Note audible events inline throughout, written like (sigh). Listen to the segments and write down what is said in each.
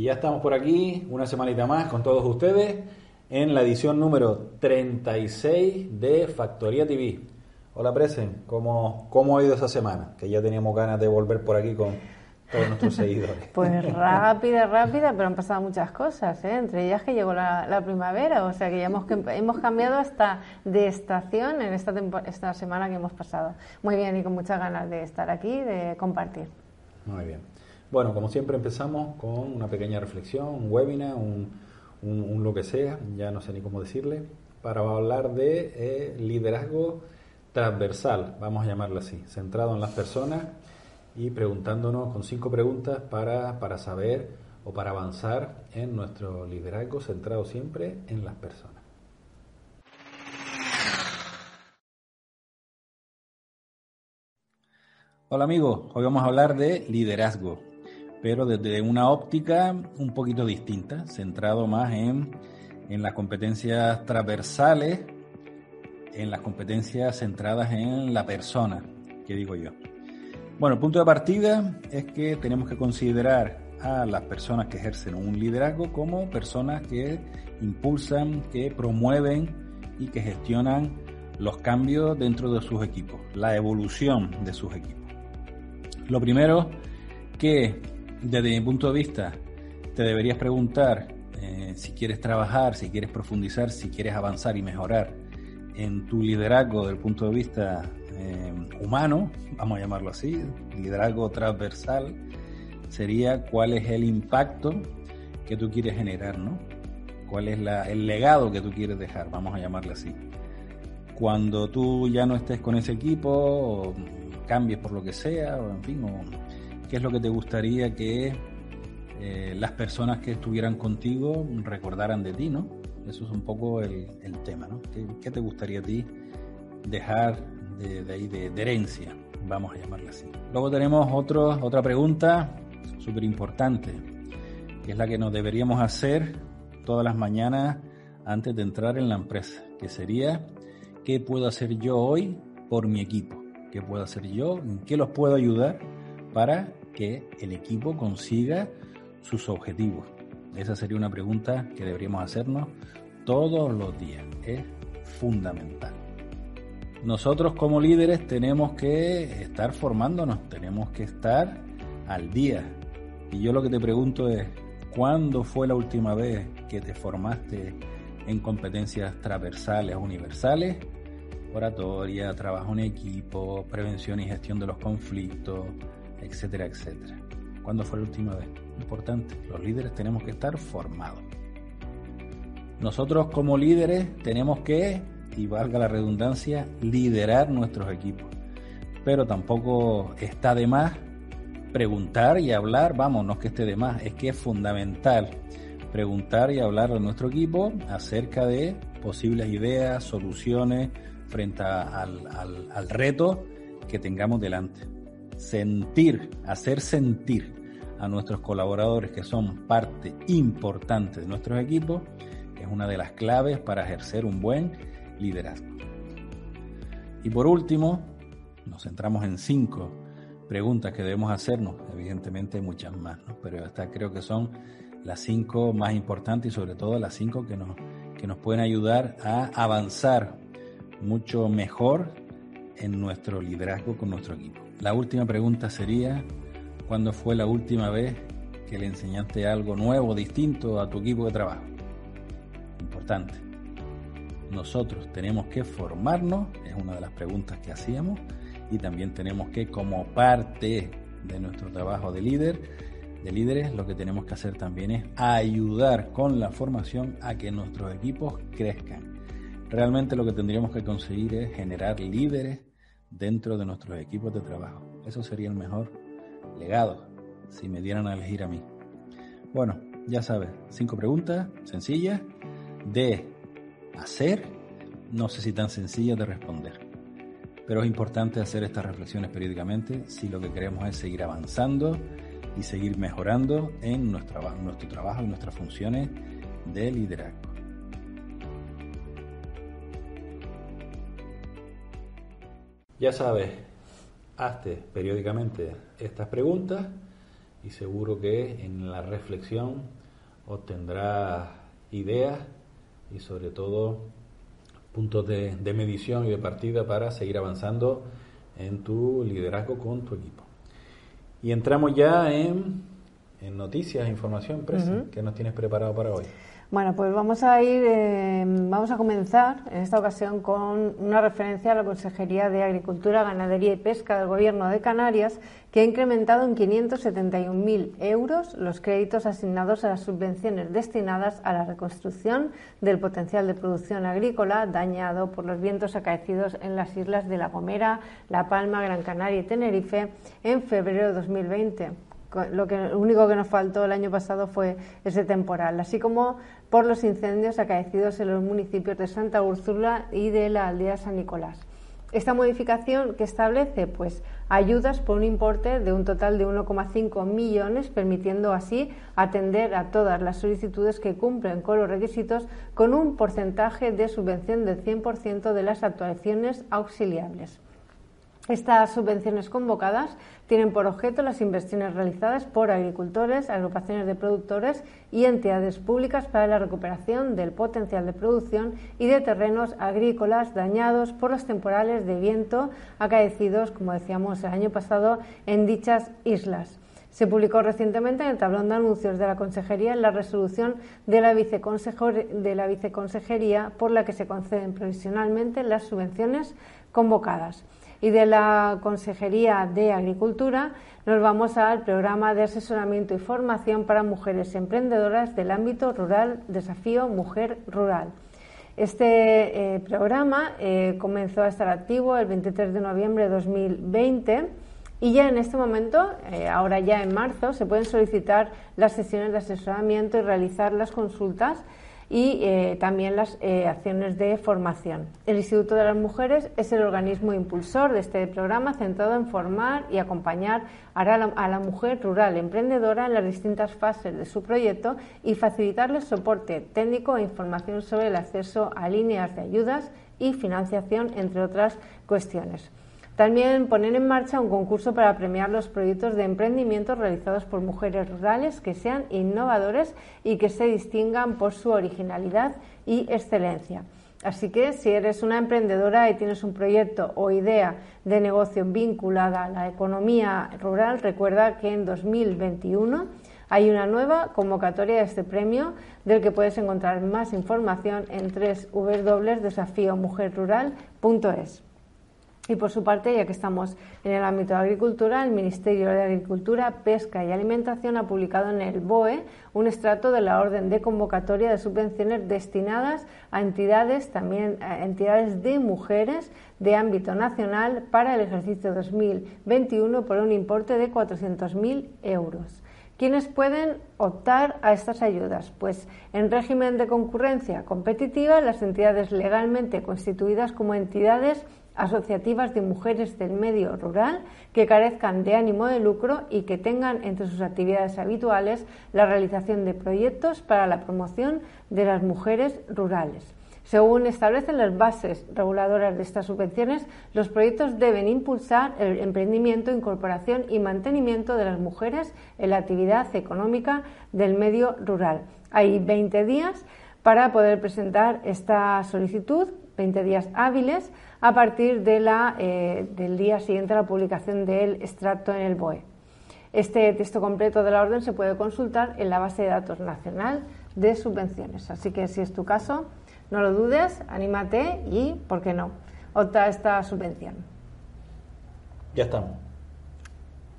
Y ya estamos por aquí, una semanita más con todos ustedes, en la edición número 36 de Factoría TV. Hola Presen, ¿cómo, ¿cómo ha ido esa semana? Que ya teníamos ganas de volver por aquí con todos nuestros (laughs) seguidores. Pues rápida, rápida, pero han pasado muchas cosas, ¿eh? entre ellas que llegó la, primavera, o sea que ya hemos, hemos cambiado hasta de estación en esta, esta semana que hemos pasado. Muy bien y con muchas ganas de estar aquí, de compartir. Muy bien. Bueno, como siempre empezamos con una pequeña reflexión, un webinar, un, lo que sea, ya no sé ni cómo decirle, para hablar de eh, liderazgo transversal, vamos a llamarlo así, centrado en las personas y preguntándonos con cinco preguntas para, para saber o para avanzar en nuestro liderazgo centrado siempre en las personas. Hola amigos, hoy vamos a hablar de liderazgo pero desde una óptica un poquito distinta, centrado más en, en las competencias transversales, en las competencias centradas en la persona, que digo yo. Bueno, el punto de partida es que tenemos que considerar a las personas que ejercen un liderazgo como personas que impulsan, que promueven y que gestionan los cambios dentro de sus equipos, la evolución de sus equipos. Lo primero que desde mi punto de vista, te deberías preguntar eh, si quieres trabajar, si quieres profundizar, si quieres avanzar y mejorar en tu liderazgo desde el punto de vista eh, humano, vamos a llamarlo así, liderazgo transversal, sería cuál es el impacto que tú quieres generar, ¿no? ¿Cuál es el legado que tú quieres dejar? Vamos a llamarlo así. Cuando tú ya no estés con ese equipo, o cambies por lo que sea, o en fin, o ¿Qué es lo que te gustaría que eh, las personas que estuvieran contigo recordaran de ti, ¿no? Eso es un poco el, tema, ¿no? ¿Qué, te gustaría a ti dejar de, ahí de, herencia? Vamos a llamarla así. Luego tenemos otro, otra pregunta súper importante, que es la que nos deberíamos hacer todas las mañanas antes de entrar en la empresa, que sería, ¿qué puedo hacer yo hoy por mi equipo? ¿Qué puedo hacer yo? ¿En qué los puedo ayudar para que el equipo consiga sus objetivos? Esa sería una pregunta que deberíamos hacernos todos los días. Es fundamental. Nosotros como líderes tenemos que estar formándonos, tenemos que estar al día. Y yo lo que te pregunto es, ¿cuándo fue la última vez que te formaste en competencias transversales, universales? Oratoria, trabajo en equipo, prevención y gestión de los conflictos, etcétera, etcétera. ¿Cuándo fue la última vez? Importante, los líderes tenemos que estar formados. Nosotros como líderes tenemos que, y valga la redundancia, liderar nuestros equipos. Pero tampoco está de más preguntar y hablar, vamos, no es que esté de más, es que es fundamental preguntar y hablar a nuestro equipo acerca de posibles ideas, soluciones frente al, al reto que tengamos delante sentir, hacer sentir a nuestros colaboradores que son parte importante de nuestros equipos, es una de las claves para ejercer un buen liderazgo. Y por último, nos centramos en cinco preguntas que debemos hacernos, evidentemente muchas más, pero estas creo que son las cinco más importantes y sobre todo las cinco que nos, que nos pueden ayudar a avanzar mucho mejor en nuestro liderazgo con nuestro equipo. La última pregunta sería, ¿cuándo fue la última vez que le enseñaste algo nuevo, distinto a tu equipo de trabajo? Importante. Nosotros tenemos que formarnos, es una de las preguntas que hacíamos, y también tenemos que, como parte de nuestro trabajo de líder, de líderes, lo que tenemos que hacer también es ayudar con la formación a que nuestros equipos crezcan. Realmente lo que tendríamos que conseguir es generar líderes dentro de nuestros equipos de trabajo. Eso sería el mejor legado si me dieran a elegir a mí. Bueno, ya sabes, cinco preguntas sencillas de hacer, no sé si tan sencillas de responder. Pero es importante hacer estas reflexiones periódicamente si lo que queremos es seguir avanzando y seguir mejorando en nuestro, nuestro trabajo y nuestras funciones de liderazgo. Ya sabes, hazte periódicamente estas preguntas y seguro que en la reflexión obtendrás ideas y sobre todo puntos de, medición y de partida para seguir avanzando en tu liderazgo con tu equipo. Y entramos ya en, en noticias, información, presa, que nos tienes preparado para hoy. Bueno, pues vamos a ir, eh, vamos a comenzar en esta ocasión con una referencia a la Consejería de Agricultura, Ganadería y Pesca del Gobierno de Canarias, que ha incrementado en 571.000 euros los créditos asignados a las subvenciones destinadas a la reconstrucción del potencial de producción agrícola dañado por los vientos acaecidos en las islas de La Gomera, La Palma, Gran Canaria y Tenerife en febrero de 2020 lo que lo único que nos faltó el año pasado fue ese temporal, así como por los incendios acaecidos en los municipios de Santa Úrsula y de la aldea San Nicolás. Esta modificación que establece pues ayudas por un importe de un total de 1,5 millones, permitiendo así atender a todas las solicitudes que cumplen con los requisitos con un porcentaje de subvención del 100% de las actuaciones auxiliables. Estas subvenciones convocadas tienen por objeto las inversiones realizadas por agricultores, agrupaciones de productores y entidades públicas para la recuperación del potencial de producción y de terrenos agrícolas dañados por los temporales de viento acaecidos, como decíamos el año pasado, en dichas islas. Se publicó recientemente en el tablón de anuncios de la Consejería la resolución de la, de la Viceconsejería por la que se conceden provisionalmente las subvenciones convocadas y de la Consejería de Agricultura nos vamos al programa de asesoramiento y formación para mujeres emprendedoras del ámbito rural, Desafío Mujer Rural. Este eh, programa eh, comenzó a estar activo el 23 de noviembre de 2020 y ya en este momento, eh, ahora ya en marzo, se pueden solicitar las sesiones de asesoramiento y realizar las consultas y eh, también las eh, acciones de formación. El Instituto de las Mujeres es el organismo impulsor de este programa centrado en formar y acompañar a la, mujer rural emprendedora en las distintas fases de su proyecto y facilitarle soporte técnico e información sobre el acceso a líneas de ayudas y financiación, entre otras cuestiones. También poner en marcha un concurso para premiar los proyectos de emprendimiento realizados por mujeres rurales que sean innovadores y que se distingan por su originalidad y excelencia. Así que si eres una emprendedora y tienes un proyecto o idea de negocio vinculada a la economía rural, recuerda que en 2021 hay una nueva convocatoria de este premio del que puedes encontrar más información en www.desafiomujerrural.es. Y por su parte, ya que estamos en el ámbito de agricultura, el Ministerio de Agricultura, Pesca y Alimentación ha publicado en el BOE un extracto de la orden de convocatoria de subvenciones destinadas a entidades, también a entidades de mujeres de ámbito nacional para el ejercicio 2021 por un importe de 400.000 euros. ¿Quiénes pueden optar a estas ayudas? Pues en régimen de concurrencia competitiva, las entidades legalmente constituidas como entidades asociativas de mujeres del medio rural que carezcan de ánimo de lucro y que tengan entre sus actividades habituales la realización de proyectos para la promoción de las mujeres rurales. Según establecen las bases reguladoras de estas subvenciones, los proyectos deben impulsar el emprendimiento, incorporación y mantenimiento de las mujeres en la actividad económica del medio rural. Hay 20 días para poder presentar esta solicitud, 20 días hábiles, a partir de la, eh, del día siguiente a la publicación del extracto en el BOE. Este texto completo de la orden se puede consultar en la base de datos nacional de subvenciones. Así que si es tu caso, no lo dudes, anímate y, ¿por qué no?, opta esta subvención. Ya estamos.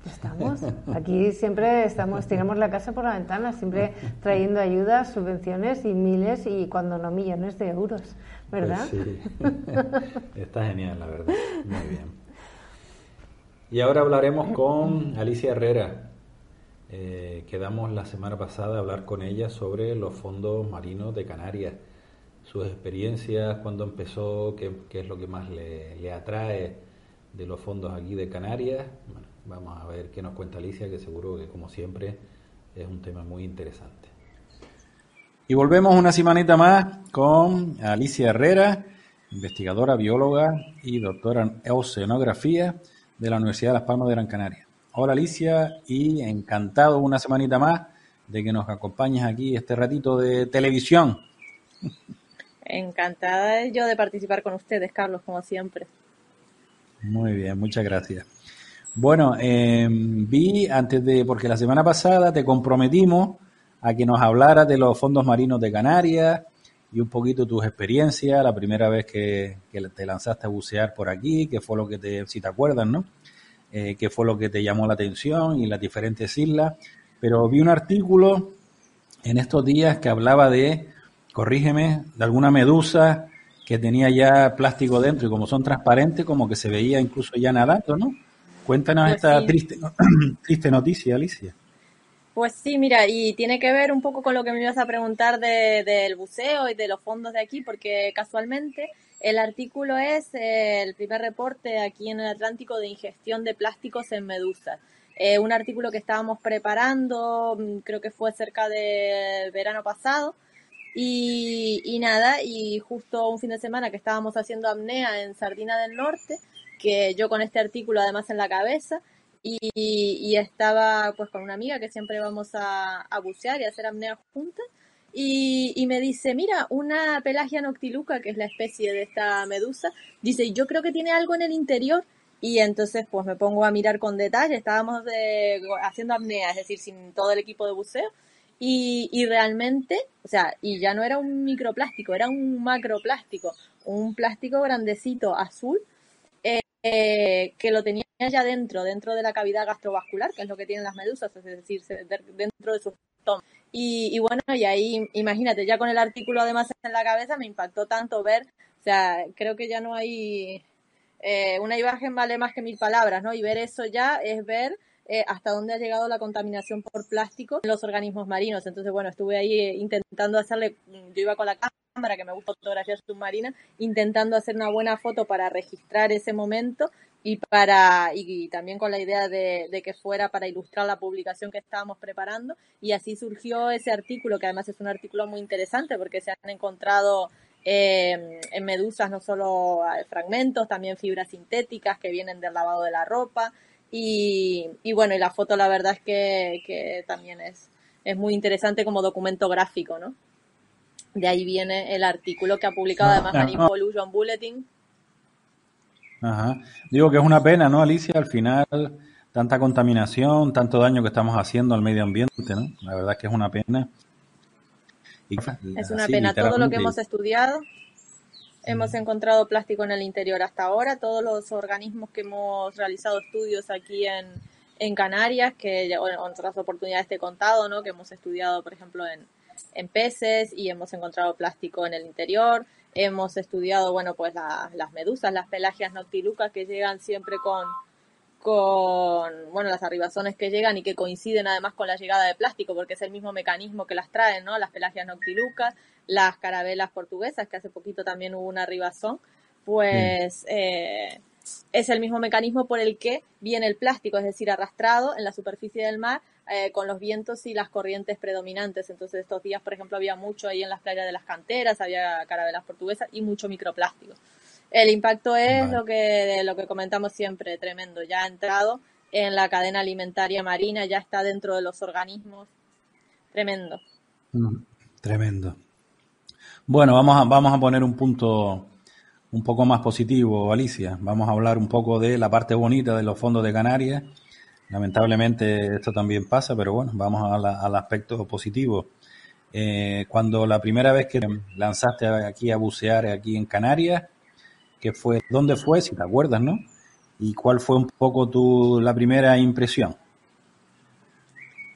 Ya estamos. Aquí siempre estamos, tiramos la casa por la ventana, siempre trayendo ayudas, subvenciones y miles y cuando no millones de euros. ¿Verdad? Pues sí, (laughs) está genial, la verdad. Muy bien. Y ahora hablaremos con Alicia Herrera. Eh, quedamos la semana pasada a hablar con ella sobre los fondos marinos de Canarias, sus experiencias, cuándo empezó, qué, es lo que más le, le, atrae de los fondos aquí de Canarias. Bueno, vamos a ver qué nos cuenta Alicia, que seguro que como siempre es un tema muy interesante. Y volvemos una semanita más con Alicia Herrera, investigadora, bióloga y doctora en oceanografía de la Universidad de Las Palmas de Gran Canaria. Hola Alicia y encantado una semanita más de que nos acompañes aquí este ratito de televisión. Encantada yo de participar con ustedes, Carlos, como siempre. Muy bien, muchas gracias. Bueno, eh, vi antes de, porque la semana pasada te comprometimos a que nos hablaras de los fondos marinos de Canarias y un poquito tus experiencias, la primera vez que, te lanzaste a bucear por aquí, que fue lo que te, si te acuerdas, ¿no? Eh, qué fue lo que te llamó la atención y las diferentes islas. Pero vi un artículo en estos días que hablaba de, corrígeme, de alguna medusa que tenía ya plástico dentro y como son transparentes, como que se veía incluso ya nadando, ¿no? Cuéntanos pues esta triste, (clears throat) triste noticia, Alicia. Pues sí, mira, y tiene que ver un poco con lo que me ibas a preguntar del buceo y de los fondos de aquí, porque casualmente el artículo es el primer reporte aquí en el Atlántico de ingestión de plásticos en medusas. Eh, un artículo que estábamos preparando, mm, creo que fue cerca del verano pasado, y, y nada, y justo un fin de semana que estábamos haciendo apnea en Sardina del Norte, que yo con este artículo además en la cabeza, y, estaba pues con una amiga que siempre vamos a, bucear y hacer apnea juntas. Y, me dice, mira, una pelagia noctiluca, que es la especie de esta medusa, dice, yo creo que tiene algo en el interior. Y entonces pues me pongo a mirar con detalle, estábamos haciendo apnea, es decir, sin todo el equipo de buceo. Y, y, realmente, o sea, y ya no era un microplástico, era un macroplástico, un plástico grandecito azul eh, que lo tenía ya dentro, dentro de la cavidad gastrovascular, que es lo que tienen las medusas, es decir, dentro de su estómago. Y, bueno, y ahí, imagínate, ya con el artículo además en la cabeza me impactó tanto ver, o sea, creo que ya no hay, eh, una imagen vale más que mil palabras, ¿no? Y ver eso ya es ver eh, hasta dónde ha llegado la contaminación por plástico en los organismos marinos. Entonces, bueno, estuve ahí eh, intentando hacerle, yo iba con la cámara, que me gusta fotografía submarina, intentando hacer una buena foto para registrar ese momento y para y, también con la idea de, que fuera para ilustrar la publicación que estábamos preparando y así surgió ese artículo que además es un artículo muy interesante porque se han encontrado eh, en medusas no solo fragmentos también fibras sintéticas que vienen del lavado de la ropa y, y bueno, y la foto la verdad es que, que también es, es muy interesante como documento gráfico, ¿no? De ahí viene el artículo que ha publicado ah, además Marine Pollution Bulletin. Ajá. Digo que es una pena, ¿no, Alicia? Al final, tanta contaminación, tanto daño que estamos haciendo al medio ambiente, ¿no? La verdad es que es una pena. es una pena. Todo lo que hemos estudiado Hemos encontrado plástico en el interior hasta ahora. Todos los organismos que hemos realizado estudios aquí en, en Canarias, que en otras oportunidades te he contado, ¿no? que hemos estudiado, por ejemplo, en, en peces y hemos encontrado plástico en el interior. Hemos estudiado, bueno, pues las medusas, las pelagias noctilucas que llegan siempre con, con, bueno, las arribazones que llegan y que coinciden además con la llegada de plástico, porque es el mismo mecanismo que las traen, ¿no? Las pelagias noctilucas, las carabelas portuguesas, que hace poquito también hubo una arribazón, pues eh, es el mismo mecanismo por el que viene el plástico, es decir, arrastrado en la superficie del mar eh, con los vientos y las corrientes predominantes. Entonces, estos días, por ejemplo, había mucho ahí en las playas de las canteras, había carabelas portuguesas y mucho microplástico. El impacto es lo que lo que comentamos siempre, tremendo. Ya ha entrado en la cadena alimentaria marina, ya está dentro de los organismos. Tremendo. Mm, tremendo. Bueno, vamos a, vamos a poner un punto un poco más positivo, Alicia. Vamos a hablar un poco de la parte bonita de los fondos de Canarias. Lamentablemente esto también pasa, pero bueno, vamos al aspecto positivo. Eh, cuando la primera vez que lanzaste aquí a bucear aquí en Canarias, que fue, ¿dónde fue? Si te acuerdas, ¿no? ¿Y cuál fue un poco tu, la primera impresión?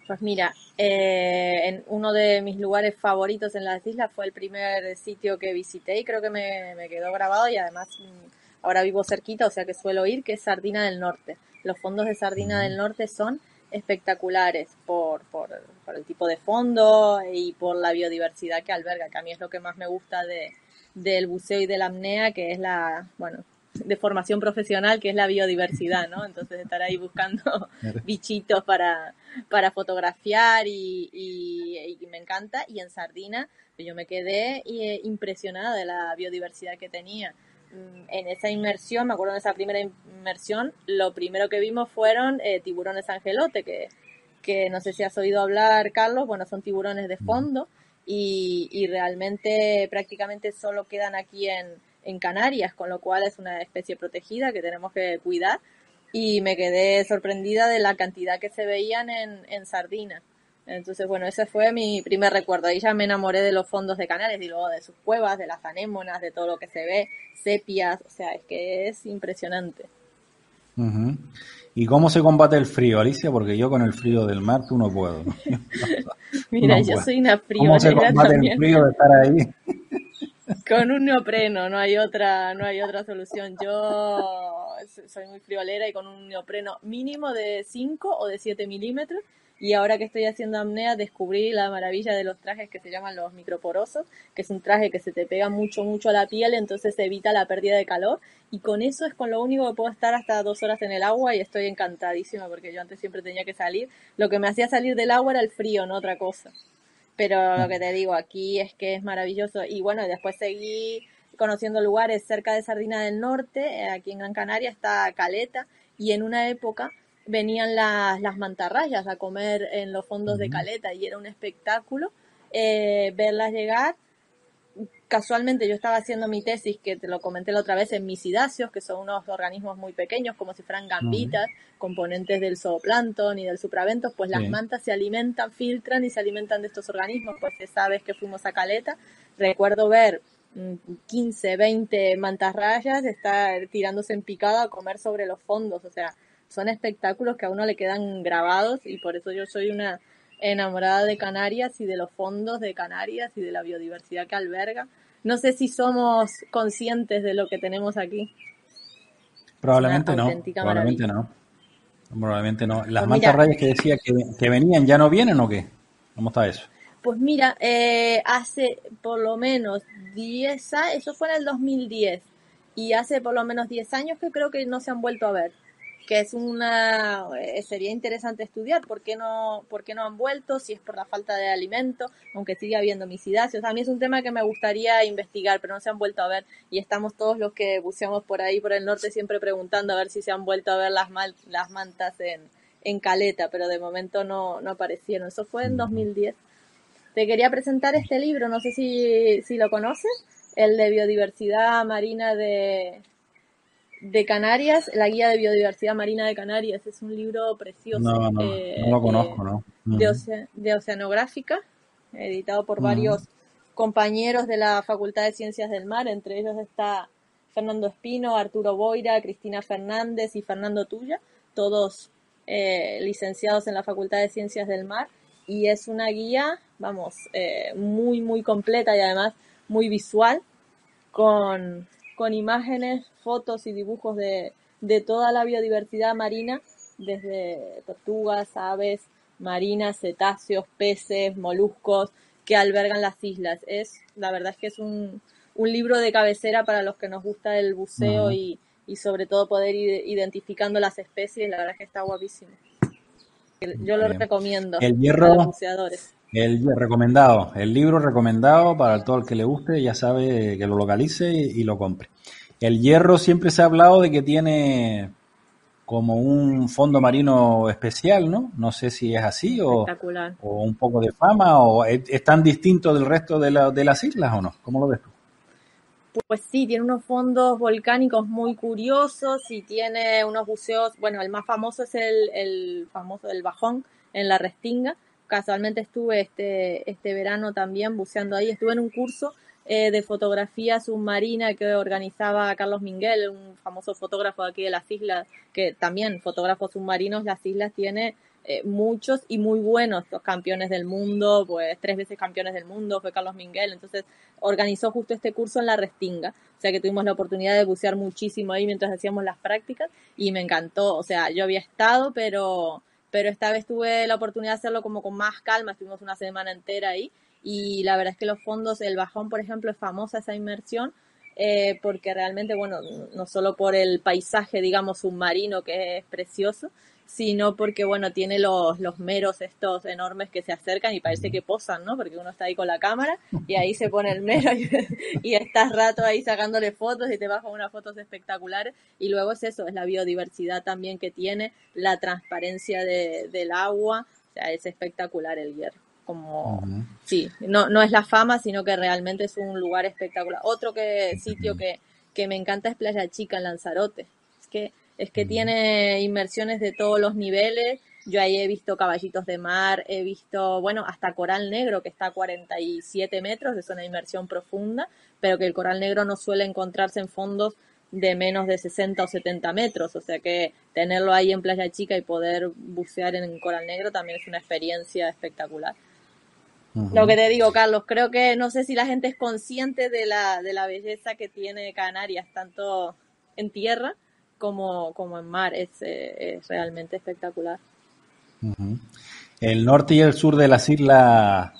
Pues mira, eh, en uno de mis lugares favoritos en las islas fue el primer sitio que visité y creo que me, quedó grabado y además mm, ahora vivo cerquita, o sea que suelo ir, que es Sardina del Norte. Los fondos de Sardina del Norte son espectaculares por, por, por, el tipo de fondo y por la biodiversidad que alberga, que a mí es lo que más me gusta de, del buceo y de la apnea, que es la, bueno, de formación profesional, que es la biodiversidad, ¿no? Entonces estar ahí buscando bichitos para, para fotografiar y, y, me encanta. Y en Sardina yo me quedé eh, impresionada de la biodiversidad que tenía. mm, en esa inmersión, me acuerdo de esa primera inmersión, lo primero que vimos fueron eh, tiburones angelote, que, que no sé si has oído hablar, Carlos, bueno, son tiburones de fondo y, y realmente prácticamente solo quedan aquí en, en Canarias, con lo cual es una especie protegida que tenemos que cuidar y me quedé sorprendida de la cantidad que se veían en, en Sardina. Entonces, bueno, ese fue mi primer recuerdo. Ahí ya me enamoré de los fondos de Canarias y luego de sus cuevas, de las anémonas, de todo lo que se ve, sepias, o sea, es que es impresionante. ¿Y cómo se combate el frío, Alicia? Porque yo con el frío del mar tú no puedo. (laughs) Mira, yo soy una friolera ¿Cómo se combate el frío de estar ahí? (laughs) Con un neopreno, no hay otra, no hay otra solución. Yo soy muy friolera y con un neopreno mínimo de 5 o de 7 milímetros. Y ahora que estoy haciendo apnea, descubrí la maravilla de los trajes que se llaman los microporosos, que es un traje que se te pega mucho, mucho a la piel, entonces evita la pérdida de calor. Y con eso es con lo único que puedo estar hasta dos horas en el agua y estoy encantadísima porque yo antes siempre tenía que salir. Lo que me hacía salir del agua era el frío, no otra cosa. Pero lo que te digo, aquí es que es maravilloso. Y bueno, después seguí conociendo lugares cerca de Sardina del Norte, eh, aquí en Gran Canaria está Caleta, y en una época venían las, las mantarrayas a comer en los fondos de Caleta y era un espectáculo eh, verlas llegar casualmente yo estaba haciendo mi tesis, que te lo comenté la otra vez, en misidáceos, que son unos organismos muy pequeños, como si fueran gambitas, componentes del zooplancton y del supraventos, pues las mantas se alimentan, filtran y se alimentan de estos organismos, pues sabes que fuimos a Caleta, recuerdo ver 15, mm, 20 mantas rayas estar tirándose en picada a comer sobre los fondos, o sea, son espectáculos que a uno le quedan grabados y por eso yo soy una enamorada de Canarias y de los fondos de Canarias y de la biodiversidad que alberga. No sé si somos conscientes de lo que tenemos aquí. Probablemente no. Probablemente no. Probablemente no. Las pues rayas que decía que, venían, ¿ya no vienen o qué? ¿Cómo está eso? Pues mira, eh, hace por lo menos 10 años, eso fue en el 2010, y hace por lo menos 10 años que creo que no se han vuelto a ver que es una eh, sería interesante estudiar por qué no por qué no han vuelto si es por la falta de alimento aunque sigue habiendo misidáceos a mí es un tema que me gustaría investigar pero no se han vuelto a ver. Y estamos todos los que buceamos por ahí por el norte siempre preguntando a ver si se han vuelto a ver las las mantas en, en Caleta pero de momento no no aparecieron. Eso fue en 2010 te quería presentar este libro no sé si si lo conoces el de biodiversidad marina de de Canarias, la guía de biodiversidad marina de Canarias. Es un libro precioso. No, no, eh, no lo conozco, ¿no? De, oceanográfica, editado por varios compañeros de la Facultad de Ciencias del Mar. Entre ellos está Fernando Espino, Arturo Boira, Cristina Fernández y Fernando Tuya, todos eh, licenciados en la Facultad de Ciencias del Mar. Y es una guía, vamos, eh, muy, muy completa y además muy visual, con con imágenes, fotos y dibujos de, de toda la biodiversidad marina, desde tortugas, aves marinas, cetáceos, peces, moluscos que albergan las islas. Es, la verdad es que es un, un libro de cabecera para los que nos gusta el buceo y, y, sobre todo poder ir identificando las especies. La verdad es que está guapísimo. Yo lo recomiendo el hierro. El recomendado, el libro recomendado para todo el que le guste, ya sabe que lo localice y, lo compre. El hierro siempre se ha hablado de que tiene como un fondo marino especial, ¿no? No sé si es así o, o un poco de fama o es, tan distinto del resto de, de las islas o no. ¿Cómo lo ves tú? Pues sí, tiene unos fondos volcánicos muy curiosos y tiene unos buceos, bueno, el más famoso es el, el famoso del Bajón en la Restinga, casualmente estuve este, este verano también buceando ahí, estuve en un curso eh, de fotografía submarina que organizaba Carlos Minguel, un famoso fotógrafo aquí de las islas, que también fotógrafos submarinos, las islas tiene eh, muchos y muy buenos, los campeones del mundo, pues tres veces campeones del mundo fue Carlos Minguel, entonces organizó justo este curso en la Restinga, o sea que tuvimos la oportunidad de bucear muchísimo ahí mientras hacíamos las prácticas y me encantó, o sea, yo había estado, pero pero esta vez tuve la oportunidad de hacerlo como con más calma, estuvimos una semana entera ahí y la verdad es que los fondos, el bajón por ejemplo es famosa esa inmersión eh, porque realmente, bueno, no solo por el paisaje, digamos, submarino que es precioso, sino porque, bueno, tiene los, los meros estos enormes que se acercan y parece que posan, ¿no? Porque uno está ahí con la cámara y ahí se pone el mero y, (laughs) estás rato ahí sacándole fotos y te bajan unas fotos espectaculares. Y luego es eso, es la biodiversidad también que tiene, la transparencia de, del agua, o sea, es espectacular el hierro. Como, sí, no, no es la fama, sino que realmente es un lugar espectacular. Otro que, sitio que, que me encanta es Playa Chica en Lanzarote. Es que es que tiene inmersiones de todos los niveles. Yo ahí he visto caballitos de mar, he visto, bueno, hasta coral negro que está a 47 metros, es una inmersión profunda, pero que el coral negro no suele encontrarse en fondos de menos de 60 o 70 metros, o sea que tenerlo ahí en Playa Chica y poder bucear en coral negro también es una experiencia espectacular. Lo que te digo, Carlos, creo que no sé si la gente es consciente de la, de la belleza que tiene Canarias, tanto en tierra como, como en mar. Es, eh, es realmente espectacular. ¿El norte y el sur de las islas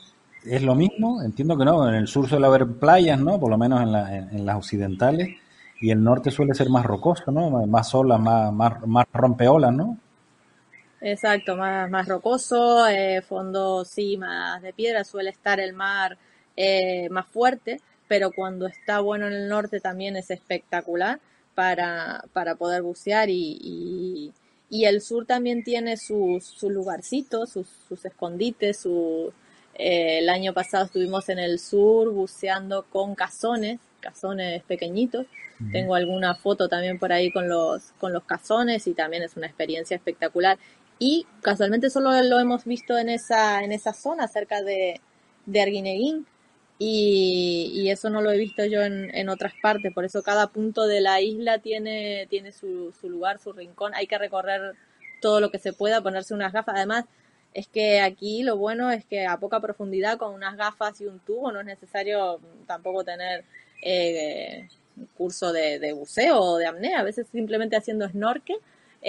es lo mismo? Entiendo que no. En el sur suele haber playas, ¿no? Por lo menos en, la, en, las occidentales. Y el norte suele ser más rocoso, ¿no? Más olas, más, más, más rompeolas, ¿no? Exacto, más, más rocoso, eh, fondo sí, más de piedra, suele estar el mar eh, más fuerte, pero cuando está bueno en el norte también es espectacular para, para poder bucear y, y, el sur también tiene sus, sus lugarcitos, sus, sus escondites, su, eh, el año pasado estuvimos en el sur buceando con cazones, cazones pequeñitos. Tengo alguna foto también por ahí con los, con los cazones y también es una experiencia espectacular. Y casualmente solo lo hemos visto en esa, en esa zona cerca de, de Arguineguín y, y, eso no lo he visto yo en, en, otras partes, por eso cada punto de la isla tiene, tiene su, su lugar, su rincón, hay que recorrer todo lo que se pueda, ponerse unas gafas, además es que aquí lo bueno es que a poca profundidad con unas gafas y un tubo no es necesario tampoco tener eh, curso de, de, buceo o de apnea, a veces simplemente haciendo snorkel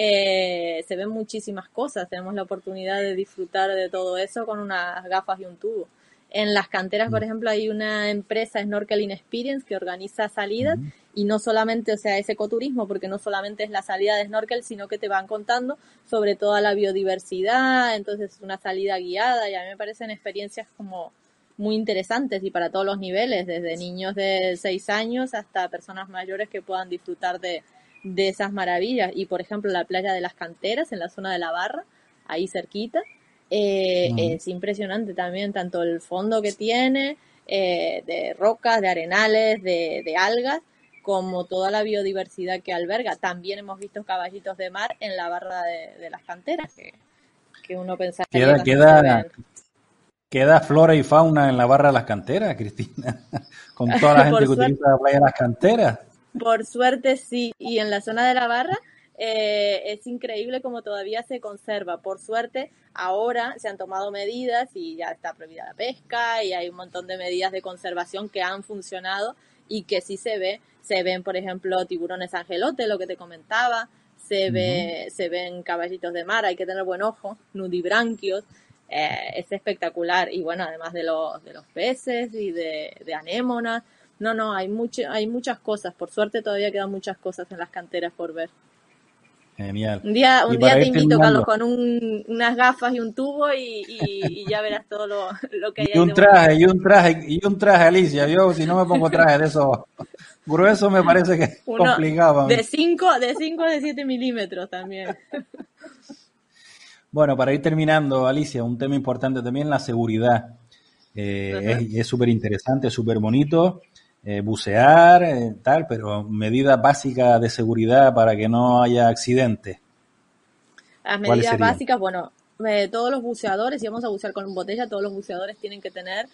eh, se ven muchísimas cosas, tenemos la oportunidad de disfrutar de todo eso con unas gafas y un tubo. En las canteras, por mm. ejemplo, hay una empresa Snorkeling Experience que organiza salidas y no solamente, o sea, es ecoturismo, porque no solamente es la salida de snorkel, sino que te van contando sobre toda la biodiversidad, entonces es una salida guiada y a mí me parecen experiencias como muy interesantes y para todos los niveles, desde niños de 6 años hasta personas mayores que puedan disfrutar de, de esas maravillas. Y por ejemplo, la playa de las canteras en la zona de la barra, ahí cerquita, eh, Es impresionante también, tanto el fondo que tiene, eh, de rocas, de arenales, de, algas, como toda la biodiversidad que alberga. También hemos visto caballitos de mar en la barra de, las canteras, que, uno pensaría queda, queda, queda flora y fauna en la barra de las canteras, Cristina, (laughs) con toda la (laughs) gente que utiliza la playa de las canteras. Por suerte sí, y en la zona de la barra eh, es increíble como todavía se conserva. Por suerte, ahora se han tomado medidas y ya está prohibida la pesca y hay un montón de medidas de conservación que han funcionado y que sí se ve. Se ven, por ejemplo, tiburones angelote, lo que te comentaba, se, ve, se ven caballitos de mar, hay que tener buen ojo, nudibranquios. Eh, es espectacular y bueno, además de los, de los peces y de, de anémonas, no, no, hay, mucho, hay muchas cosas, por suerte todavía quedan muchas cosas en las canteras por ver. Genial. Un día, un día te invito, Carlos, con un, unas gafas y un tubo y, y, ya verás todo lo, lo que hay. Y un traje, y un traje, y un traje, Alicia. Yo, si no me pongo traje de eso grueso, me parece que es (laughs) complicado. De 5 de cinco, de 7 milímetros también. (laughs) Bueno, para ir terminando, Alicia, un tema importante también, la seguridad. Eh, Es súper interesante, súper bonito. Eh, bucear, eh, tal, pero medidas básicas de seguridad para que no haya accidentes. Las medidas básicas, bueno, eh, todos los buceadores, si vamos a bucear con botella, todos los buceadores tienen que tener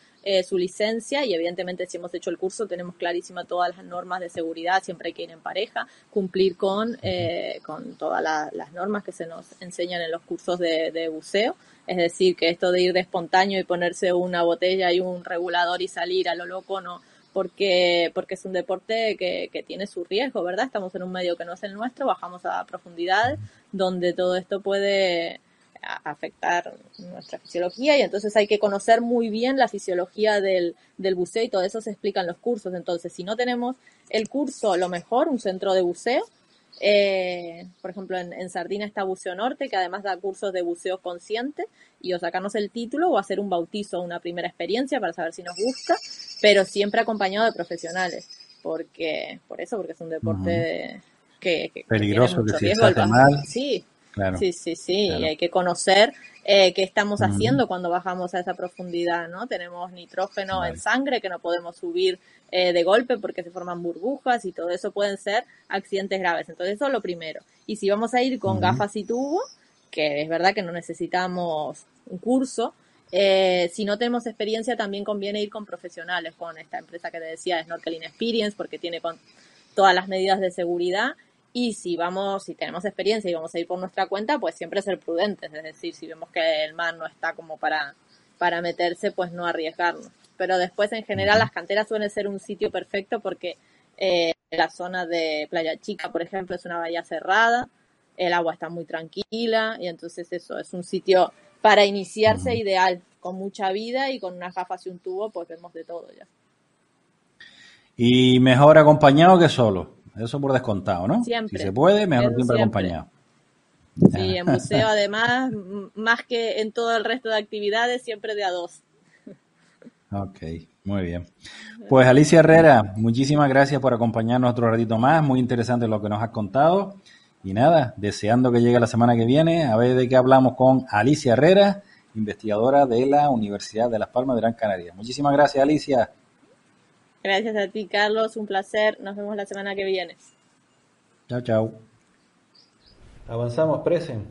su licencia y evidentemente si hemos hecho el curso tenemos clarísima todas las normas de seguridad, siempre hay que ir en pareja, cumplir con, con todas las normas que se nos enseñan en los cursos de, de, buceo. Es decir, que esto de ir de espontáneo y ponerse una botella y un regulador y salir a lo loco no, porque, porque es un deporte que, que, tiene su riesgo, ¿verdad? Estamos en un medio que no es el nuestro, bajamos a profundidad donde todo esto puede afectar nuestra fisiología y entonces hay que conocer muy bien la fisiología del, del buceo y todo eso se explica en los cursos. Entonces, si no tenemos el curso, lo mejor, un centro de buceo, Eh, por ejemplo, en, en, Sardina está Buceo Norte, que además da cursos de buceo consciente, y o sacarnos el título o hacer un bautizo, una primera experiencia para saber si nos gusta, pero siempre acompañado de profesionales, porque por eso, porque es un deporte que, que, peligroso, que, si está mal. Sí, Sí, sí, sí, y hay que conocer eh, qué estamos haciendo cuando bajamos a esa profundidad, ¿no? Tenemos nitrógeno en sangre que no podemos subir eh, de golpe porque se forman burbujas y todo eso pueden ser accidentes graves. Entonces eso es lo primero. Y si vamos a ir con gafas y tubo, que es verdad que no necesitamos un curso, eh, si no tenemos experiencia también conviene ir con profesionales, con esta empresa que te decía, Snorkeling Experience, porque tiene con todas las medidas de seguridad y si vamos, si tenemos experiencia y vamos a ir por nuestra cuenta, pues siempre ser prudentes. Es decir, si vemos que el mar no está como para, para meterse, pues no arriesgarnos. Pero después, en general, las canteras suelen ser un sitio perfecto porque eh, la zona de Playa Chica, por ejemplo, es una bahía cerrada, el agua está muy tranquila y entonces eso es un sitio para iniciarse ideal, con mucha vida y con unas gafas y un tubo, pues vemos de todo ya. Y mejor acompañado que solo. Eso por descontado, ¿no? Siempre. Si se puede, mejor siempre, acompañado. Sí, en (laughs) museo además, más que en todo el resto de actividades, siempre de a dos. Ok, muy bien. Pues Alicia Herrera, muchísimas gracias por acompañarnos otro ratito más. Muy interesante lo que nos has contado. Y nada, deseando que llegue la semana que viene, a ver de qué hablamos con Alicia Herrera, investigadora de la Universidad de Las Palmas de Gran Canaria. Muchísimas gracias, Alicia. Gracias a ti, Carlos. Un placer. Nos vemos la semana que viene. Chao, chao. Avanzamos, Presen.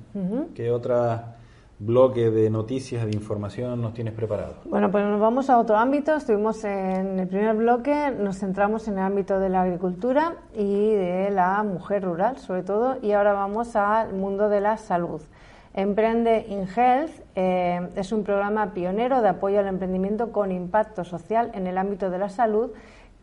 ¿Qué otra bloque de noticias, de información nos tienes preparado? Bueno, pues nos vamos a otro ámbito. Estuvimos en el primer bloque, nos centramos en el ámbito de la agricultura y de la mujer rural, sobre todo, y ahora vamos al mundo de la salud. Emprende in Health eh, es un programa pionero de apoyo al emprendimiento con impacto social en el ámbito de la salud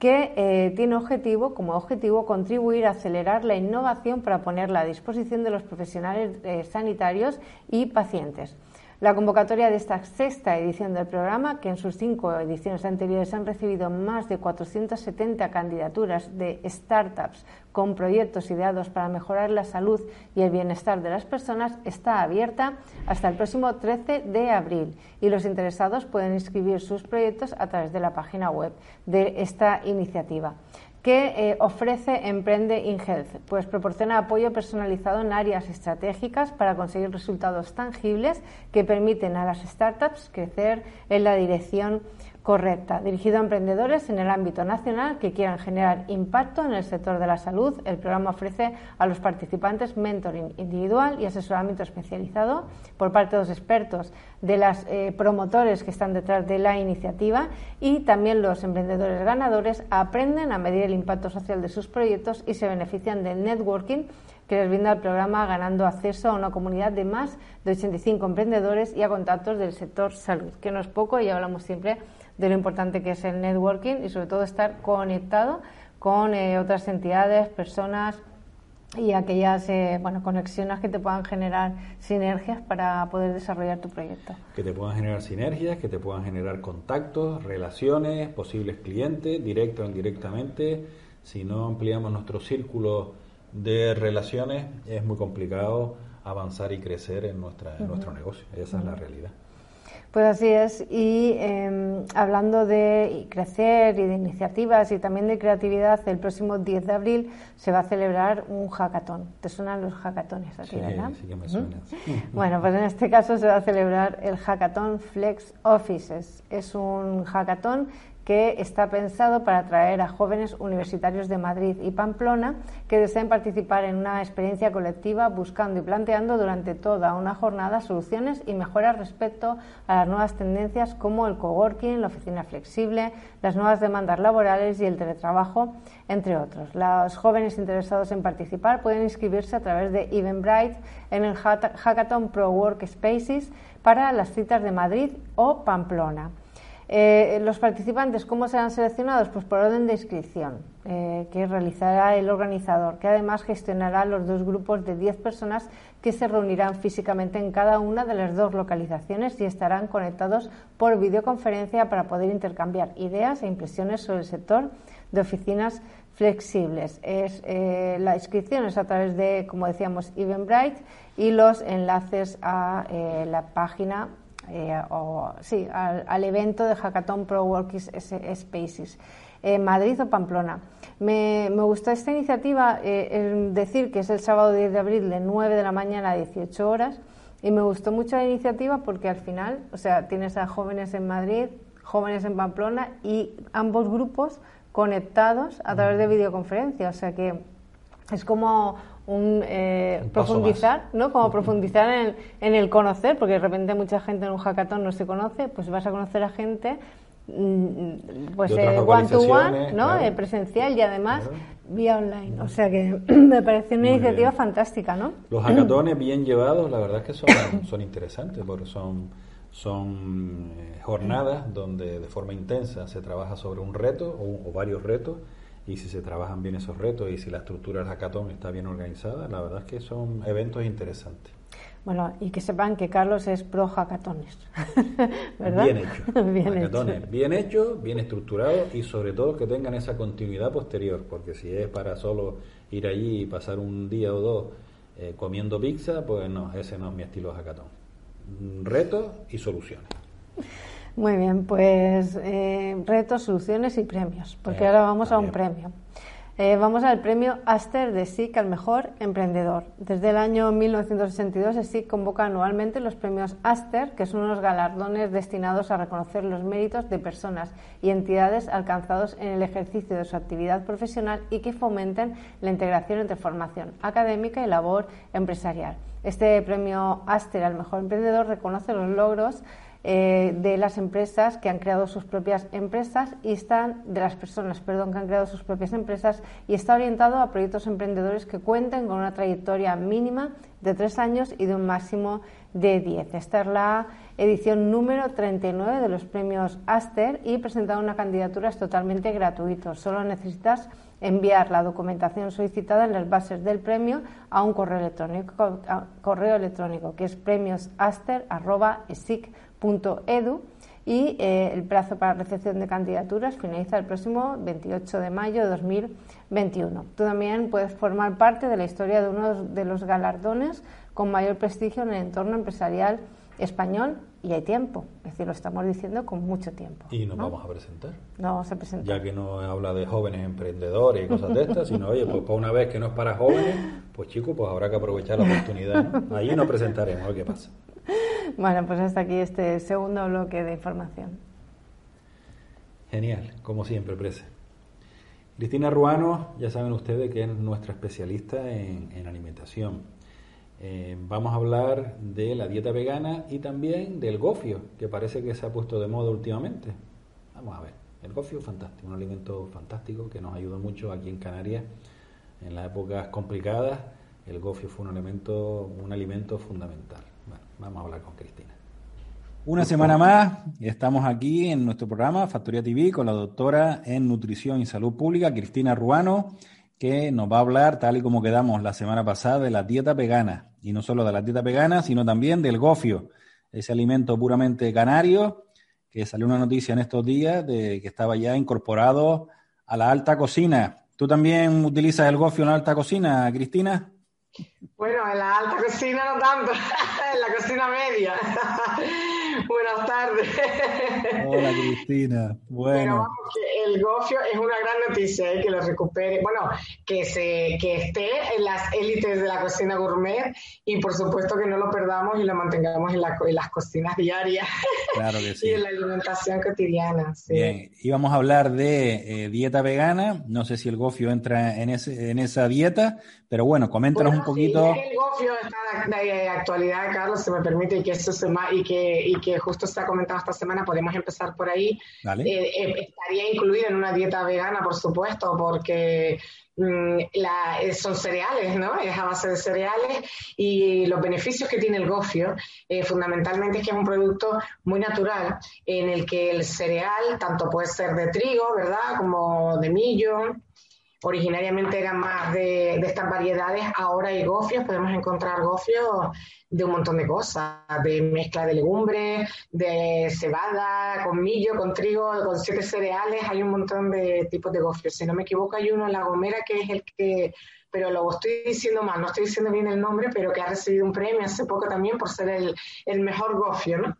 que eh, tiene objetivo, como objetivo contribuir a acelerar la innovación para ponerla a disposición de los profesionales eh, sanitarios y pacientes. La convocatoria de esta sexta edición del programa, que en sus cinco ediciones anteriores han recibido más de 470 candidaturas de startups con proyectos ideados para mejorar la salud y el bienestar de las personas, está abierta hasta el próximo 13 de abril y los interesados pueden inscribir sus proyectos a través de la página web de esta iniciativa. ¿Qué eh, ofrece Emprende InHealth? Pues proporciona apoyo personalizado en áreas estratégicas para conseguir resultados tangibles que permiten a las startups crecer en la dirección correcta, dirigido a emprendedores en el ámbito nacional que quieran generar impacto en el sector de la salud. El programa ofrece a los participantes mentoring individual y asesoramiento especializado por parte de los expertos, de los eh, promotores que están detrás de la iniciativa y también los emprendedores ganadores aprenden a medir el impacto social de sus proyectos y se benefician del networking que les brinda el programa ganando acceso a una comunidad de más de 85 emprendedores y a contactos del sector salud, que no es poco y hablamos siempre de lo importante que es el networking y sobre todo estar conectado con eh, otras entidades, personas y aquellas eh, bueno, conexiones que te puedan generar sinergias para poder desarrollar tu proyecto. Que te puedan generar sinergias, que te puedan generar contactos, relaciones, posibles clientes, directo o indirectamente. Si no ampliamos nuestro círculo de relaciones, es muy complicado avanzar y crecer en, nuestra, en nuestro negocio. Esa es la realidad. Pues así es. Y em, hablando de crecer y de iniciativas y también de creatividad, el próximo 10 de abril se va a celebrar un hackathon. ¿Te suenan los hackatones aquí, sí, verdad? Sí, que me suenan. Bueno, pues en este caso se va a celebrar el hackathon Flex Offices. Es un hackathon que está pensado para atraer a jóvenes universitarios de Madrid y Pamplona que deseen participar en una experiencia colectiva buscando y planteando durante toda una jornada soluciones y mejoras respecto a las nuevas tendencias como el coworking, la oficina flexible, las nuevas demandas laborales y el teletrabajo, entre otros. Los jóvenes interesados en participar pueden inscribirse a través de Eventbrite en el Hackathon Pro Workspaces para las citas de Madrid o Pamplona. Eh, los participantes, ¿cómo serán seleccionados? Pues por orden de inscripción, eh, que realizará el organizador, que además gestionará los dos grupos de 10 personas que se reunirán físicamente en cada una de las dos localizaciones y estarán conectados por videoconferencia para poder intercambiar ideas e impresiones sobre el sector de oficinas flexibles. Es, eh, la inscripción es a través de, como decíamos, Eventbrite y los enlaces a la página eh, o, sí, al, evento de Hackathon Pro Working Spaces. en Madrid o Pamplona. Me, me gustó esta iniciativa, eh, decir que es el sábado 10 de abril de 9 de la mañana a 18 horas, y me gustó mucho la iniciativa porque al final, o sea, tienes a jóvenes en Madrid, jóvenes en Pamplona y ambos grupos conectados a través de videoconferencia, o sea que es como un, eh, profundizar, ¿no? Como profundizar en, en, el conocer, porque de repente mucha gente en un hackathon no se conoce, pues vas a conocer a gente mm, pues eh, one to one, ¿no? Eh, presencial y además vía online. O sea que (clears throat) me parece una iniciativa fantástica, ¿no? Los hackatones bien llevados, la verdad es que son, (clears throat) son interesantes porque son son jornadas donde de forma intensa se trabaja sobre un reto o, o varios retos y si se trabajan bien esos retos y si la estructura del hackathon está bien organizada, la verdad es que son eventos interesantes. Bueno, y que sepan que Carlos es pro hackatones, (laughs) ¿verdad? Bien hecho. (laughs) bien hecho. Bien hecho, bien estructurado y sobre todo que tengan esa continuidad posterior, porque si es para solo ir allí y pasar un día o dos eh, comiendo pizza, pues no, ese no es mi estilo de hackathon. Retos y soluciones. Muy bien, pues eh, retos, soluciones y premios, porque ahora vamos a un premio. Eh, vamos al premio Aster de SIC al mejor emprendedor. Desde el año 1962, SIC convoca anualmente los premios Aster, que son unos galardones destinados a reconocer los méritos de personas y entidades alcanzados en el ejercicio de su actividad profesional y que fomenten la integración entre formación académica y labor empresarial. Este premio Aster al mejor emprendedor reconoce los logros eh, de las empresas que han creado sus propias empresas y están de las personas, perdón, que han creado sus propias empresas y está orientado a proyectos emprendedores que cuenten con una trayectoria mínima de tres años y de un máximo de diez. Esta es la edición número 39 de los premios Aster y presentar una candidatura es totalmente gratuito. Solo necesitas enviar la documentación solicitada en las bases del premio a un correo electrónico, correo electrónico que es premiosaster.esic.com edu y eh, el plazo para recepción de candidaturas finaliza el próximo 28 de mayo de 2021. Tú también puedes formar parte de la historia de uno de los galardones con mayor prestigio en el entorno empresarial español y hay tiempo. Es decir, lo estamos diciendo con mucho tiempo. Y nos vamos a presentar. No vamos a presentar. Ya que no habla de jóvenes emprendedores y cosas de estas, sino, oye, pues para una vez que no es para jóvenes, pues chicos, pues habrá que aprovechar la oportunidad. (laughs) Allí nos presentaremos, a ver qué pasa. (laughs) Bueno, pues hasta aquí este segundo bloque de información. Genial, como siempre, Prese. Cristina Ruano, ya saben ustedes que es nuestra especialista en, alimentación. Eh, vamos a hablar de la dieta vegana y también del gofio, que parece que se ha puesto de moda últimamente. Vamos a ver, el gofio fantástico, un alimento fantástico que nos ayudó mucho aquí en Canarias en las épocas complicadas. El gofio fue un alimento, un alimento fundamental. Vamos a hablar con Cristina. Una semana más, estamos aquí en nuestro programa Factoría TV con la doctora en Nutrición y Salud Pública, Cristina Ruano, que nos va a hablar, tal y como quedamos la semana pasada, de la dieta vegana. Y no solo de la dieta vegana, sino también del gofio, ese alimento puramente canario, que salió una noticia en estos días de que estaba ya incorporado a la alta cocina. ¿Tú también utilizas el gofio en la alta cocina, Cristina? Bueno, en la alta cocina no tanto, (laughs) en la cocina media. (laughs) Buenas tardes. Hola (laughs) Cristina. Bueno. el gofio es una gran noticia ¿eh? que lo recupere, bueno, que se que esté en las élites de la cocina gourmet y por supuesto que no lo perdamos y lo mantengamos en, las cocinas diarias. (laughs) Claro que sí. y en la alimentación cotidiana. Bien, íbamos a hablar de eh, dieta vegana. No sé si el gofio entra en, ese, en esa dieta, pero bueno, coméntanos un poquito. el gofio está de, actualidad, Carlos, se me permite, y que eso se y que, y y que justo se ha comentado esta semana, podemos empezar por ahí. Eh, estaría incluido en una dieta vegana, por supuesto, porque mm, son cereales, ¿no? Es a base de cereales y los beneficios que tiene el gofio, fundamentalmente es que es un producto muy natural en el que el cereal, tanto puede ser de trigo, ¿verdad? Como de millo, originariamente eran más de, estas variedades, ahora hay gofios, podemos encontrar gofios de un montón de cosas, de mezcla de legumbres, de cebada, con millo, con trigo, con siete cereales, hay un montón de tipos de gofios. Si no me equivoco, hay uno en La Gomera que es el que, pero lo estoy diciendo mal, no estoy diciendo bien el nombre, pero que ha recibido un premio hace poco también por ser el, el mejor gofio, ¿no?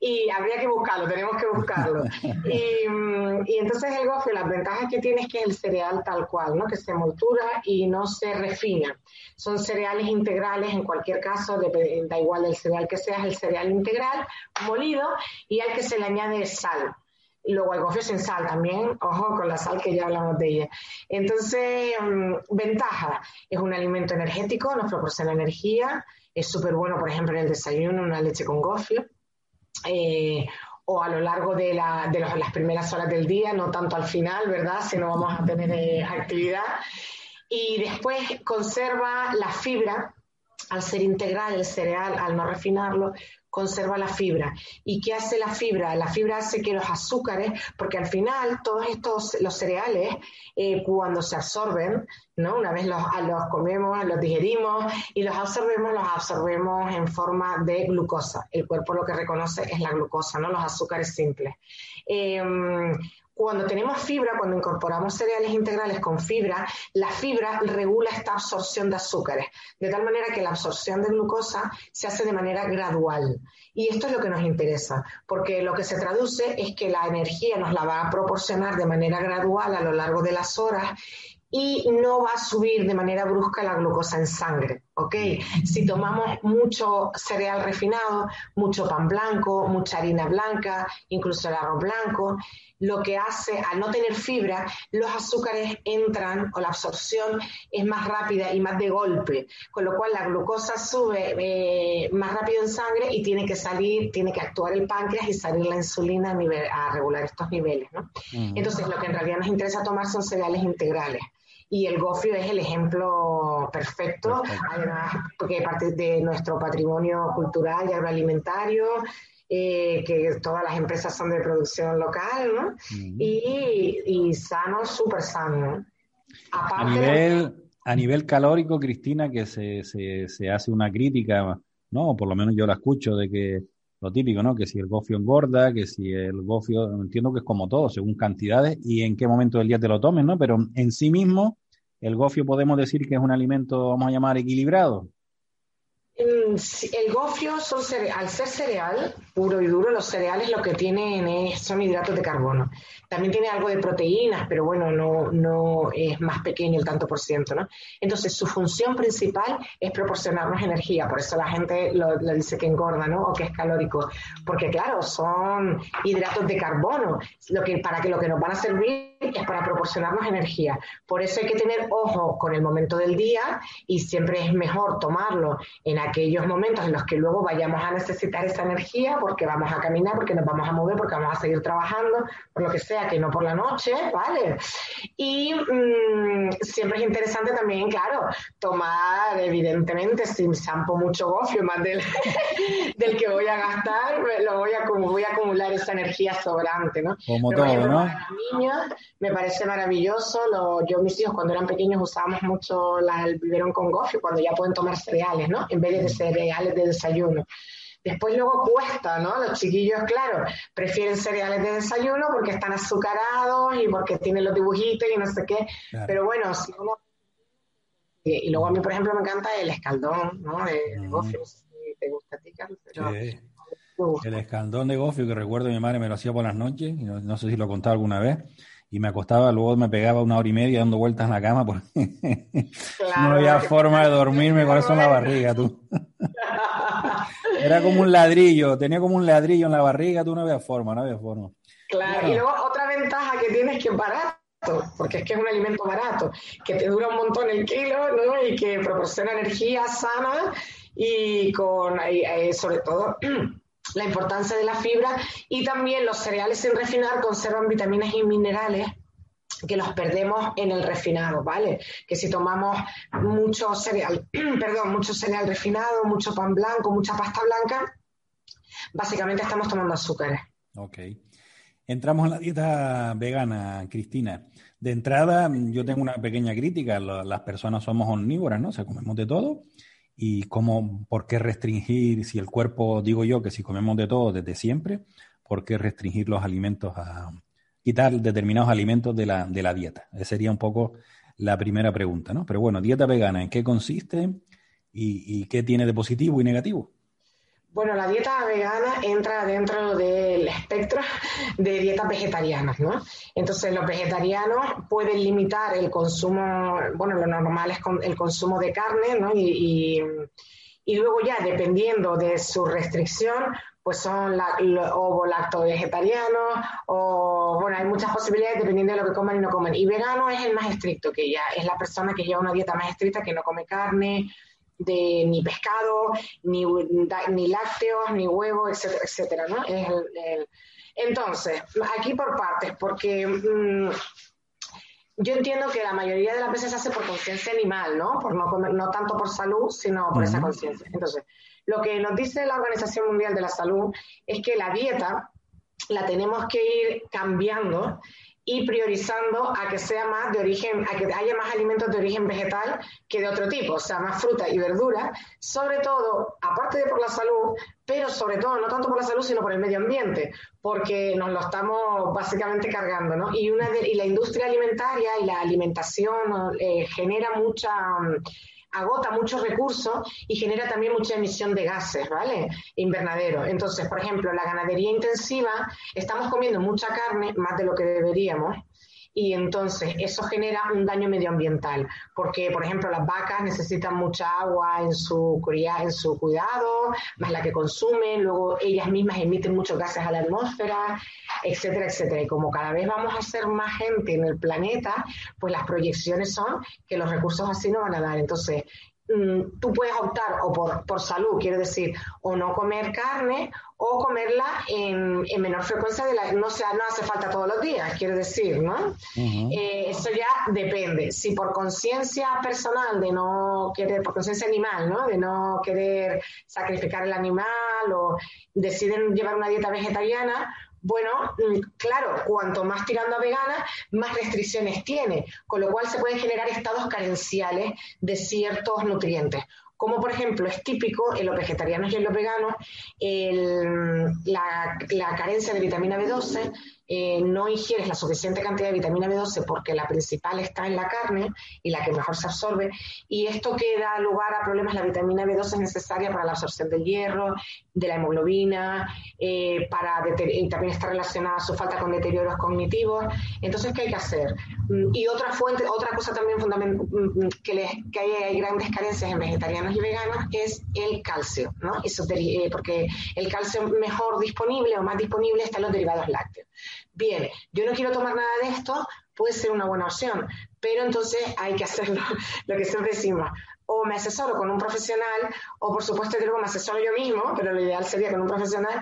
Y habría que buscarlo, tenemos que buscarlo. (laughs) Mm, y, entonces el gofio, las ventajas que tiene es que es el cereal tal cual, ¿no? que se moltura y no se refina. Son cereales integrales, en cualquier caso, da igual el cereal que sea, es el cereal integral, molido, y al que se le añade sal. Y luego el gofio sin sal también, ojo con la sal que ya hablamos de ella. Entonces, mm, ventaja, es un alimento energético, nos proporciona energía, es súper bueno, por ejemplo, en el desayuno, una leche con gofio eh, o a lo largo de, las primeras horas del día, no tanto al final, ¿verdad? Si no vamos a tener eh, actividad. Y después conserva la fibra, al ser integral el cereal, al no refinarlo, conserva la fibra. ¿Y qué hace la fibra? La fibra hace que los azúcares, porque al final todos estos, los cereales, eh, cuando se absorben, ¿no? Una vez los, comemos, los digerimos y los absorbemos, los absorbemos en forma de glucosa. El cuerpo lo que reconoce es la glucosa, ¿no? Los azúcares simples. Em, cuando tenemos fibra, cuando incorporamos cereales integrales con fibra, la fibra regula esta absorción de azúcares, de tal manera que la absorción de glucosa se hace de manera gradual. Y esto es lo que nos interesa, porque lo que se traduce es que la energía nos la va a proporcionar de manera gradual a lo largo de las horas y no va a subir de manera brusca la glucosa en sangre, ¿ok? Si tomamos mucho cereal refinado, mucho pan blanco, mucha harina blanca, incluso el arroz blanco, lo que hace, al no tener fibra, los azúcares entran o la absorción es más rápida y más de golpe, con lo cual la glucosa sube eh, más rápido en sangre y tiene que salir, tiene que actuar el páncreas y salir la insulina a, regular estos niveles, ¿no? Entonces, lo que en realidad nos interesa tomar son cereales integrales. Y el gofio es el ejemplo perfecto, además porque parte de nuestro patrimonio cultural y agroalimentario, eh, que todas las empresas son de producción local, ¿no? y, y, sano, súper sano. a, nivel, a nivel calórico, Cristina, que se, se, se hace una crítica, ¿no? Por lo menos yo la escucho de que lo típico, ¿no? Que si el gofio engorda, que si el gofio, entiendo que es como todo, según cantidades y en qué momento del día te lo tomes, ¿no? Pero en sí mismo, el gofio podemos decir que es un alimento, vamos a llamar, equilibrado. Mm, el gofio, son al ser cereal puro y duro, los cereales lo que tienen son hidratos de carbono. También tiene algo de proteínas, pero bueno, no, no es más pequeño el tanto por ciento, ¿no? Entonces, su función principal es proporcionarnos energía, por eso la gente lo, dice que engorda, ¿no? O que es calórico, porque claro, son hidratos de carbono, lo que, para que lo que nos van a servir es para proporcionarnos energía. Por eso hay que tener ojo con el momento del día y siempre es mejor tomarlo en aquellos momentos en los que luego vayamos a necesitar esa energía porque vamos a caminar, porque nos vamos a mover, porque vamos a seguir trabajando, por lo que sea, que no por la noche, ¿vale? Y mm, siempre es interesante también, claro, tomar, evidentemente, si zampo mucho gofio, más del, (laughs) del que voy a gastar, lo voy a, voy a acumular esa energía sobrante, ¿no? Como todo, ¿no? Me parece maravilloso. Lo, yo, mis hijos, cuando eran pequeños, usábamos mucho la, el biberón con gofio, cuando ya pueden tomar cereales, ¿no? En vez de cereales de desayuno. Después luego cuesta, ¿no? Los chiquillos, claro, prefieren cereales de desayuno porque están azucarados y porque tienen los dibujitos y no sé qué. Pero bueno, si uno... Y, luego a mí, por ejemplo, me encanta el escaldón, ¿no? De, mm. gofio, no sé si te gusta a ti, Carlos. sí. El escaldón de gofio que recuerdo mi madre me lo hacía por las noches, y no, sé si lo contaba alguna vez, y me acostaba, luego me pegaba una hora y media dando vueltas en la cama porque (laughs) no había forma de (laughs) dormirme con eso en la barriga, tú. (laughs) Era como un ladrillo, tenía como un ladrillo en la barriga, tú no había forma, no había forma. Claro, y luego otra ventaja que tienes que es barato, porque es que es un alimento barato, que te dura un montón el kilo, ¿no? Y que proporciona energía sana y con, sobre todo (clears throat) la importancia de la fibra y también los cereales sin refinar conservan vitaminas y minerales que los perdemos en el refinado, ¿vale? Que si tomamos mucho cereal, (clears throat) perdón, mucho cereal refinado, mucho pan blanco, mucha pasta blanca, básicamente estamos tomando azúcares. Ok. Entramos en la dieta vegana, Cristina. De entrada, yo tengo una pequeña crítica. Las personas somos omnívoras, ¿no? O sea, comemos de todo. ¿Y cómo, por qué restringir, si el cuerpo, digo yo, que si comemos de todo desde siempre, por qué restringir los alimentos a, quitar determinados alimentos de la, de la dieta? Esa sería un poco la primera pregunta, ¿no? Pero bueno, dieta vegana, ¿en qué consiste y, y qué tiene de positivo y negativo? Bueno, la dieta vegana entra dentro del espectro de dietas vegetarianas, ¿no? Entonces, los vegetarianos pueden limitar el consumo, bueno, lo normal es el consumo de carne, ¿no? Y, y, luego ya, dependiendo de su restricción, pues son la, ovo lacto vegetarianos o bueno, hay muchas posibilidades dependiendo de lo que coman y no comen. Y vegano es el más estricto, que ya es la persona que lleva una dieta más estricta, que no come carne, de ni pescado, ni, ni lácteos, ni huevos, etcétera, etcétera, ¿no? Entonces, aquí por partes, porque mm, yo entiendo que la mayoría de las veces se hace por conciencia animal, ¿no? Por no comer, no tanto por salud, sino por esa conciencia. Entonces, lo que nos dice la Organización Mundial de la Salud es que la dieta la tenemos que ir cambiando y priorizando a que sea más de origen, a que haya más alimentos de origen vegetal que de otro tipo, o sea, más fruta y verdura, sobre todo, aparte de por la salud, pero sobre todo, no tanto por la salud, sino por el medio ambiente, porque nos lo estamos básicamente cargando, ¿no? Y, una y la industria alimentaria y la alimentación eh, genera mucha agota muchos recursos y genera también mucha emisión de gases, ¿vale? Invernadero. Entonces, por ejemplo, la ganadería intensiva, estamos comiendo mucha carne, más de lo que deberíamos, y entonces eso genera un daño medioambiental, porque por ejemplo las vacas necesitan mucha agua en su, en su cuidado, más la que consumen, luego ellas mismas emiten muchos gases a la atmósfera, etcétera, etcétera. Y como cada vez vamos a ser más gente en el planeta, pues las proyecciones son que los recursos así no van a dar. Entonces, Mm, tú puedes optar o por, por salud, quiere decir, o no comer carne o comerla en, en menor frecuencia de la, no sea, no hace falta todos los días, quiere decir, ¿no? Eh, eso ya depende. Si por conciencia personal de no querer, por conciencia animal, ¿no? De no querer sacrificar el animal o deciden llevar una dieta vegetariana, bueno, mm, claro, cuanto más tirando a vegana, más restricciones tiene, con lo cual se pueden generar estados carenciales de ciertos nutrientes. Como por ejemplo es típico en los vegetarianos y en los veganos la, la carencia de vitamina B12, eh, no ingieres la suficiente cantidad de vitamina B12 porque la principal está en la carne y la que mejor se absorbe, y esto que da lugar a problemas, la vitamina B12 es necesaria para la absorción del hierro, de la hemoglobina, eh, para también está relacionada a su falta con deterioros cognitivos. Entonces, ¿qué hay que hacer? Mm, y otra fuente, otra cosa también fundamental mm, que, les, que hay, grandes carencias en vegetarianos y veganos es el calcio, ¿no? Eh, porque el calcio mejor disponible o más disponible está en los derivados lácteos. Bien, yo no quiero tomar nada de esto, puede ser una buena opción, pero entonces hay que hacerlo, (laughs) lo que siempre decimos, o me asesoro con un profesional, o por supuesto que me asesoro yo mismo, pero lo ideal sería con un profesional,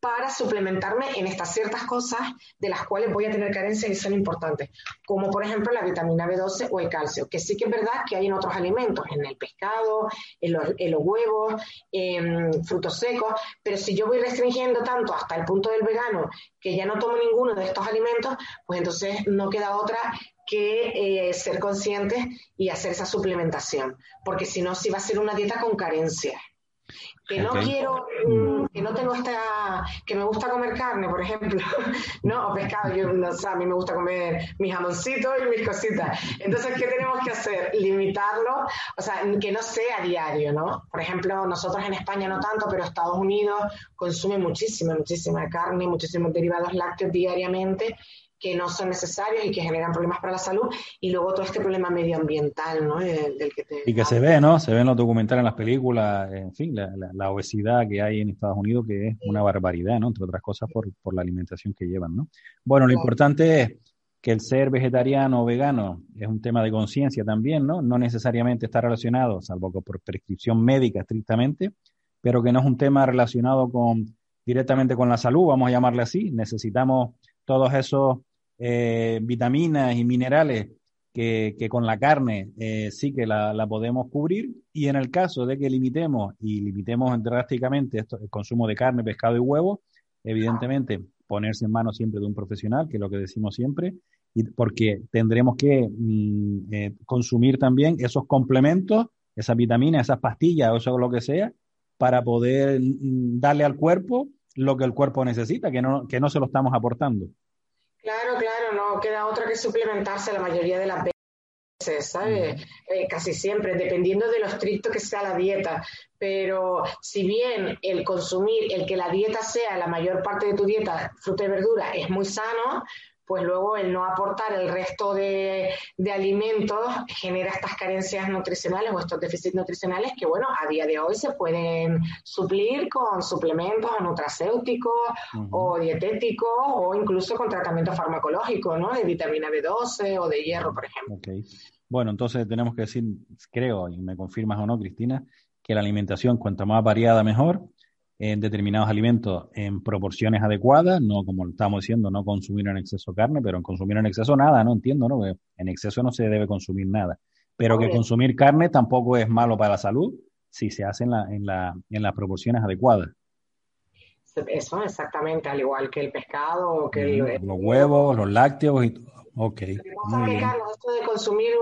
para suplementarme en estas ciertas cosas de las cuales voy a tener carencia y son importantes, como por ejemplo la vitamina B12 o el calcio, que sí que es verdad que hay en otros alimentos, en el pescado, en los, huevos, en frutos secos, pero si yo voy restringiendo tanto hasta el punto del vegano que ya no tomo ninguno de estos alimentos, pues entonces no queda otra que eh, ser conscientes y hacer esa suplementación, porque si no, sí va a ser una dieta con carencia que no quiero, mm, que no tengo esta, que me gusta comer carne, por ejemplo, (laughs) ¿no? O pescado, yo, no, a mí me gusta comer mis jamoncitos y mis cositas. Entonces, ¿qué tenemos que hacer? Limitarlo, o sea, que no sea diario, ¿no? Por ejemplo, nosotros en España no tanto, pero Estados Unidos consume muchísima, muchísima carne, muchísimos derivados lácteos diariamente que no son necesarios y que generan problemas para la salud, y luego todo este problema medioambiental, ¿no? Eh, del que y que se ve, ¿no? Se ve en los documentales, en las películas, en fin, la, obesidad que hay en Estados Unidos, que es una barbaridad, ¿no? Entre otras cosas por, por la alimentación que llevan, ¿no? Bueno, lo importante es que el ser vegetariano o vegano es un tema de conciencia también, ¿no? No necesariamente está relacionado, salvo que por prescripción médica estrictamente, pero que no es un tema relacionado con directamente con la salud, vamos a llamarle así. Necesitamos todos esos eh, vitaminas y minerales que, con la carne eh, sí que la, podemos cubrir. Y en el caso de que limitemos y limitemos drásticamente esto, el consumo de carne, pescado y huevo, evidentemente ponerse en manos siempre de un profesional, que es lo que decimos siempre, y porque tendremos que mm, eh, consumir también esos complementos, esas vitaminas, esas pastillas o eso lo que sea, para poder mm, darle al cuerpo lo que el cuerpo necesita, que no, que no se lo estamos aportando. Claro, no queda otra que suplementarse la mayoría de las veces, ¿sabes? Eh, casi siempre, dependiendo de lo estricto que sea la dieta. Pero si bien el consumir, el que la dieta sea la mayor parte de tu dieta, fruta y verdura, es muy sano, pues luego el no aportar el resto de, alimentos genera estas carencias nutricionales o estos déficits nutricionales que, bueno, a día de hoy se pueden suplir con suplementos nutracéuticos o dietéticos o incluso con tratamiento farmacológico, ¿no? De vitamina B12 o de hierro, por ejemplo. Okay. Bueno, entonces tenemos que decir, creo, y me confirmas o no, Cristina, que la alimentación, cuanto más variada, mejor en determinados alimentos en proporciones adecuadas, no como estamos diciendo, no consumir en exceso carne, pero en consumir en exceso nada, no entiendo, ¿no? En exceso no se debe consumir nada. Pero que consumir carne tampoco es malo para la salud si se hace en, la, en, la, en las proporciones adecuadas. Eso, exactamente, al igual que el pescado, que los huevos, los lácteos y todo. Ok. Muy bien. esto de consumir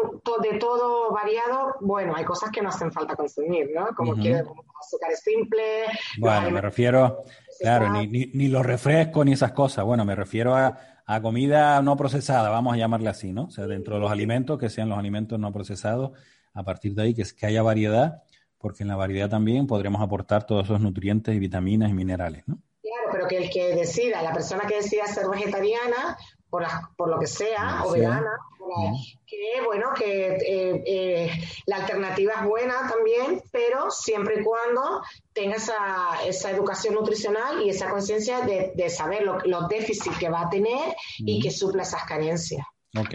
de todo variado, bueno, hay cosas que no hacen falta consumir, ¿no? Como que azúcares simples. Bueno, me refiero, claro, ni, ni, ni, los refrescos ni esas cosas. Bueno, me refiero a, a, comida no procesada, vamos a llamarle así, ¿no? O sea, dentro de los alimentos, que sean los alimentos no procesados, a partir de ahí que, que haya variedad, porque en la variedad también podremos aportar todos esos nutrientes y vitaminas y minerales, ¿no? Claro, pero que el que decida, la persona que decida ser vegetariana, por, por lo que sea, o vegana, que bueno, que eh, eh, la alternativa es buena también, pero siempre y cuando tenga esa, esa educación nutricional y esa conciencia de, saber los déficits que va a tener y que supla esas carencias. Ok.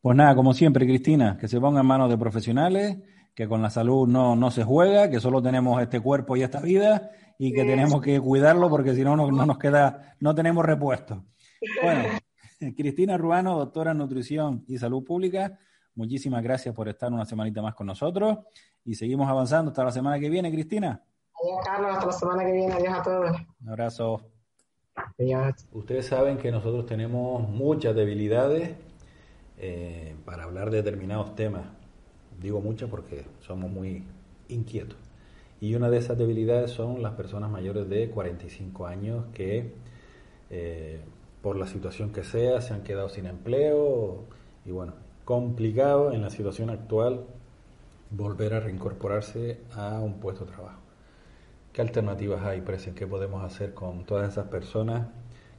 Pues nada, como siempre, Cristina, que se ponga en manos de profesionales, que con la salud no, no se juega, que solo tenemos este cuerpo y esta vida y que tenemos que cuidarlo porque si no, no, no nos queda, no tenemos repuesto. Bueno, (laughs) Cristina Ruano, doctora en nutrición y salud pública, muchísimas gracias por estar una semanita más con nosotros y seguimos avanzando hasta la semana que viene, Cristina. Adiós, Carlos, hasta la semana que viene. Adiós a todos. Un abrazo. Ustedes saben que nosotros tenemos muchas debilidades eh, para hablar de determinados temas. Digo muchas porque somos muy inquietos. Y una de esas debilidades son las personas mayores de 45 años que eh, por la situación que sea, se han quedado sin empleo y bueno, complicado en la situación actual volver a reincorporarse a un puesto de trabajo. ¿Qué alternativas hay, Presen? ¿Qué podemos hacer con todas esas personas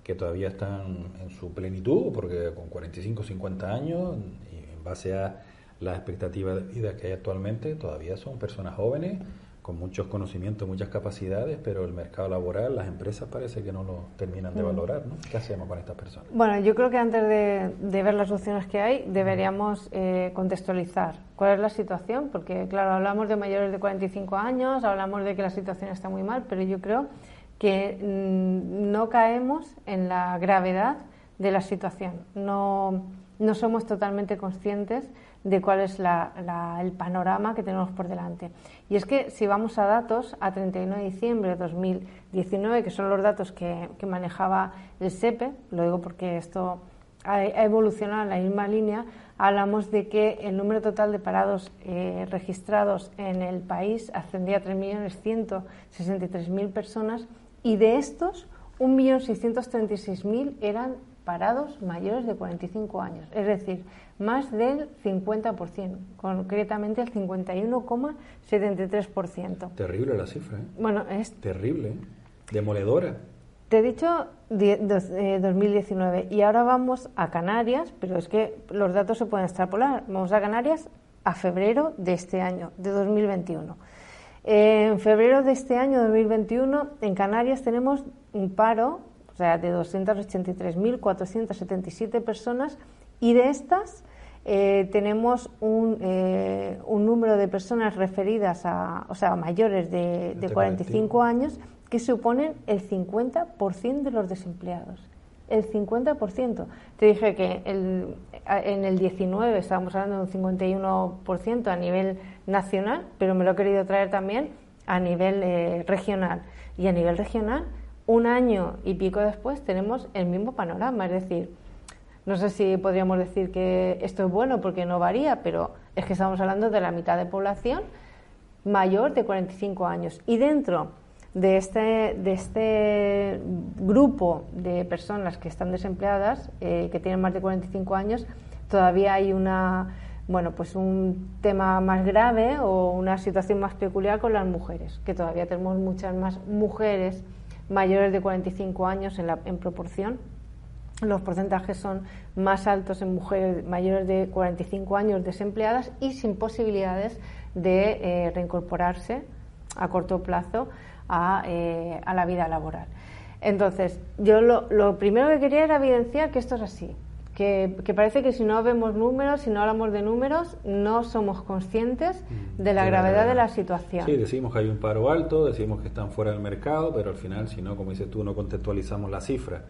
que todavía están en su plenitud? Porque con 45 50 años, y en base a las expectativas de vida que hay actualmente, todavía son personas jóvenes con muchos conocimientos, muchas capacidades, pero el mercado laboral, las empresas parece que no lo terminan de mm. valorar, ¿no? ¿Qué hacemos con estas personas? Bueno, yo creo que antes de, ver las opciones que hay, deberíamos eh, contextualizar cuál es la situación, porque claro, hablamos de mayores de 45 años, hablamos de que la situación está muy mal, pero yo creo que mm, no caemos en la gravedad de la situación, no, no somos totalmente conscientes de cuál es el panorama que tenemos por delante. Y es que si vamos a datos, a 31 de diciembre de 2019, que son los datos que, manejaba el SEPE, lo digo porque esto ha, evolucionado en la misma línea, hablamos de que el número total de parados eh, registrados en el país ascendía a 3.163.000 personas y de estos 1.636.000 eran parados mayores de 45 años. Es decir, más del 50%, concretamente el 51,73%. Terrible la cifra, ¿eh? Bueno, es... Terrible, ¿eh? Demoledora. Te he dicho 2019 eh, y ahora vamos a Canarias, pero es que los datos se pueden extrapolar. Vamos a Canarias a febrero de este año, de 2021. en febrero de este año, 2021, en Canarias tenemos un paro, o sea, de 283.477 personas y de estas eh, tenemos un, eh, un, número de personas referidas a, o sea, mayores de, de 45 años, que suponen el 50% de los desempleados. El 50%. Te dije que en el 19 estábamos hablando de un 51% a nivel nacional, pero me lo he querido traer también a nivel eh, regional. Y a nivel regional, un año y pico después tenemos el mismo panorama. Es decir, no sé si podríamos decir que esto es bueno porque no varía, pero es que estamos hablando de la mitad de población mayor de 45 años. Y dentro de este, de este grupo de personas que están desempleadas, eh, que tienen más de 45 años, todavía hay una bueno, pues un tema más grave o una situación más peculiar con las mujeres, que todavía tenemos muchas más mujeres mayores de 45 años en, la, en proporción. Los porcentajes son más altos en mujeres mayores de 45 años desempleadas y sin posibilidades de eh, reincorporarse a corto plazo a, eh, a, la vida laboral. Entonces, yo lo, lo primero que quería era evidenciar que esto es así, que, parece que si no vemos números, si no hablamos de números, no somos conscientes mm, de la gravedad de la situación. Sí, decimos que hay un paro alto, decimos que están fuera del mercado, pero al final, si no, como dices tú, no contextualizamos la cifra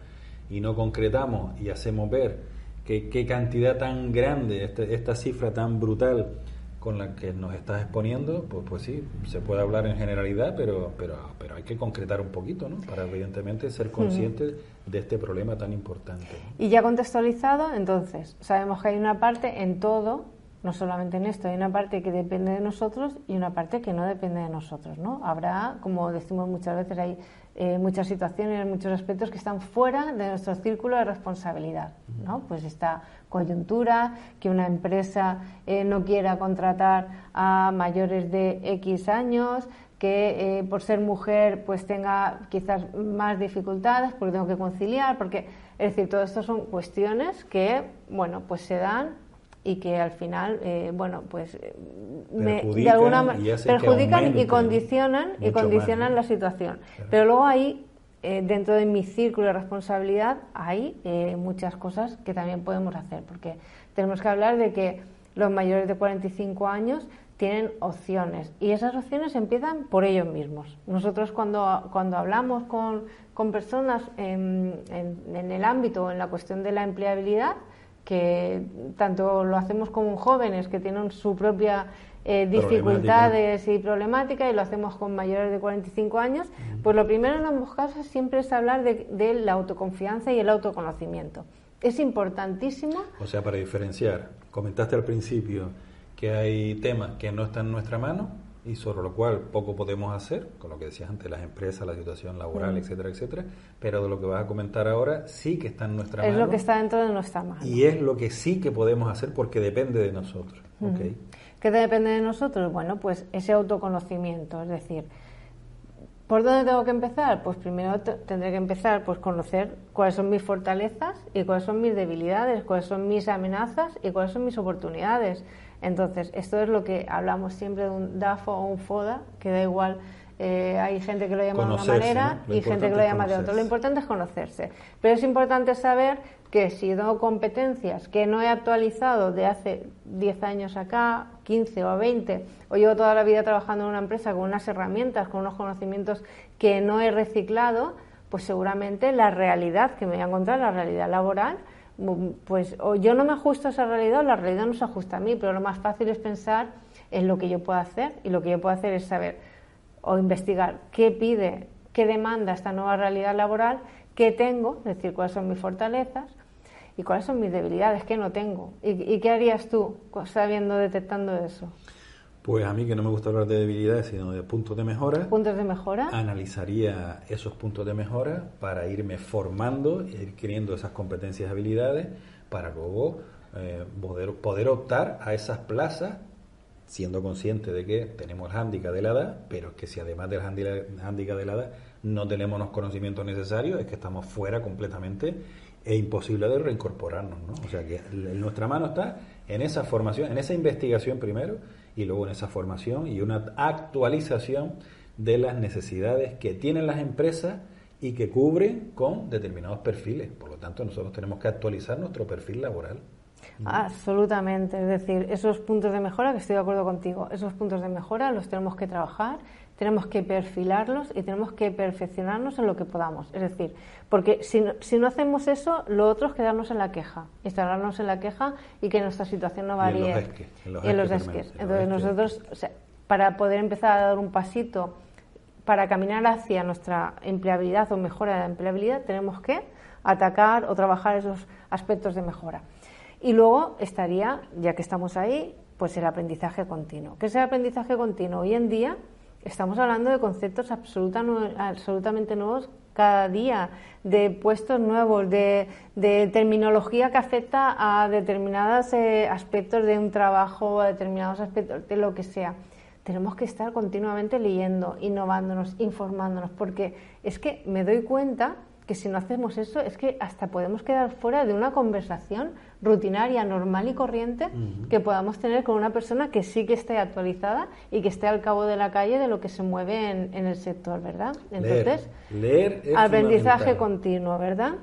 y no concretamos y hacemos ver qué cantidad tan grande, este, esta cifra tan brutal con la que nos estás exponiendo, pues, pues sí, se puede hablar en generalidad, pero, pero, pero hay que concretar un poquito, ¿no? Para evidentemente ser conscientes de este problema tan importante. Y ya contextualizado, entonces, sabemos que hay una parte en todo, no solamente en esto, hay una parte que depende de nosotros y una parte que no depende de nosotros, ¿no? Habrá, como decimos muchas veces, hay eh, muchas situaciones, muchos aspectos que están fuera de nuestro círculo de responsabilidad. ¿no? Pues esta coyuntura, que una empresa eh, no quiera contratar a mayores de X años, que eh, por ser mujer pues tenga quizás más dificultades porque tengo que conciliar, porque es decir, todo esto son cuestiones que bueno pues se dan y que al final, eh, bueno, pues eh, de alguna manera perjudican y condicionan y condicionan la situación. Pero luego hay eh, dentro de mi círculo de responsabilidad hay muchas cosas que también podemos hacer, porque tenemos que hablar de que los mayores de 45 años tienen opciones y esas opciones empiezan por ellos mismos. Nosotros cuando, cuando hablamos con, con personas en, en, en el ámbito, en la cuestión de la empleabilidad, que tanto lo hacemos con jóvenes que tienen su propia eh, dificultades y problemática y lo hacemos con mayores de 45 años, pues lo primero en ambos casos siempre es hablar de, la autoconfianza y el autoconocimiento. Es importantísimo. O sea, para diferenciar, comentaste al principio que hay temas que no están en nuestra mano y sobre lo cual poco podemos hacer, con lo que decías antes, las empresas, la situación laboral, mm. etcétera, etcétera, pero de lo que vas a comentar ahora sí que está en nuestra mano. Es lo que está dentro de nuestra mano. Y es lo que sí que podemos hacer porque depende de nosotros. Mm. ¿Qué depende de nosotros? Bueno, pues ese autoconocimiento, es decir, ¿por dónde tengo que empezar? Pues primero tendré que empezar pues conocer cuáles son mis fortalezas y cuáles son mis debilidades, cuáles son mis amenazas y cuáles son mis oportunidades entonces, esto es lo que hablamos siempre de un DAFO o un FODA, que da igual, eh, hay gente que lo llama de una manera y gente que lo llama de otra. Lo importante es conocerse. Pero es importante saber que si tengo competencias que no he actualizado de hace 10 años acá, 15 o 20, o llevo toda la vida trabajando en una empresa con unas herramientas, con unos conocimientos que no he reciclado, pues seguramente la realidad que me voy a encontrar, la realidad laboral, pues o yo no me ajusto a esa realidad o la realidad no se ajusta a mí, pero lo más fácil es pensar en lo que yo puedo hacer y lo que yo puedo hacer es saber o investigar qué pide, qué demanda esta nueva realidad laboral, qué tengo, es decir, cuáles son mis fortalezas y cuáles son mis debilidades, qué no tengo. ¿Y, y qué harías tú sabiendo, detectando eso? Pues a mí que no me gusta hablar de debilidades, sino de puntos de mejora. Puntos de mejora. Analizaría esos puntos de mejora para irme formando, ir adquiriendo esas competencias y habilidades para luego eh, poder, poder optar a esas plazas siendo consciente de que tenemos el hándicap de la edad, pero que si además del hándicap de la edad no tenemos los conocimientos necesarios, es que estamos fuera completamente e imposible de reincorporarnos. ¿no? O sea que en nuestra mano está en esa formación, en esa investigación primero y luego en esa formación y una actualización de las necesidades que tienen las empresas y que cubren con determinados perfiles. Por lo tanto, nosotros tenemos que actualizar nuestro perfil laboral. Absolutamente, es decir, esos puntos de mejora, que estoy de acuerdo contigo, esos puntos de mejora los tenemos que trabajar tenemos que perfilarlos y tenemos que perfeccionarnos en lo que podamos. Es decir, porque si no, si no hacemos eso, lo otro es quedarnos en la queja, instalarnos en la queja y que nuestra situación no varíe. Y en los esques. Entonces nosotros, para poder empezar a dar un pasito para caminar hacia nuestra empleabilidad o mejora de la empleabilidad, tenemos que atacar o trabajar esos aspectos de mejora. Y luego estaría, ya que estamos ahí, pues el aprendizaje continuo. ¿Qué es el aprendizaje continuo? Hoy en día estamos hablando de conceptos absolutamente nuevos cada día, de puestos nuevos, de, terminología que afecta a determinados eh, aspectos de un trabajo, a determinados aspectos de lo que sea. Tenemos que estar continuamente leyendo, innovándonos, informándonos, porque es que me doy cuenta que si no hacemos eso es que hasta podemos quedar fuera de una conversación rutinaria, normal y corriente que podamos tener con una persona que sí que esté actualizada y que esté al cabo de la calle de lo que se mueve en, el sector, ¿verdad? Entonces, leer, aprendizaje continuo, ¿verdad?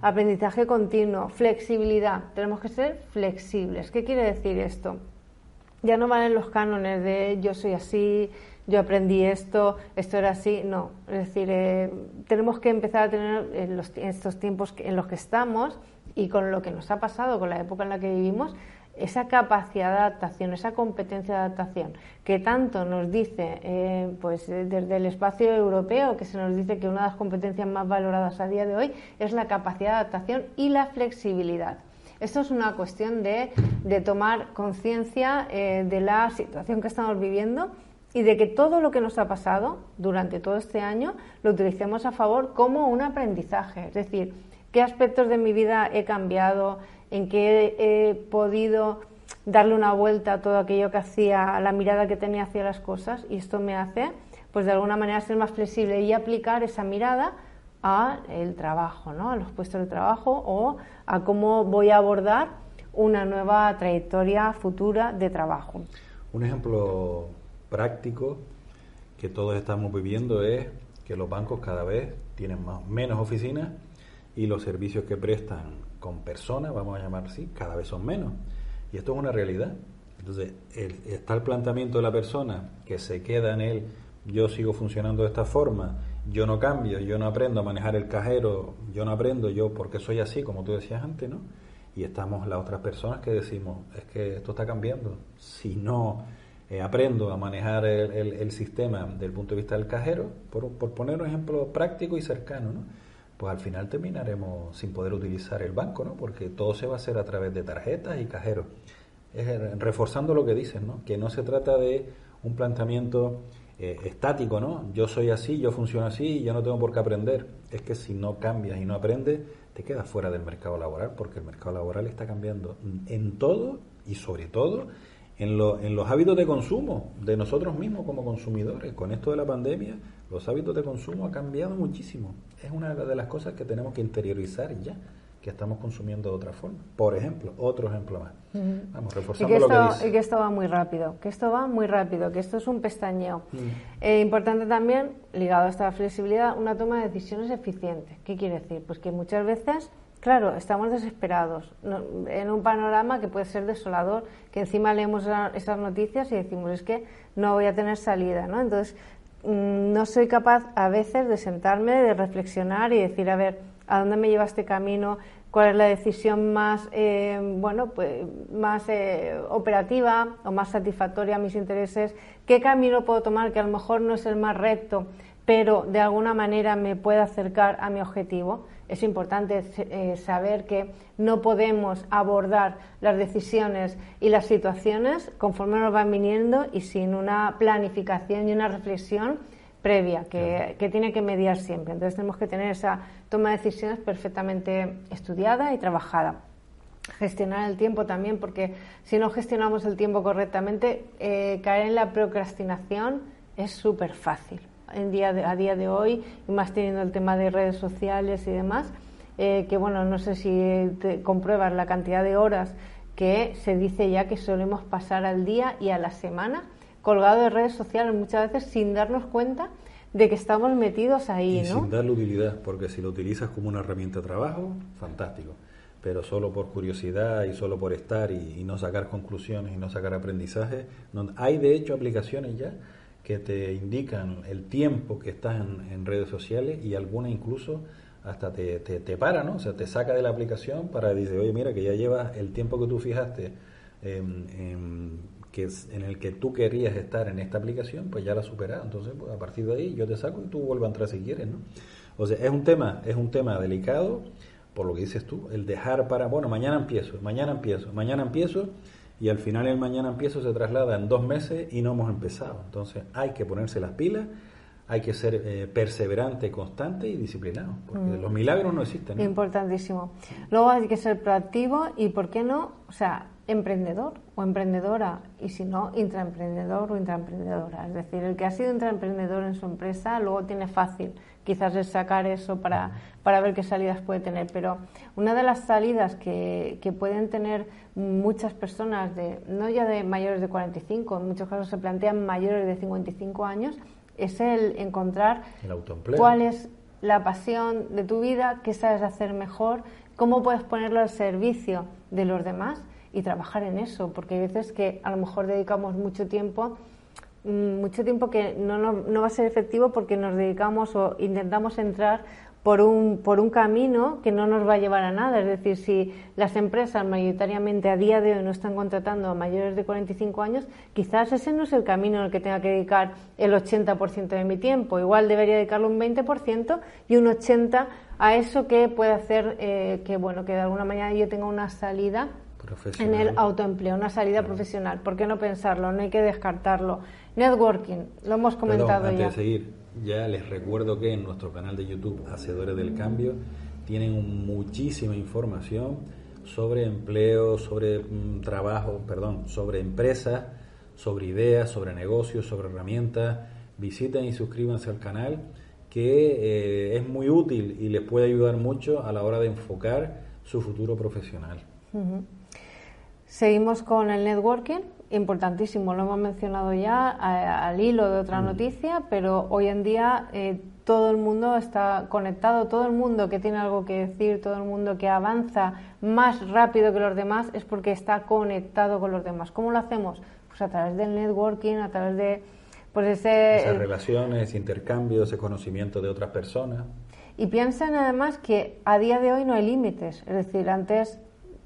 Aprendizaje continuo, flexibilidad. Tenemos que ser flexibles. ¿Qué quiere decir esto? Ya no valen los cánones de yo soy así, yo aprendí esto, esto era así. No, es decir, eh, tenemos que empezar a tener en, estos tiempos en los que estamos y con lo que nos ha pasado, con la época en la que vivimos, esa capacidad de adaptación, esa competencia de adaptación que tanto nos dice, eh, pues eh, desde el espacio europeo, que se nos dice que una de las competencias más valoradas a día de hoy es la capacidad de adaptación y la flexibilidad. Esto es una cuestión de, tomar conciencia de la situación que estamos viviendo y de que todo lo que nos ha pasado durante todo este año lo utilicemos a favor como un aprendizaje. Es decir, qué aspectos de mi vida he cambiado, en qué he podido darle una vuelta a todo aquello que hacía, a la mirada que tenía hacia las cosas y esto me hace, pues de alguna manera ser más flexible y aplicar esa mirada a el trabajo, ¿no? a los puestos de trabajo o a cómo voy a abordar una nueva trayectoria futura de trabajo. Un ejemplo práctico que todos estamos viviendo es que los bancos cada vez tienen más, menos oficinas y los servicios que prestan con personas, vamos a llamar así, cada vez son menos. Y esto es una realidad. Entonces, está el planteamiento de la persona que se queda en él, yo sigo funcionando de esta forma, yo no cambio, yo no aprendo a manejar el cajero, yo no aprendo yo porque soy así, como tú decías antes, ¿no? Y estamos las otras personas que decimos, es que esto está cambiando. Si no eh, aprendo a manejar el, sistema desde el punto de vista del cajero, por, poner un ejemplo práctico y cercano, ¿no? pues al final terminaremos sin poder utilizar el banco, ¿no? porque todo se va a hacer a través de tarjetas y cajeros. Es reforzando lo que dicen, ¿no? que no se trata de un planteamiento eh, estático, ¿no? Yo soy así, yo funciono así y yo no tengo por qué aprender. Es que si no cambias y no aprendes, te quedas fuera del mercado laboral, porque el mercado laboral está cambiando en todo y sobre todo en, en los hábitos de consumo de nosotros mismos como consumidores. Con esto de la pandemia, los hábitos de consumo han cambiado muchísimo. Es una de las cosas que tenemos que interiorizar ya que estamos consumiendo de otra forma. Por ejemplo, otro ejemplo más. Vamos, reforzando lo que dice. Y que esto va muy rápido, que esto va muy rápido, que esto es un pestañeo. Eh, importante también, ligado a esta flexibilidad, una toma de decisiones eficiente. ¿Qué quiere decir? Pues que muchas veces Claro, estamos desesperados. En un panorama que puede ser desolador, que encima leemos esas noticias y decimos es que no voy a tener salida, ¿no? Entonces mm, no soy capaz a veces de sentarme, de reflexionar y decir a ver a dónde me lleva este camino, cuál es la decisión más eh, bueno pues más eh, operativa o más satisfactoria a mis intereses, qué camino puedo tomar que a lo mejor no es el más recto, pero de alguna manera me puede acercar a mi objetivo es importante eh, saber que no podemos abordar las decisiones y las situaciones conforme nos van viniendo y sin una planificación y una reflexión previa que, tiene que mediar siempre. Entonces tenemos que tener esa toma de decisiones perfectamente estudiada y trabajada. Gestionar el tiempo también, porque si no gestionamos el tiempo correctamente, eh, caer en la procrastinación es súper fácil en día a día de hoy, y más teniendo el tema de redes sociales y demás, eh, que bueno, no sé si te compruebas la cantidad de horas que se dice ya que solemos pasar al día y a la semana colgado de redes sociales muchas veces sin darnos cuenta de que estamos metidos ahí, y Sin darle utilidad, porque si lo utilizas como una herramienta de trabajo, fantástico. Pero solo por curiosidad y solo por estar y, no sacar conclusiones y no sacar aprendizaje. hay de hecho aplicaciones ya te indican el tiempo que estás en, redes sociales y alguna incluso hasta te, te, para, ¿no? O sea, te saca de la aplicación para decir, oye, mira, que ya llevas el tiempo que tú fijaste que en el que tú querías estar en esta aplicación, pues ya la superado. Entonces, pues, a partir de ahí yo te saco y tú vuelves a entrar si quieres, ¿no? O sea, es un tema, es un tema delicado, por lo que dices tú, el dejar para, bueno, mañana empiezo, mañana empiezo, mañana empiezo, y al final el mañana empiezo se traslada en dos meses y no hemos empezado. Entonces hay que ponerse las pilas, hay que ser eh, perseverante, constante y disciplinado, porque mm. los milagros no existen. Importantísimo. Luego hay que ser proactivo y, ¿por qué no? O sea, emprendedor o emprendedora y si no, intraemprendedor o intraemprendedora. Es decir, el que ha sido intraemprendedor en su empresa luego tiene fácil quizás es sacar eso para, para ver qué salidas puede tener. Pero una de las salidas que, que pueden tener muchas personas, de, no ya de mayores de 45, en muchos casos se plantean mayores de 55 años, es el encontrar cuál es la pasión de tu vida, qué sabes hacer mejor, cómo puedes ponerlo al servicio de los demás y trabajar en eso, porque hay veces que a lo mejor dedicamos mucho tiempo mucho tiempo que no, no, no, va a ser efectivo porque nos dedicamos o intentamos entrar por un, por un camino que no nos va a llevar a nada. Es decir, si las empresas mayoritariamente a día de hoy no están contratando a mayores de 45 años, quizás ese no es el camino en el que tenga que dedicar el 80% de mi tiempo. Igual debería dedicarlo un 20% y un 80% a eso que puede hacer eh, que, bueno, que de alguna manera yo tenga una salida en el autoempleo, una salida profesional. ¿Por qué no pensarlo? No hay que descartarlo. Networking, lo hemos comentado antes ya. De seguir, ya les recuerdo que en nuestro canal de YouTube, Hacedores del Cambio, tienen muchísima información sobre empleo, sobre mm, trabajo, perdón, sobre empresas, sobre ideas, sobre negocios, sobre herramientas. Visiten y suscríbanse al canal que eh, es muy útil y les puede ayudar mucho a la hora de enfocar su futuro profesional. Seguimos con el networking, importantísimo, lo hemos mencionado ya al hilo de otra mm. noticia, pero hoy en día eh, todo el mundo está conectado, todo el mundo que tiene algo que decir, todo el mundo que avanza más rápido que los demás es porque está conectado con los demás. ¿Cómo lo hacemos? Pues a través del networking, a través de pues ese, esas relaciones, intercambios, ese conocimiento de otras personas. Y piensen además que a día de hoy no hay límites, es decir, antes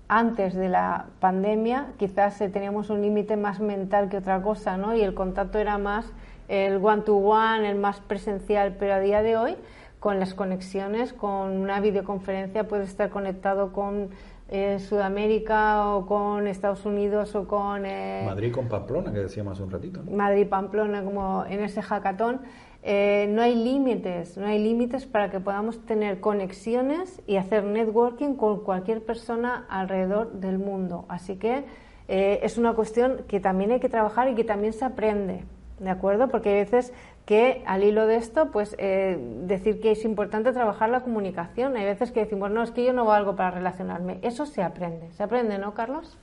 antes de la pandemia quizás eh, teníamos un límite más mental que otra cosa, ¿no? Y el contacto era más el one-to-one, el más presencial, pero a día de hoy, con las conexiones, con una videoconferencia, puedes estar conectado con eh, Sudamérica o con Estados Unidos o con... Eh, Madrid con Pamplona, que decíamos hace un ratito. Madrid-Pamplona, como en ese hackathon. Eh, no hay límites, no hay límites para que podamos tener conexiones y hacer networking con cualquier persona alrededor del mundo. Así que eh, es una cuestión que también hay que trabajar y que también se aprende, ¿de acuerdo? Porque hay veces que al hilo de esto, pues eh, decir que es importante trabajar la comunicación. Hay veces que decimos, no, es que yo no valgo para relacionarme. Eso se aprende. ¿Se aprende, no, Carlos?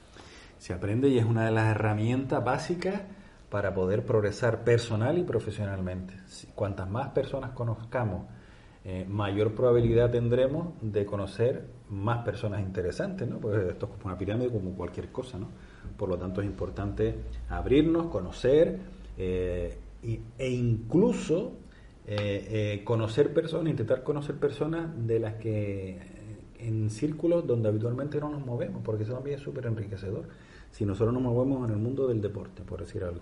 Se aprende y es una de las herramientas básicas para poder progresar personal y profesionalmente. Cuantas más personas conozcamos, eh, mayor probabilidad tendremos de conocer más personas interesantes, ¿no? Pues esto es como una pirámide, como cualquier cosa, ¿no? Por lo tanto es importante abrirnos, conocer eh, e incluso eh, conocer personas, intentar conocer personas de las que en círculos donde habitualmente no nos movemos, porque eso también es súper enriquecedor. Si nosotros nos movemos en el mundo del deporte, por decir algo,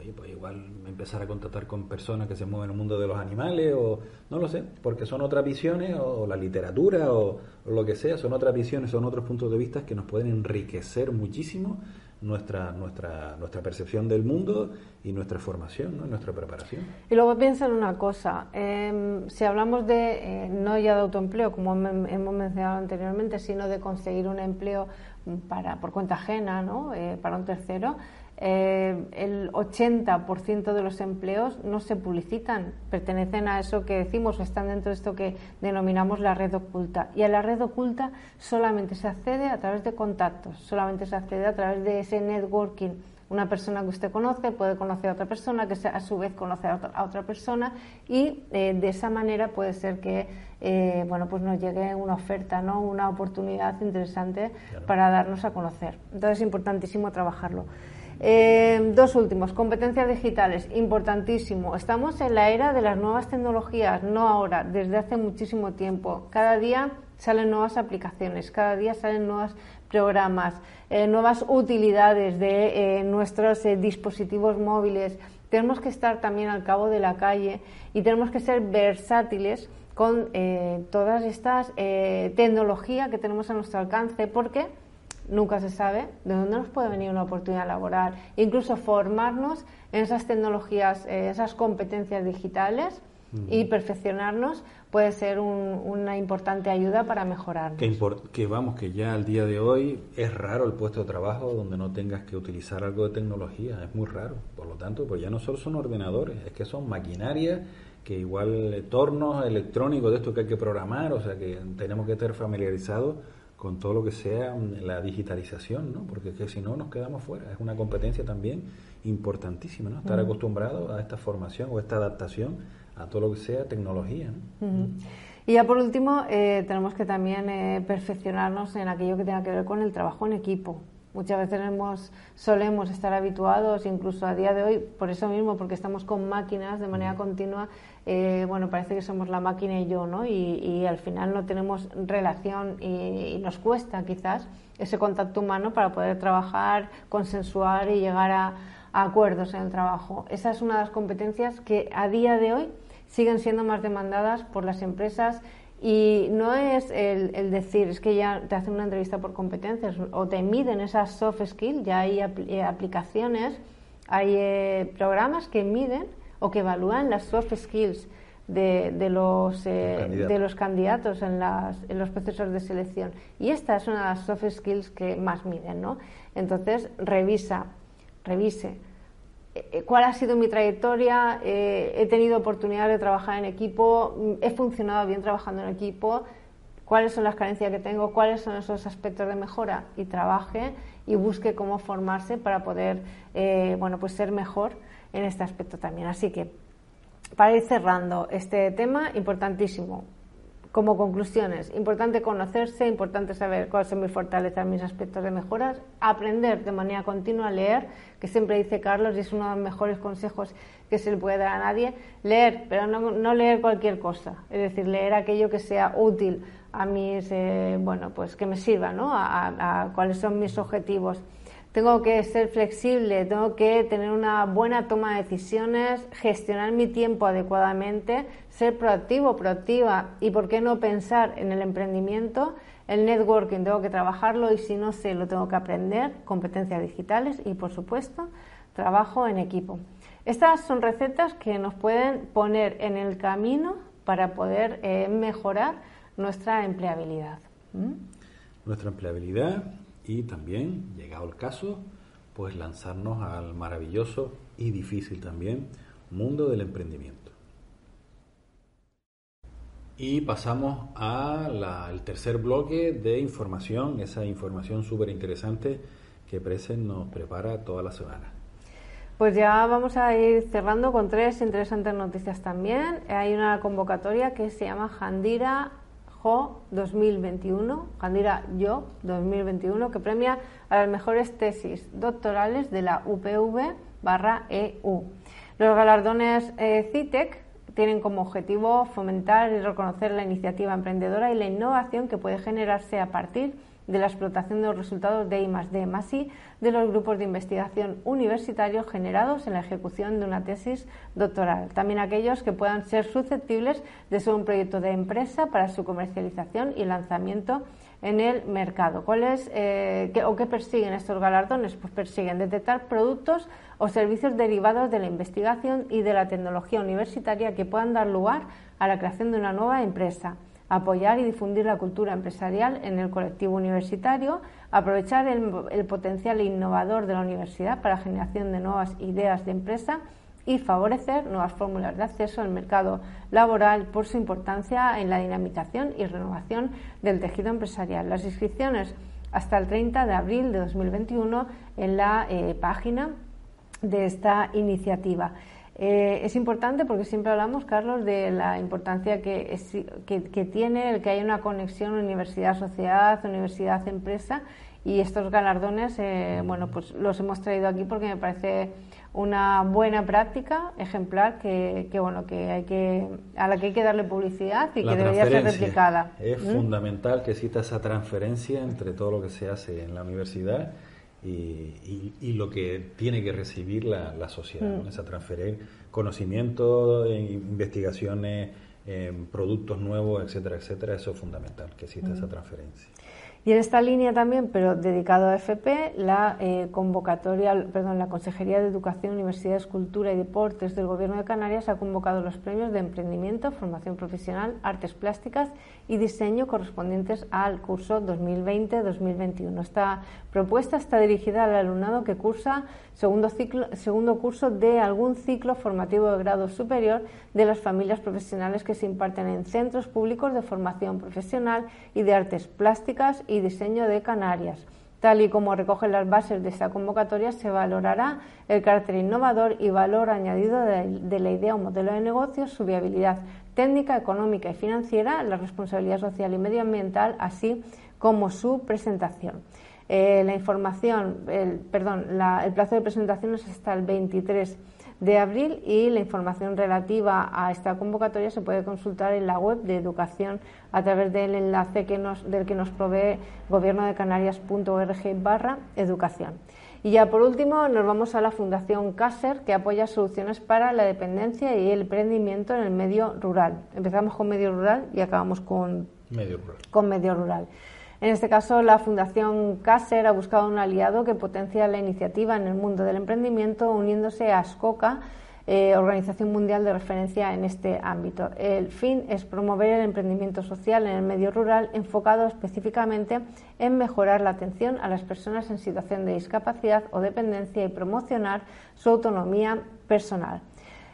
pues, pues igual empezar a contactar con personas que se mueven en el mundo de los animales o no lo sé, porque son otras visiones o, la literatura o, lo que sea, son otras visiones, son otros puntos de vista que nos pueden enriquecer muchísimo nuestra, nuestra, nuestra percepción del mundo y nuestra formación, ¿no? nuestra preparación. Y luego piensa en una cosa, em, si hablamos de, eh, no ya de autoempleo, como hemos mencionado anteriormente, sino de conseguir un empleo para, por cuenta ajena, ¿no? Eh, para un tercero, eh, el 80% de los empleos no se publicitan, pertenecen a eso que decimos, están dentro de esto que denominamos la red oculta. Y a la red oculta solamente se accede a través de contactos, solamente se accede a través de ese networking. Una persona que usted conoce puede conocer a otra persona, que a su vez conoce a otra, persona y eh, de esa manera puede ser que eh, bueno, pues nos llegue una oferta, ¿no? una oportunidad interesante para darnos a conocer. Entonces es importantísimo trabajarlo. Eh, dos últimos, competencias digitales, importantísimo. Estamos en la era de las nuevas tecnologías, no ahora, desde hace muchísimo tiempo. Cada día salen nuevas aplicaciones, cada día salen nuevos programas, eh, nuevas utilidades de eh, nuestros dispositivos móviles. Tenemos que estar también al cabo de la calle y tenemos que ser versátiles con todas estas tecnologías que tenemos a nuestro alcance, porque nunca se sabe de dónde nos puede venir una oportunidad laboral. Incluso formarnos en esas tecnologías, eh, esas competencias digitales y perfeccionarnos puede ser una importante ayuda para mejorar. Que, que vamos, que ya al día de hoy es raro el puesto de trabajo donde no tengas que utilizar algo de tecnología, es muy raro. Por lo tanto, pues ya no solo son ordenadores, es que son maquinarias que igual tornos electrónicos de esto que hay que programar, o sea que tenemos que estar familiarizados con todo lo que sea la digitalización, ¿no? Porque que si no nos quedamos fuera. Es una competencia también importantísima, ¿no? Estar acostumbrado a esta formación o esta adaptación a todo lo que sea tecnología. Y ya por último, eh, tenemos que también eh, perfeccionarnos en aquello que tenga que ver con el trabajo en equipo. Muchas veces hemos, solemos estar habituados, incluso a día de hoy, por eso mismo, porque estamos con máquinas de manera continua, eh, bueno, parece que somos la máquina y yo, ¿no? Y, al final no tenemos relación y, nos cuesta quizás ese contacto humano para poder trabajar, consensuar y llegar a, acuerdos en el trabajo. Esa es una de las competencias que a día de hoy siguen siendo más demandadas por las empresas y no es el, decir, es que ya te hacen una entrevista por competencias o te miden esas soft skills, ya hay eh, aplicaciones, hay eh, programas que miden o que evalúan las soft skills de, de los, eh, de los candidatos en, las, en los procesos de selección. Y esta es una de las soft skills que más miden, ¿no? Entonces, revisa, revise cuál ha sido mi trayectoria, eh, he tenido oportunidad de trabajar en equipo, mm, he funcionado bien trabajando en equipo, cuáles son las carencias que tengo, cuáles son esos aspectos de mejora y trabaje y busque cómo formarse para poder eh, bueno, pues ser mejor en este aspecto también. Así que, para ir cerrando este tema, importantísimo, como conclusiones, importante conocerse, importante saber cuáles son mis fortalezas, mis aspectos de mejoras, aprender de manera continua a leer, que siempre dice Carlos y es uno de los mejores consejos que se le puede dar a nadie, leer, pero no, leer cualquier cosa, es decir, leer aquello que sea útil a mis, eh, bueno, pues que me sirva, ¿no? a cuáles son mis objetivos. Tengo que ser flexible, tengo que tener una buena toma de decisiones, gestionar mi tiempo adecuadamente, ser proactivo, proactiva y, ¿por qué no pensar en el emprendimiento? El networking tengo que trabajarlo y si no sé, lo tengo que aprender, competencias digitales y, por supuesto, trabajo en equipo. Estas son recetas que nos pueden poner en el camino para poder eh, mejorar nuestra empleabilidad. Nuestra empleabilidad y también, llegado el caso, pues lanzarnos al maravilloso y difícil también mundo del emprendimiento. Y pasamos al tercer bloque de información, esa información súper interesante que Presen nos prepara toda la semana. Pues ya vamos a ir cerrando con tres interesantes noticias también. Hay una convocatoria que se llama Jandira JO 2021, Candira Yo 2021, que premia a las mejores tesis doctorales de la UPV barra EU. Los galardones eh, CITEC tienen como objetivo fomentar y reconocer la iniciativa emprendedora y la innovación que puede generarse a partir de la explotación de los resultados de I D más I de los grupos de investigación universitarios generados en la ejecución de una tesis doctoral. También aquellos que puedan ser susceptibles de ser un proyecto de empresa para su comercialización y lanzamiento en el mercado. ¿Cuáles eh, o qué persiguen estos galardones? Pues persiguen detectar productos o servicios derivados de la investigación y de la tecnología universitaria que puedan dar lugar a la creación de una nueva empresa apoyar y difundir la cultura empresarial en el colectivo universitario, aprovechar el, potencial innovador de la universidad para la generación de nuevas ideas de empresa y favorecer nuevas fórmulas de acceso al mercado laboral por su importancia en la dinamización y renovación del tejido empresarial. Las inscripciones hasta el 30 de abril de 2021 en la eh, página de esta iniciativa. Eh, es importante porque siempre hablamos, Carlos, de la importancia que, tiene el que haya una conexión universidad-sociedad, universidad-empresa Y estos galardones, eh, bueno, pues los hemos traído aquí porque me parece una buena práctica ejemplar que, bueno que hay que a la que hay que darle publicidad y que debería ser replicada. Es ¿Mm? fundamental que exista esa transferencia entre todo lo que se hace en la universidad y, y, lo que tiene que recibir la, la sociedad, mm. esa transferir conocimiento, investigaciones, productos nuevos, etcétera, etcétera, eso es fundamental, que exista esa mm. transferencia. Y en esta línea también, pero dedicado a FP, la eh, convocatoria, perdón, la Consejería de Educación, Universidades, Cultura y Deportes del Gobierno de Canarias ha convocado los premios de emprendimiento, formación profesional, artes plásticas y diseño correspondientes al curso 2020-2021. Esta propuesta está dirigida al alumnado que cursa segundo, ciclo, segundo curso de algún ciclo formativo de grado superior de las familias profesionales que se imparten en centros públicos de formación profesional y de artes plásticas y diseño de Canarias. Tal y como recogen las bases de esta convocatoria, se valorará el carácter innovador y valor añadido de, la idea o modelo de negocio, su viabilidad técnica, económica y financiera, la responsabilidad social y medioambiental, así como su presentación. Eh, la información, el, el plazo de presentación es hasta el 23 de abril y la información relativa a esta convocatoria se puede consultar en la web de educación a través del enlace que nos, del que nos provee gobiernodecanarias.org barra educación. Y ya por último nos vamos a la Fundación CASER que apoya soluciones para la dependencia y el emprendimiento en el medio rural. Empezamos con medio rural y acabamos con medio rural. Con medio rural. En este caso, la Fundación Caser ha buscado un aliado que potencia la iniciativa en el mundo del emprendimiento, uniéndose a SCOCA, eh, Organización Mundial de Referencia en este ámbito. El fin es promover el emprendimiento social en el medio rural, enfocado específicamente en mejorar la atención a las personas en situación de discapacidad o dependencia y promocionar su autonomía personal.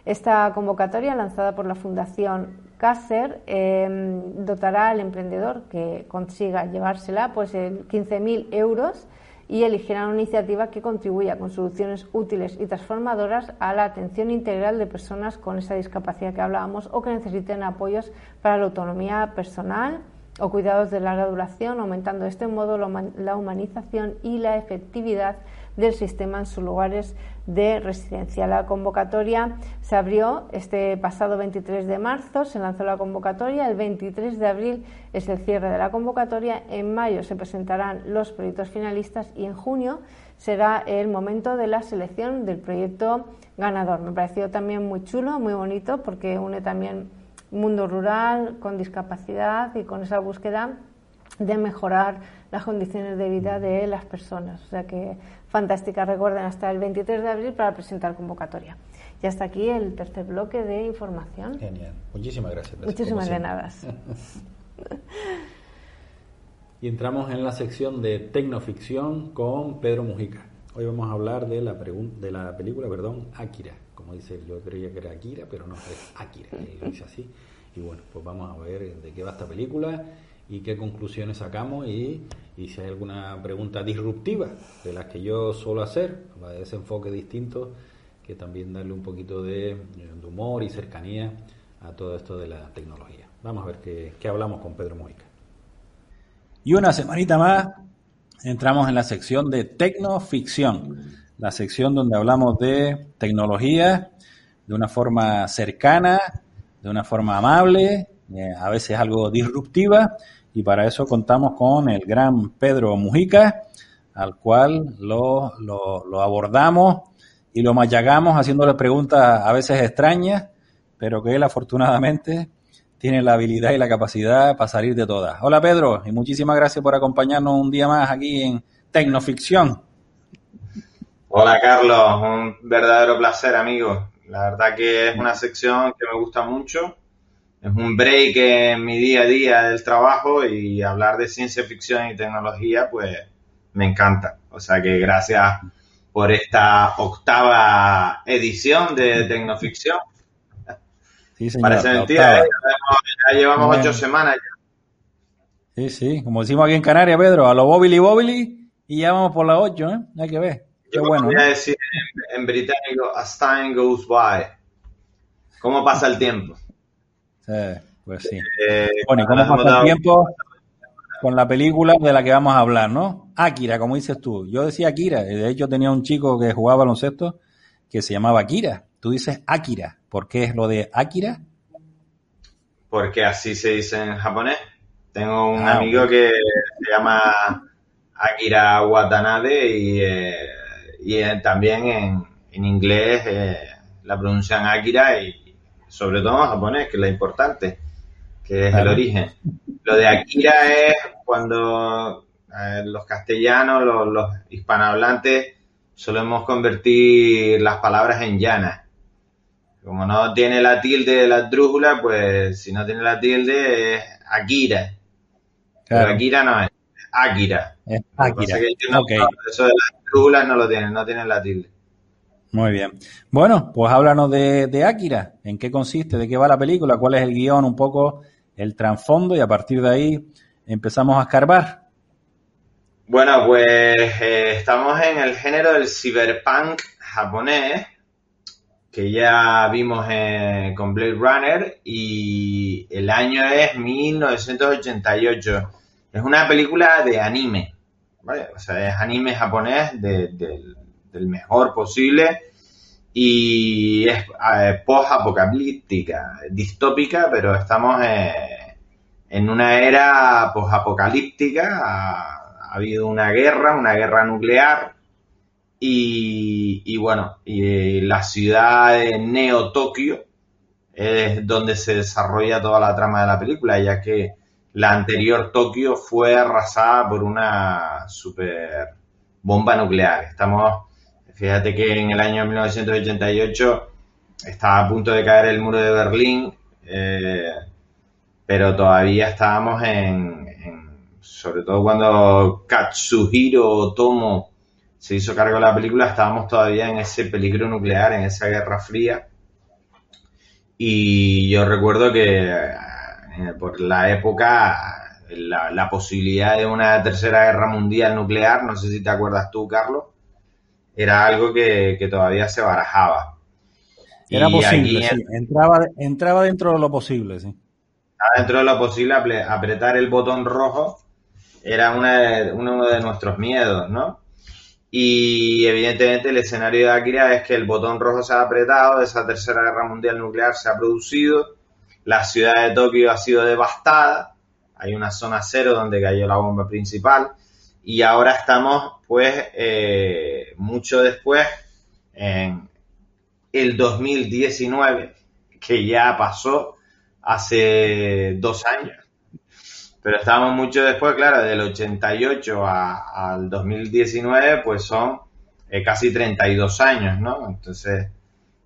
Esta convocatoria, lanzada por la Fundación Caser em, dotará al emprendedor que consiga llevársela pues 15.000 euros y elegirá una iniciativa que contribuya con soluciones útiles y transformadoras a la atención integral de personas con esa discapacidad que hablábamos o que necesiten apoyos para la autonomía personal o cuidados de larga duración, aumentando de este modo la humanización y la efectividad del sistema en sus lugares de residencia. La convocatoria se abrió este pasado 23 de marzo, se lanzó la convocatoria, el 23 de abril es el cierre de la convocatoria, en mayo se presentarán los proyectos finalistas y en junio será el momento de la selección del proyecto ganador. Me pareció también muy chulo, muy bonito, porque une también mundo rural con discapacidad y con esa búsqueda de mejorar las condiciones de vida de las personas. O sea que fantástica. Recuerden hasta el 23 de abril para presentar convocatoria. Y hasta aquí el tercer bloque de información. Genial. Muchísimas gracias. Muchísimas de (laughs) y entramos en la sección de tecnoficción con Pedro Mujica. Hoy vamos a hablar de la, de la película, perdón, Akira. Como dice, yo creía que era Akira, pero no, es Akira. lo dice así. Y bueno, pues vamos a ver de qué va esta película y qué conclusiones sacamos y, si hay alguna pregunta disruptiva de las que yo suelo hacer, de ese enfoque distinto, que también darle un poquito de, humor y cercanía a todo esto de la tecnología. Vamos a ver qué, qué hablamos con Pedro Moica. Y una semanita más entramos en la sección de tecnoficción, la sección donde hablamos de tecnología de una forma cercana, de una forma amable, eh, a veces algo disruptiva y para eso contamos con el gran Pedro Mujica, al cual lo, lo, abordamos y lo machacamos haciéndole preguntas a veces extrañas, pero que él afortunadamente tiene la habilidad y la capacidad para salir de todas. Hola Pedro, y muchísimas gracias por acompañarnos un día más aquí en Tecnoficción. Hola Carlos, un verdadero placer amigo. La verdad que es una sección que me gusta mucho es un break en mi día a día del trabajo y hablar de ciencia ficción y tecnología, pues me encanta. O sea que gracias por esta octava edición de Tecnoficción. Sí, Parece mentira, ¿eh? ya llevamos ocho semanas ya. Sí, sí, como decimos aquí en Canarias, Pedro, a lo bobili bobili y ya vamos por las ocho, ¿eh? Hay que ver. Qué bueno. Voy a decir en, en británico, as time goes by. ¿Cómo pasa el tiempo? Pues sí. Eh, bueno, ¿y cómo pasa el tiempo? con la película de la que vamos a hablar, ¿no? Akira, como dices tú. Yo decía Akira, de hecho tenía un chico que jugaba baloncesto que se llamaba Akira. Tú dices Akira. ¿Por qué es lo de Akira? Porque así se dice en japonés. Tengo un ah, amigo que se llama Akira Watanabe y, eh, y eh, también en, en inglés eh, la pronuncian Akira y sobre todo en japonés, que es lo importante, que es el origen. Lo de Akira es cuando los castellanos, los, los hispanohablantes, solemos convertir las palabras en llanas. Como no tiene la tilde de la drújula, pues si no tiene la tilde es Akira. Pero Akira no es, Akira. Es Akira. Eso de las drújulas no lo tienen, no tienen la tilde. Muy bien. Bueno, pues háblanos de, de Akira. ¿En qué consiste? ¿De qué va la película? ¿Cuál es el guion? Un poco el trasfondo y a partir de ahí empezamos a escarbar. Bueno, pues eh, estamos en el género del cyberpunk japonés, que ya vimos con Blade Runner y el año es 1988. Es una película de anime, ¿vale? O sea, es anime japonés del mejor posible y es eh, distópica, pero estamos eh, en una era post-apocalíptica. Ha, habido una guerra, una guerra nuclear y, bueno, y la ciudad de Neo Tokio es donde se desarrolla toda la trama de la película, ya que la anterior Tokio fue arrasada por una super bomba nuclear. Estamos Fíjate que en el año 1988 estaba a punto de caer el muro de Berlín, eh, pero todavía estábamos en, sobre todo cuando Katsuhiro Tomo se hizo cargo de la película, estábamos todavía en ese peligro nuclear, en esa guerra fría. Y yo recuerdo que eh, por la época, la, la, posibilidad de una tercera guerra mundial nuclear, no sé si te acuerdas tú, Carlos, era algo que, todavía se barajaba. Era posible, entraba, entraba dentro de lo posible, sí. Dentro de lo posible apretar el botón rojo era uno de nuestros miedos, ¿no? Y evidentemente el escenario de Akira es que el botón rojo se ha apretado, esa tercera guerra mundial nuclear se ha producido, la ciudad de Tokio ha sido devastada, hay una zona cero donde cayó la bomba principal, y ahora estamos pues eh, mucho después en el 2019 que ya pasó hace dos años. Pero estamos mucho después claro del 88 al 2019 pues son eh, casi 32 años no entonces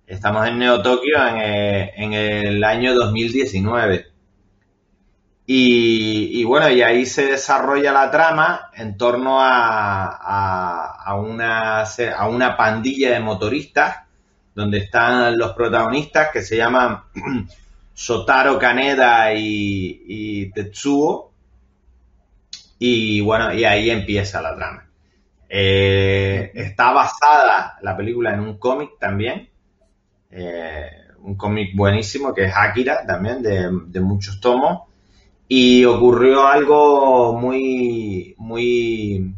estamos en Neo Tokio en, eh, en el año 2019 y, bueno, y ahí se desarrolla la trama en torno a, una, pandilla de motoristas, donde están los protagonistas que se llaman (clears throat) Sotaro Kaneda y, Tetsuo. Y bueno, y ahí empieza la trama. Eh, está basada la película en un cómic también. Eh, un cómic buenísimo que es Akira también, de muchos tomos y ocurrió algo muy, muy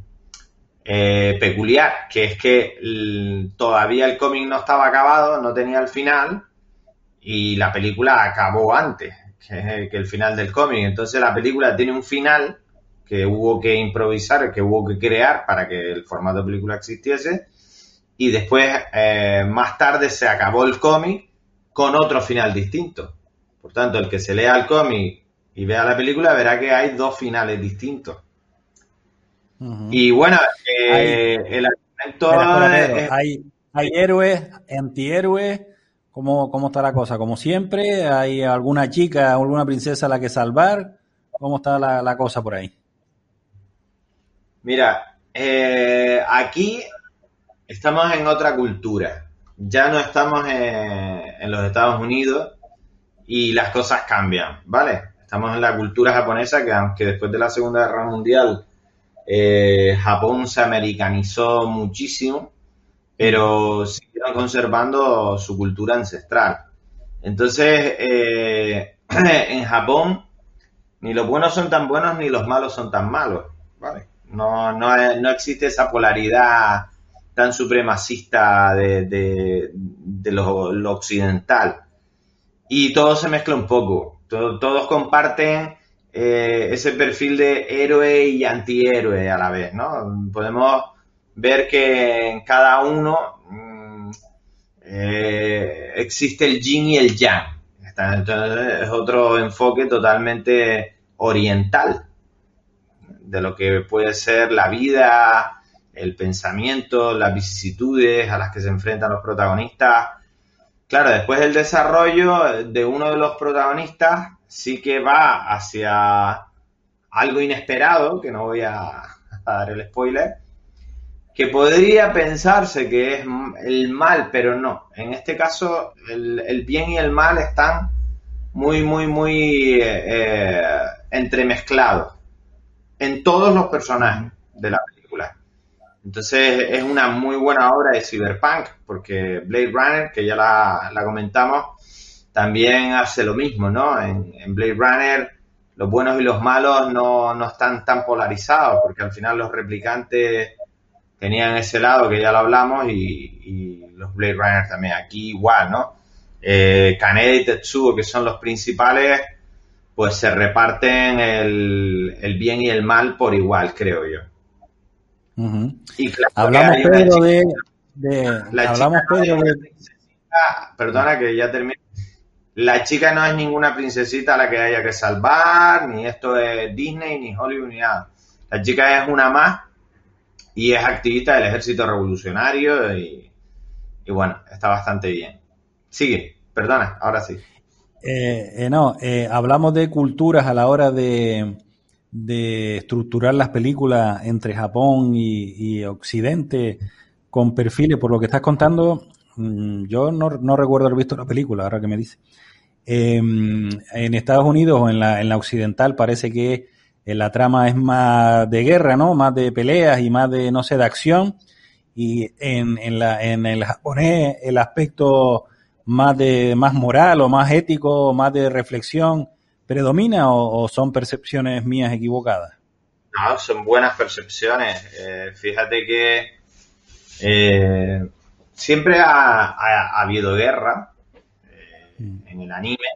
eh, peculiar, que es que todavía el cómic no estaba acabado, no tenía el final, y la película acabó antes que, el final del cómic. Entonces la película tiene un final que hubo que improvisar, que hubo que crear para que el formato de película existiese, y después, eh, más tarde, se acabó el cómic con otro final distinto. Por tanto, el que se lea el cómic y vea la película, verá que hay dos finales distintos. Y bueno, eh, el argumento. hay, hay héroes, antihéroes. ¿Cómo, ¿Cómo está la cosa? Como siempre, ¿hay alguna chica, alguna princesa a la que salvar? ¿Cómo está la, cosa por ahí? Mira, eh, aquí estamos en otra cultura. Ya no estamos en los Estados Unidos y las cosas cambian, ¿vale? Estamos en la cultura japonesa que aunque después de la Segunda Guerra Mundial eh, Japón se americanizó muchísimo, pero siguieron conservando su cultura ancestral. Entonces, eh, (clears throat) en Japón ni los buenos son tan buenos ni los malos son tan malos. No, no, no existe esa polaridad tan supremacista de, lo, occidental. Y todo se mezcla un poco. Todos comparten eh, ese perfil de héroe y antihéroe a la vez, ¿no? Podemos ver que en cada uno mm, eh, existe el yin y el yang. Entonces es otro enfoque totalmente oriental de lo que puede ser la vida, el pensamiento, las vicisitudes a las que se enfrentan los protagonistas. Claro, después el desarrollo de uno de los protagonistas sí que va hacia algo inesperado, que no voy a, dar el spoiler, que podría pensarse que es el mal, pero no. En este caso, el, bien y el mal están muy, muy, muy eh, eh, entremezclados en todos los personajes de la película. Entonces es una muy buena obra de cyberpunk, porque Blade Runner, que ya la, comentamos, también hace lo mismo, ¿no? En, Blade Runner los buenos y los malos no, no están tan polarizados, porque al final los replicantes tenían ese lado que ya lo hablamos y, los Blade Runner también. Aquí igual, ¿no? Eh, Kaneda y Tetsuo, que son los principales, pues se reparten el, bien y el mal por igual, creo yo. Y hablamos, Pedro, de, hablamos, Pedro, de... Perdona que ya termine. La chica no es ninguna princesita a la que haya que salvar, ni esto es Disney, ni Hollywood, ni nada. La chica es una más y es activista del ejército revolucionario y, y bueno, está bastante bien. Sigue, perdona, ahora sí. Eh, eh, no, eh, hablamos de culturas a la hora de, de estructurar las películas entre Japón y, Occidente con perfiles, por lo que estás contando, mm, yo no, no, recuerdo haber visto la película, ahora que me dice. Em, en Estados Unidos o en la, en la occidental parece que la trama es más de guerra, ¿no? Más de peleas y más de, no sé, de acción. Y en, en, la, en el japonés el aspecto más de más moral o más ético más de reflexión predomina o, son percepciones mías equivocadas? No, son buenas percepciones. Eh, fíjate que eh, siempre ha, habido guerra eh, en el anime.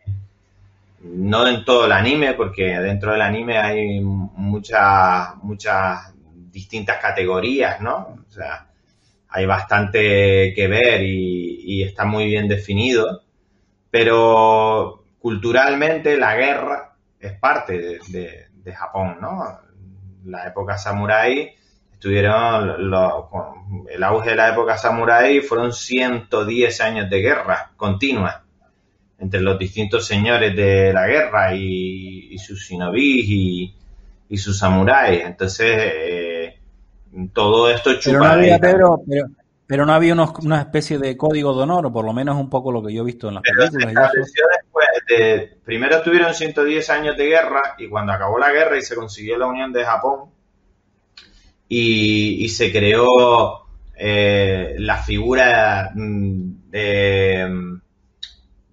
No en todo el anime, porque dentro del anime hay muchas, muchas distintas categorías, ¿no? O sea, hay bastante que ver y, está muy bien definido, pero culturalmente la guerra es parte de, Japón, ¿no? La época samurái estuvieron, el auge de la época samurái fueron 110 años de guerra continua entre los distintos señores de la guerra y, sus shinobis y, y sus samuráis. Entonces, eh, todo esto chupa. Pero no había, Pedro, pero, no había una especie de código de honor, o por lo menos un poco lo que yo he visto en las películas. Primero estuvieron 110 años de guerra y cuando acabó la guerra y se consiguió la unión de Japón y, se creó eh, la figura mm, de,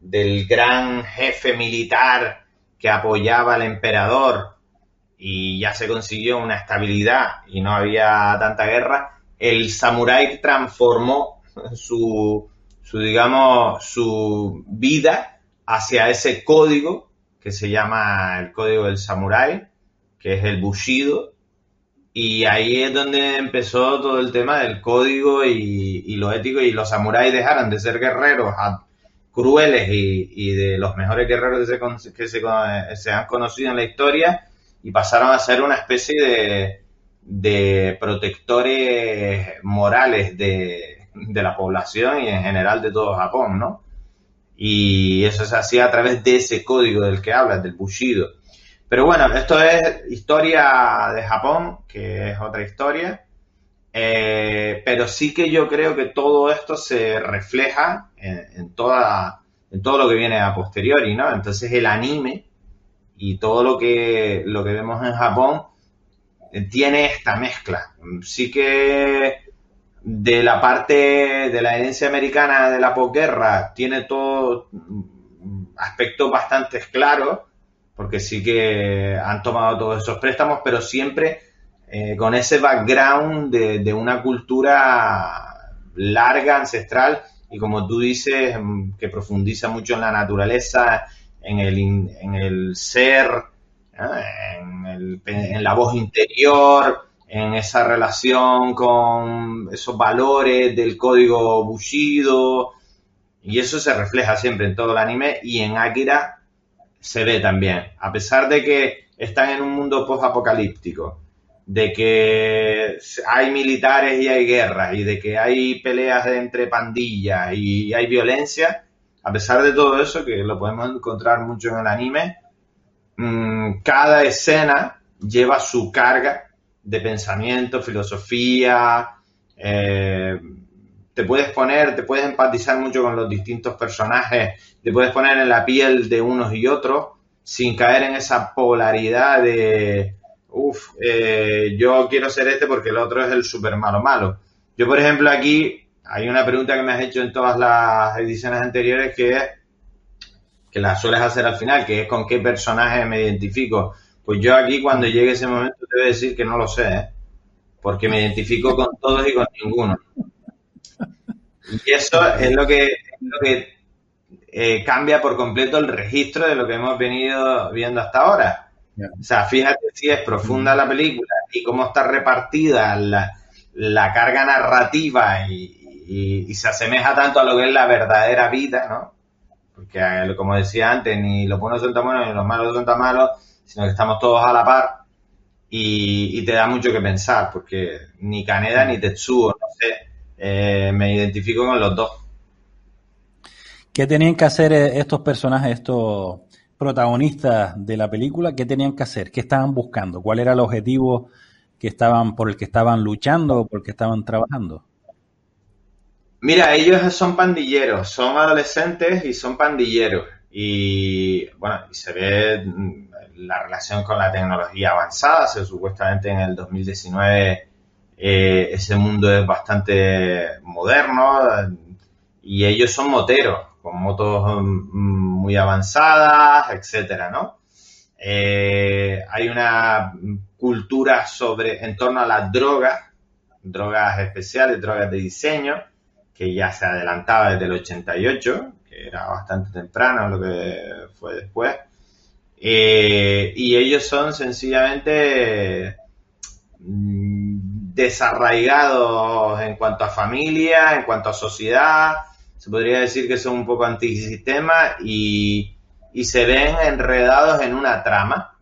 del gran jefe militar que apoyaba al emperador y ya se consiguió una estabilidad y no había tanta guerra, el samurái transformó su, su digamos, su vida hacia ese código que se llama el código del samurái, que es el bushido, y ahí es donde empezó todo el tema del código y, lo ético, y los samuráis dejaron de ser guerreros crueles y, de los mejores guerreros que se, que se han conocido en la historia y pasaron a ser una especie de, protectores morales de, la población y en general de todo Japón, ¿no? Y eso se hacía a través de ese código del que hablas, del Bushido. Pero bueno, esto es historia de Japón, que es otra historia. Eh, pero sí que yo creo que todo esto se refleja en, en, toda, en todo lo que viene a posteriori, ¿no? Entonces el anime y todo lo que, lo que vemos en Japón eh, tiene esta mezcla. Sí que de la parte de la herencia americana de la posguerra tiene todo aspectos bastante claros, porque sí que han tomado todos esos préstamos, pero siempre eh, con ese background de, una cultura larga, ancestral, y como tú dices, mm, que profundiza mucho en la naturaleza, en el, en el ser, en, el, en la voz interior, en esa relación con esos valores del código Bushido, y eso se refleja siempre en todo el anime, y en Akira se ve también, a pesar de que están en un mundo post-apocalíptico, de que hay militares y hay guerras, y de que hay peleas entre pandillas y hay violencia, a pesar de todo eso, que lo podemos encontrar mucho en el anime, mm, cada escena lleva su carga de pensamiento, filosofía, eh, te puedes poner, te puedes empatizar mucho con los distintos personajes, te puedes poner en la piel de unos y otros sin caer en esa polaridad de, uff, eh, yo quiero ser este porque el otro es el super malo malo. Yo, por ejemplo, aquí hay una pregunta que me has hecho en todas las ediciones anteriores que es, que la sueles hacer al final, que es con qué personaje me identifico. Pues yo aquí cuando llegue ese momento te voy a decir que no lo sé, ¿eh? porque me identifico con todos y con ninguno. Y eso es lo que, lo que eh, cambia por completo el registro de lo que hemos venido viendo hasta ahora. O sea, fíjate si es profunda la película y cómo está repartida la, carga narrativa y, se asemeja tanto a lo que es la verdadera vida, ¿no? Porque, eh, como decía antes, ni los buenos son tan buenos ni los malos son tan malos, sino que estamos todos a la par y, te da mucho que pensar, porque ni Kaneda ni Tetsuo, no sé, eh, me identifico con los dos. ¿Qué tenían que hacer eh, estos personajes, estos protagonistas de la película? ¿Qué tenían que hacer? ¿Qué estaban buscando? ¿Cuál era el objetivo que estaban, por el que estaban luchando o por el que estaban trabajando? Mira, ellos son pandilleros, son adolescentes y son pandilleros. Y bueno, se ve mm, la relación con la tecnología avanzada, se, supuestamente en el 2019 eh, ese mundo es bastante moderno y ellos son moteros, con motos mm, muy avanzadas, etcétera, ¿no? Eh, hay una cultura sobre, en torno a las drogas, drogas especiales, drogas de diseño, que ya se adelantaba desde el 88, que era bastante temprano lo que fue después. Eh, y ellos son sencillamente mm, desarraigados en cuanto a familia, en cuanto a sociedad, se podría decir que son un poco antisistema y, y se ven enredados en una trama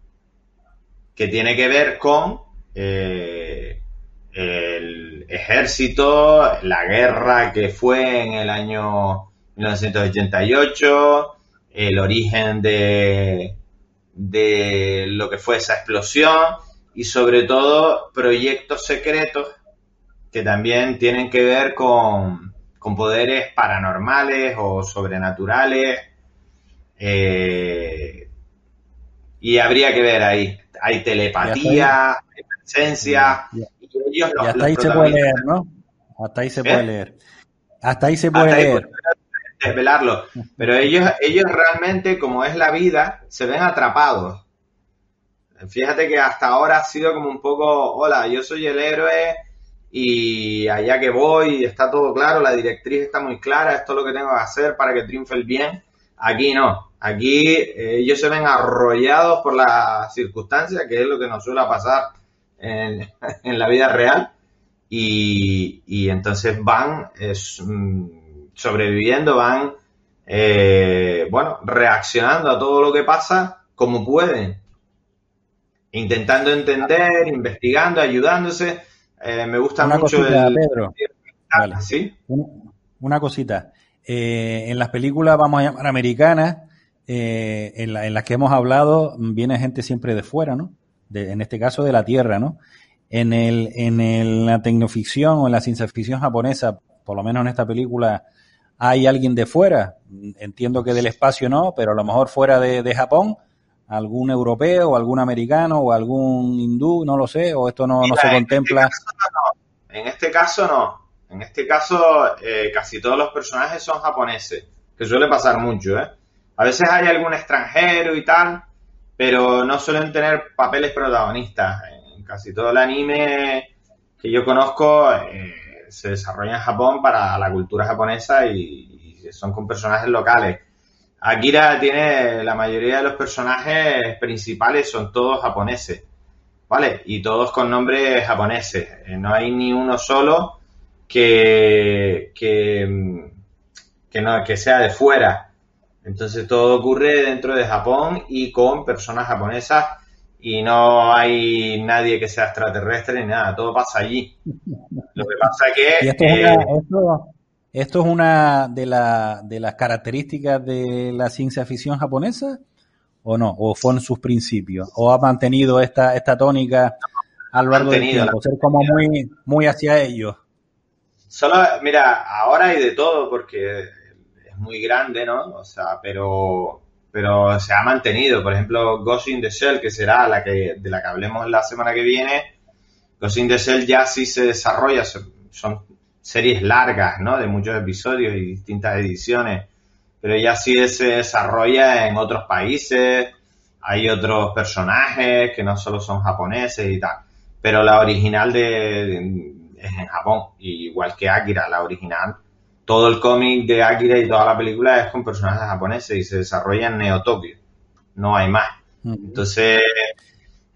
que tiene que ver con eh, el ejército, la guerra que fue en el año 1988, el origen de, de lo que fue esa explosión y sobre todo proyectos secretos que también tienen que ver con, con poderes paranormales o sobrenaturales. Eh, y habría que ver ahí. Hay telepatía, hay presencia. Y, hasta ahí se puede leer, ¿no? Hasta ahí se puede ¿Eh? leer. Hasta ahí se puede leer. Desvelarlo. Pero ellos, ellos realmente, como es la vida, se ven atrapados. Fíjate que hasta ahora ha sido como un poco, hola, yo soy el héroe y allá que voy está todo claro, la directriz está muy clara, esto es lo que tengo que hacer para que triunfe el bien. Aquí no, aquí eh, ellos se ven arrollados por las circunstancias, que es lo que nos suele pasar en, (laughs) la vida real, y, entonces van mm, sobreviviendo, van, eh, bueno, reaccionando a todo lo que pasa como pueden, intentando entender, investigando, ayudándose eh, me gusta una mucho cosita, Pedro. ¿Sí? Una, cosita. Eh, en las películas, vamos a llamar americanas, eh, en, las que hemos hablado, viene gente siempre de fuera, ¿no? en este caso de la Tierra, ¿no? En, el, en la tecnoficción o en la ciencia ficción japonesa, por lo menos en esta película, hay alguien de fuera. Entiendo que del espacio no, pero a lo mejor fuera de Japón algún europeo o algún americano o algún hindú, no lo sé, o esto no, no se contempla. En este caso no. En este caso eh, casi todos los personajes son japoneses, que suele pasar mucho, ¿eh? A veces hay algún extranjero y tal, pero no suelen tener papeles protagonistas. En casi todo el anime que yo conozco eh, se desarrolla en Japón para la cultura japonesa y, son con personajes locales. Akira tiene la mayoría de los personajes principales son todos japoneses, ¿vale? Y todos con nombres japoneses. Eh, no hay ni uno solo que, que, que, no, que sea de fuera. Entonces todo ocurre dentro de Japón y con personas japonesas y no hay nadie que sea extraterrestre ni nada, todo pasa allí. Lo que pasa es que... esto, es una, eh, esto, es una de, la, de las características de la ciencia ficción japonesa o no, o fueron sus principios, o ha mantenido esta, esta tónica a lo largo del tiempo, ser como muy, muy hacia ellos. Solo, mira, ahora hay de todo porque es muy grande, ¿no? O sea, pero, pero se ha mantenido. Por ejemplo, Ghost in the Shell, que será la que, de la que hablemos la semana que viene, Ghost in the Shell ya sí se desarrolla, son series largas, ¿no? De muchos episodios y distintas ediciones, pero ya sí se desarrolla en otros países, hay otros personajes que no solo son japoneses y tal, pero la original de es en Japón, igual que Akira, la original. Todo el cómic de Akira y toda la película es con personajes japoneses y se desarrolla en Neo Tokio. No hay más. Entonces,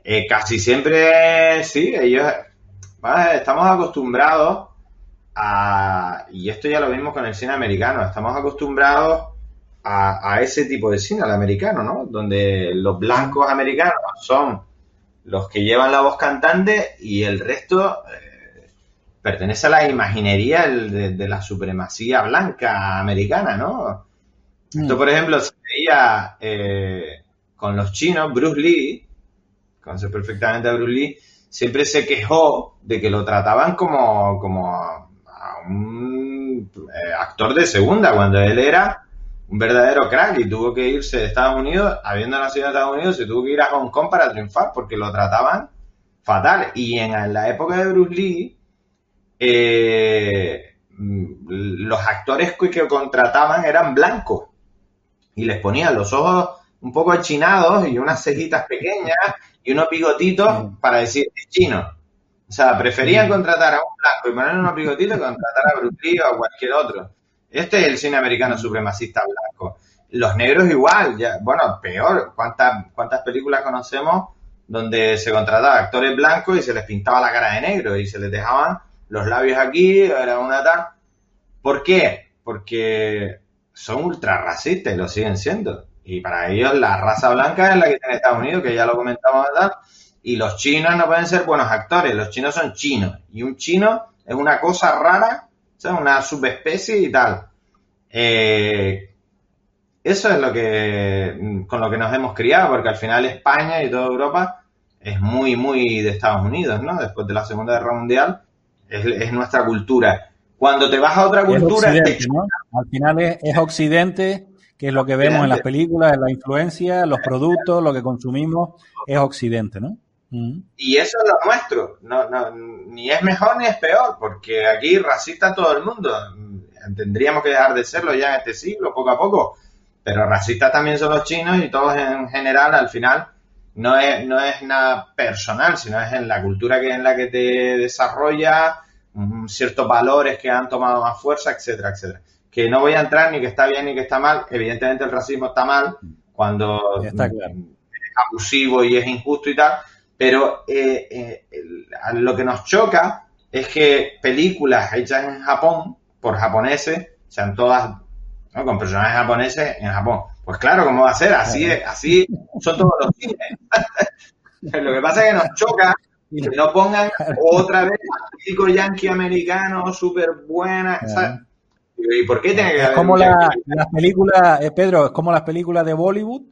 eh, casi siempre, sí, ellos, estamos acostumbrados a, y esto ya lo vimos con el cine americano, estamos acostumbrados a, a ese tipo de cine, al americano, ¿no? Donde los blancos americanos son los que llevan la voz cantante y el resto eh, pertenece a la imaginería de, la supremacía blanca americana, ¿no? Esto, mm. por ejemplo, se veía eh, con los chinos, Bruce Lee, conoce perfectamente a Bruce Lee, siempre se quejó de que lo trataban como, como a un eh, actor de segunda, cuando él era un verdadero crack y tuvo que irse de Estados Unidos, habiendo nacido en Estados Unidos, se tuvo que ir a Hong Kong para triunfar porque lo trataban fatal. Y en la época de Bruce Lee, eh, los actores que contrataban eran blancos y les ponían los ojos un poco achinados y unas cejitas pequeñas y unos bigotitos para decir es chino. O sea, preferían contratar a un blanco y ponerle unos bigotitos que contratar a Bruce Lee o a cualquier otro. Este es el cine americano supremacista blanco. Los negros igual, ya, bueno, peor. ¿Cuántas, ¿Cuántas películas conocemos donde se contrataba actores blancos y se les pintaba la cara de negro y se les dejaban los labios aquí, era una tal. ¿Por qué? Porque son ultra racistas y lo siguen siendo. Y para ellos la raza blanca es la que tiene Estados Unidos, que ya lo comentamos. Y los chinos no pueden ser buenos actores, los chinos son chinos. Y un chino es una cosa rara, o una subespecie y tal. Eh, eso es lo que con lo que nos hemos criado, porque al final España y toda Europa es muy, muy de Estados Unidos, ¿no? Después de la Segunda Guerra Mundial, es, nuestra cultura. Cuando te vas a otra cultura... Al final es, Occidente, que es lo que vemos en las películas, la influencia, los productos, lo que consumimos, es Occidente, ¿no? Mm. Y eso es lo nuestro, no, no, ni es mejor ni es peor, porque aquí racista todo el mundo. Tendríamos que dejar de serlo ya en este siglo, poco a poco. Pero racistas también son los chinos y todos en general, al final, no es, no es nada personal, sino es en la cultura que en la que te desarrolla, ciertos valores que han tomado más fuerza, etcétera, etcétera. Que no voy a entrar ni que está bien ni que está mal. Evidentemente el racismo está mal cuando es abusivo y es injusto y tal, pero eh, eh, lo que nos choca es que películas hechas en Japón por japoneses sean todas con personajes japoneses en Japón. Pues claro, ¿cómo va a ser? Así es, así son todos los cines. (laughs) Lo que pasa es que nos choca que no pongan otra vez típico yankee americano súper buena. ¿Y por qué tiene que Es como las películas, eh, Pedro, es como las películas de Bollywood,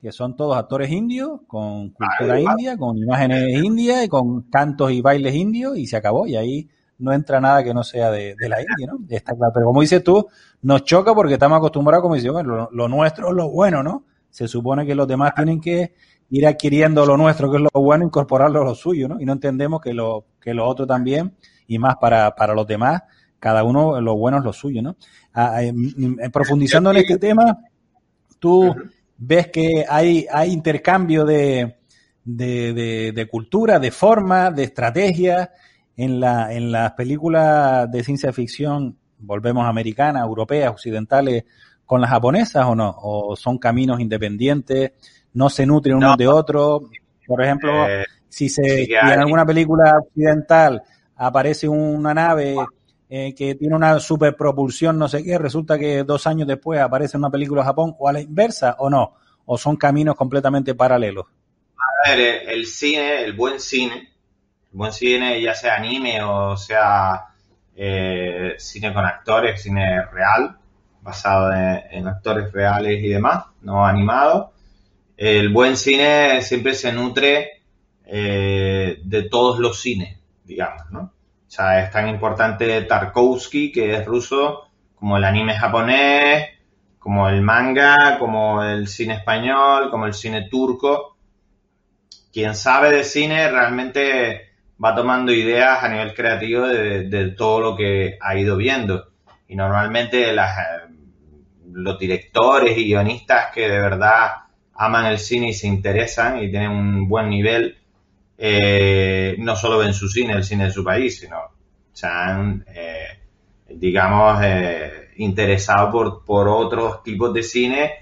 que son todos actores indios, con cultura india, con imágenes indias y con cantos y bailes indios, y se acabó. Y ahí no entra nada que no sea de, la India, ¿no? Está claro. Pero como dices tú, nos choca porque estamos acostumbrados, como bueno, lo, nuestro es lo bueno, ¿no? Se supone que los demás tienen que ir adquiriendo lo nuestro, que es lo bueno, incorporarlo a lo suyo, ¿no? Y no entendemos que lo, que lo otro también, y más para, para los demás, cada uno lo bueno es lo suyo, ¿no? Ah, mm, profundizando en este tema, tú ves que hay, hay intercambio de, de, cultura, de forma, de estrategia en, la, en las películas de ciencia ficción, volvemos americanas, europeas, occidentales, con las japonesas o no? ¿O son caminos independientes? ¿No se nutren unos de otros? Por ejemplo, eh, si, se, en alguna película occidental aparece una nave eh, que tiene una superpropulsión, no sé qué, resulta que dos años después aparece una película de Japón, o a la inversa, o no, o son caminos completamente paralelos. A ver, el cine, el buen cine, buen cine, ya sea anime o sea eh, cine con actores, cine real, basado en, actores reales y demás, no animado. El buen cine siempre se nutre de todos los cines, digamos, ¿no? O sea, es tan importante Tarkovsky, que es ruso, como el anime japonés, como el manga, como el cine español, como el cine turco. Quien sabe de cine realmente va tomando ideas a nivel creativo de, todo lo que ha ido viendo. Y normalmente los directores y guionistas que de verdad aman el cine y se interesan y tienen un buen nivel, eh, no solo ven su cine, el cine de su país, sino se han, eh, digamos, eh, interesado por, por otros tipos de cine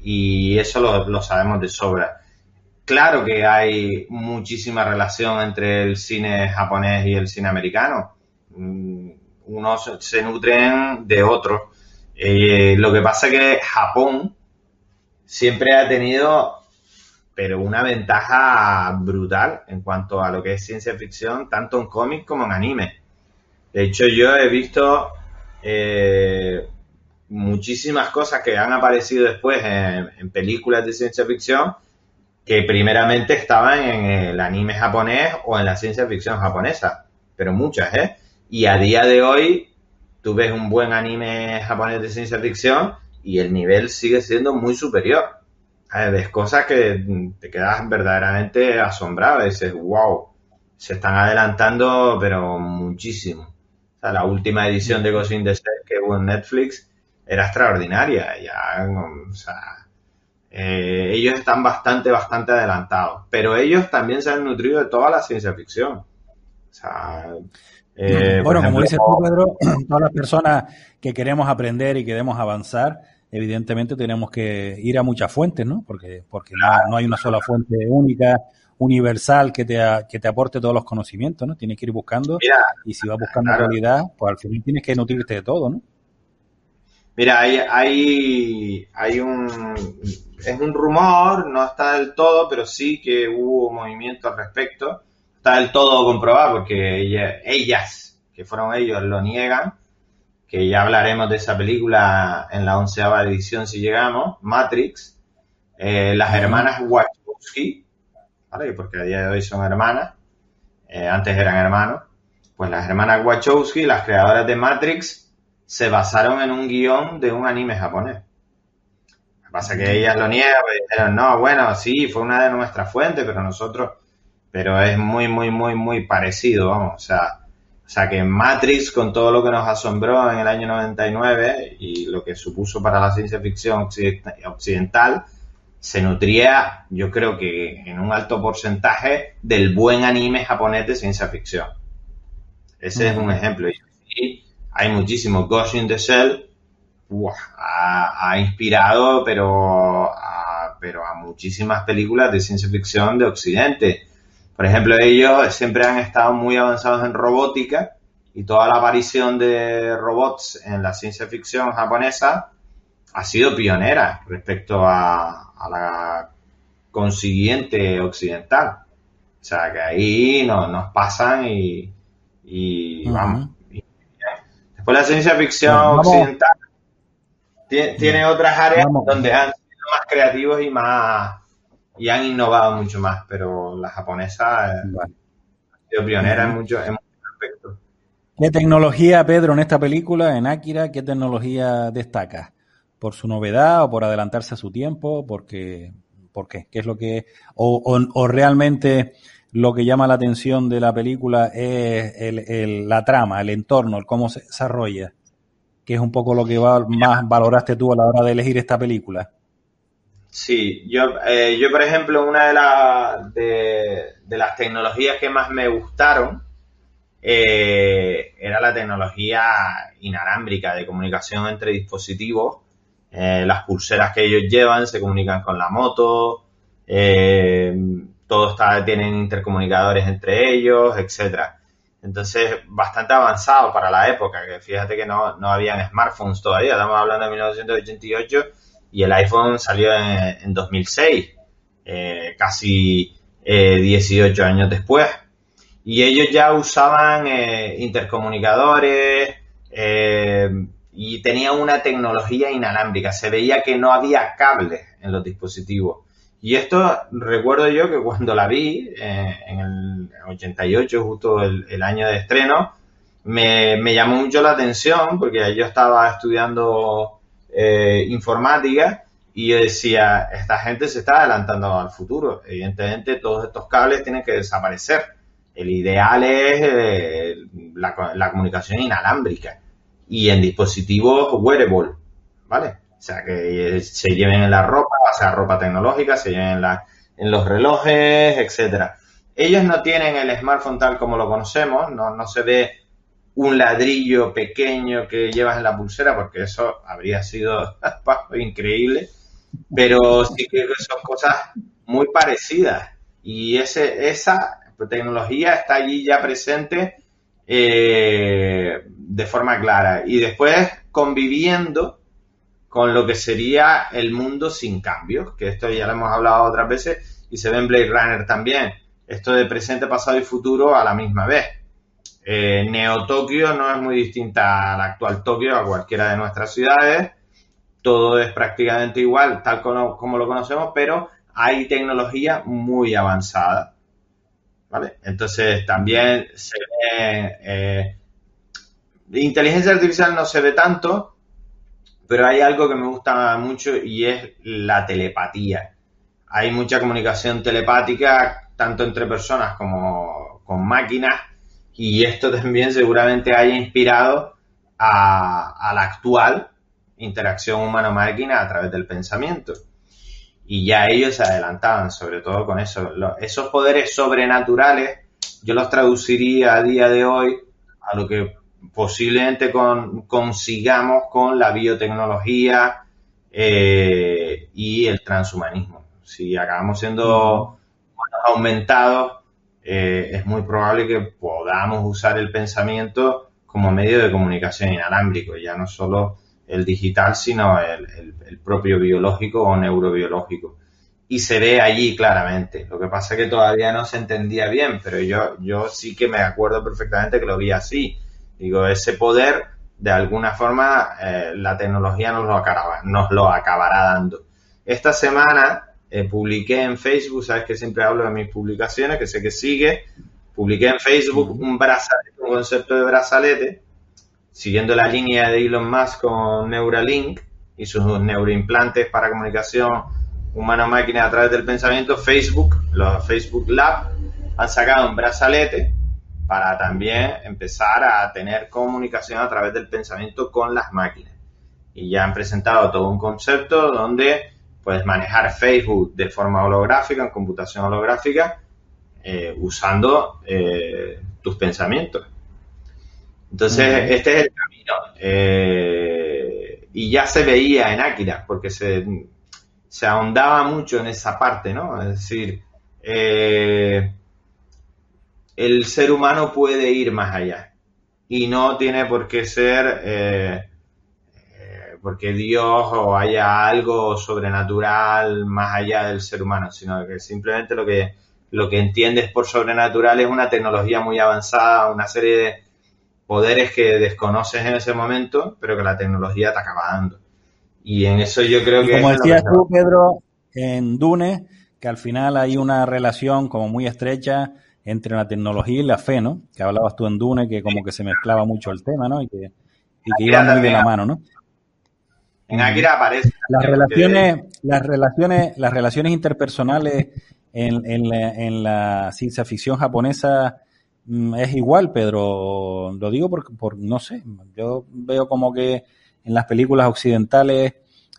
y eso lo, sabemos de sobra. Claro que hay muchísima relación entre el cine japonés y el cine americano. Mm, unos se nutren de otros. lo que pasa es que Japón siempre ha tenido pero una ventaja brutal en cuanto a lo que es ciencia ficción, tanto en cómics como en anime. De hecho, yo he visto eh, muchísimas cosas que han aparecido después en, películas de ciencia ficción que primeramente estaban en el anime japonés o en la ciencia ficción japonesa, pero muchas, ¿eh? Y a día de hoy tú ves un buen anime japonés de ciencia ficción y el nivel sigue siendo muy superior ves cosas que te quedas verdaderamente asombrado. Y dices, wow, se están adelantando, pero muchísimo. O sea, la última edición de Ghost in the Shell que hubo en Netflix era extraordinaria. Ya, o sea, eh, ellos están bastante, bastante adelantados. Pero ellos también se han nutrido de toda la ciencia ficción. O sea, eh, bueno, como dices tú, Pedro, (clears throat) todas las personas que queremos aprender y queremos avanzar, evidentemente tenemos que ir a muchas fuentes, ¿no? Porque, porque no, hay una sola fuente única, universal, que te, que te aporte todos los conocimientos, ¿no? Tienes que ir buscando y si vas buscando realidad, pues al final tienes que nutrirte de todo, ¿no? Mira, hay, hay, hay un... Es un rumor, no está del todo, pero sí que hubo movimiento al respecto. Está del todo comprobado porque ellas, que fueron ellos, lo niegan que ya hablaremos de esa película en la onceava edición si llegamos, Matrix, eh, las hermanas Wachowski, ¿vale? porque a día de hoy son hermanas, eh, antes eran hermanos, pues las hermanas Wachowski, las creadoras de Matrix, se basaron en un guion de un anime japonés. Lo que pasa es que ellas lo niegan, pues dijeron, no, bueno, sí, fue una de nuestras fuentes, pero nosotros, pero es muy, muy, muy, muy parecido, vamos, o sea, o sea que Matrix, con todo lo que nos asombró en el año 99 y lo que supuso para la ciencia ficción occidental, se nutría, yo creo que en un alto porcentaje, del buen anime japonés de ciencia ficción. Ese es un ejemplo. Y hay muchísimo. Ghost in the Shell ha, inspirado, pero pero a muchísimas películas de ciencia ficción de Occidente por ejemplo, ellos siempre han estado muy avanzados en robótica y toda la aparición de robots en la ciencia ficción japonesa ha sido pionera respecto a, la consiguiente occidental. O sea, que ahí nos pasan y, vamos. Después la ciencia ficción occidental tiene, otras áreas donde han sido más creativos y más y han innovado mucho más, pero la japonesa eh, ha sido pionera en muchos aspectos. ¿Qué tecnología, Pedro, en esta película, en Akira, qué tecnología destaca? ¿Por su novedad o por adelantarse a su tiempo? Porque, ¿Por qué? ¿Qué es lo que... O, o, realmente lo que llama la atención de la película es el, la trama, el entorno, el cómo se desarrolla? Que es un poco lo que va, más valoraste tú a la hora de elegir esta película. Sí, yo, eh, yo por ejemplo, una de, la, de, las tecnologías que más me gustaron eh, era la tecnología inalámbrica de comunicación entre dispositivos. Eh, las pulseras que ellos llevan se comunican con la moto, todos tienen intercomunicadores entre ellos, etcétera. Entonces, bastante avanzado para la época, fíjate que no, no habían smartphones todavía, estamos hablando de 1988 y el iPhone salió en, 2006, eh, casi 18 eh, años después. Y ellos ya usaban eh, intercomunicadores y tenían una tecnología inalámbrica. Se veía que no había cables en los dispositivos. Y esto recuerdo yo que cuando la vi en el 88, justo el, año de estreno, me, llamó mucho la atención porque yo estaba estudiando eh, informática y yo decía, esta gente se está adelantando al futuro. Evidentemente todos estos cables tienen que desaparecer. El ideal es eh, la, comunicación inalámbrica y en dispositivos wearable, ¿vale? O sea, que se lleven en la ropa, o sea ropa tecnológica, se lleven en, la, en los relojes, etcétera. Ellos no tienen el smartphone tal como lo conocemos, no, no se ve un ladrillo pequeño que llevas en la pulsera, porque eso habría sido (laughs) increíble, pero sí que son cosas muy parecidas. Y ese, esa tecnología está allí ya presente eh, de forma clara. Y después conviviendo con lo que sería el mundo sin cambios, que esto ya lo hemos hablado otras veces y se ve en Blade Runner también, esto de presente, pasado y futuro a la misma vez eh, Neo Tokio no es muy distinta a la actual Tokio, a cualquiera de nuestras ciudades. Todo es prácticamente igual, tal como, lo conocemos, pero hay tecnología muy avanzada. ¿Vale? Entonces también se ve. Eh, inteligencia artificial no se ve tanto, pero hay algo que me gusta mucho y es la telepatía. Hay mucha comunicación telepática, tanto entre personas como con máquinas y esto (laughs) también seguramente haya inspirado a, la actual interacción humano-máquina a través del pensamiento. Y ya ellos se adelantaban, sobre todo con eso. esos poderes sobrenaturales, yo los traduciría a día de hoy a lo que posiblemente consigamos con la biotecnología eh, y el transhumanismo. Si acabamos siendo aumentados eh, es muy probable que podamos usar el pensamiento como medio de comunicación inalámbrico, ya no solo el digital, sino el, propio biológico o neurobiológico. Y se ve allí claramente. Lo que pasa es que todavía no se entendía bien, pero yo, yo sí que me acuerdo perfectamente que lo vi así. Digo, ese poder, de alguna forma, eh, la tecnología nos lo, nos lo acabará dando. Esta semana eh, publiqué en Facebook, sabes que siempre hablo de mis publicaciones, que sé que sigue, publiqué en Facebook un brazalete, un concepto de brazalete, siguiendo la línea de Elon Musk con Neuralink y sus neuroimplantes para comunicación humano-máquina a través del pensamiento, Facebook, los Facebook Lab, han sacado un brazalete para también empezar a tener comunicación a través del pensamiento con las máquinas. Y ya han presentado todo un concepto donde puedes manejar Facebook de forma holográfica, en computación holográfica, eh, usando eh, tus pensamientos. Entonces, este es el camino. Eh, y ya se veía en Akira, porque se, se, ahondaba mucho en esa parte, ¿no? Es decir, el ser humano puede ir más allá y no tiene por qué ser porque Dios o haya algo sobrenatural más allá del ser humano, sino que simplemente lo que, lo que entiendes por sobrenatural es una tecnología muy avanzada, una serie de poderes que desconoces en ese momento, pero que la tecnología te acaba dando. Y en eso yo creo que... Como decías tú, Pedro, en Dune, que al final hay una relación como muy estrecha entre la tecnología y la fe, ¿no? Que hablabas tú en Dune, que como que se mezclaba mucho el tema, ¿no? Y que, y que iba muy de la mano, ¿no? En Akira aparece. Las relaciones, las relaciones, las relaciones interpersonales en, en, la, ciencia ficción japonesa mm, es igual, Pedro. Lo digo por, por, no sé, yo veo como que en las películas occidentales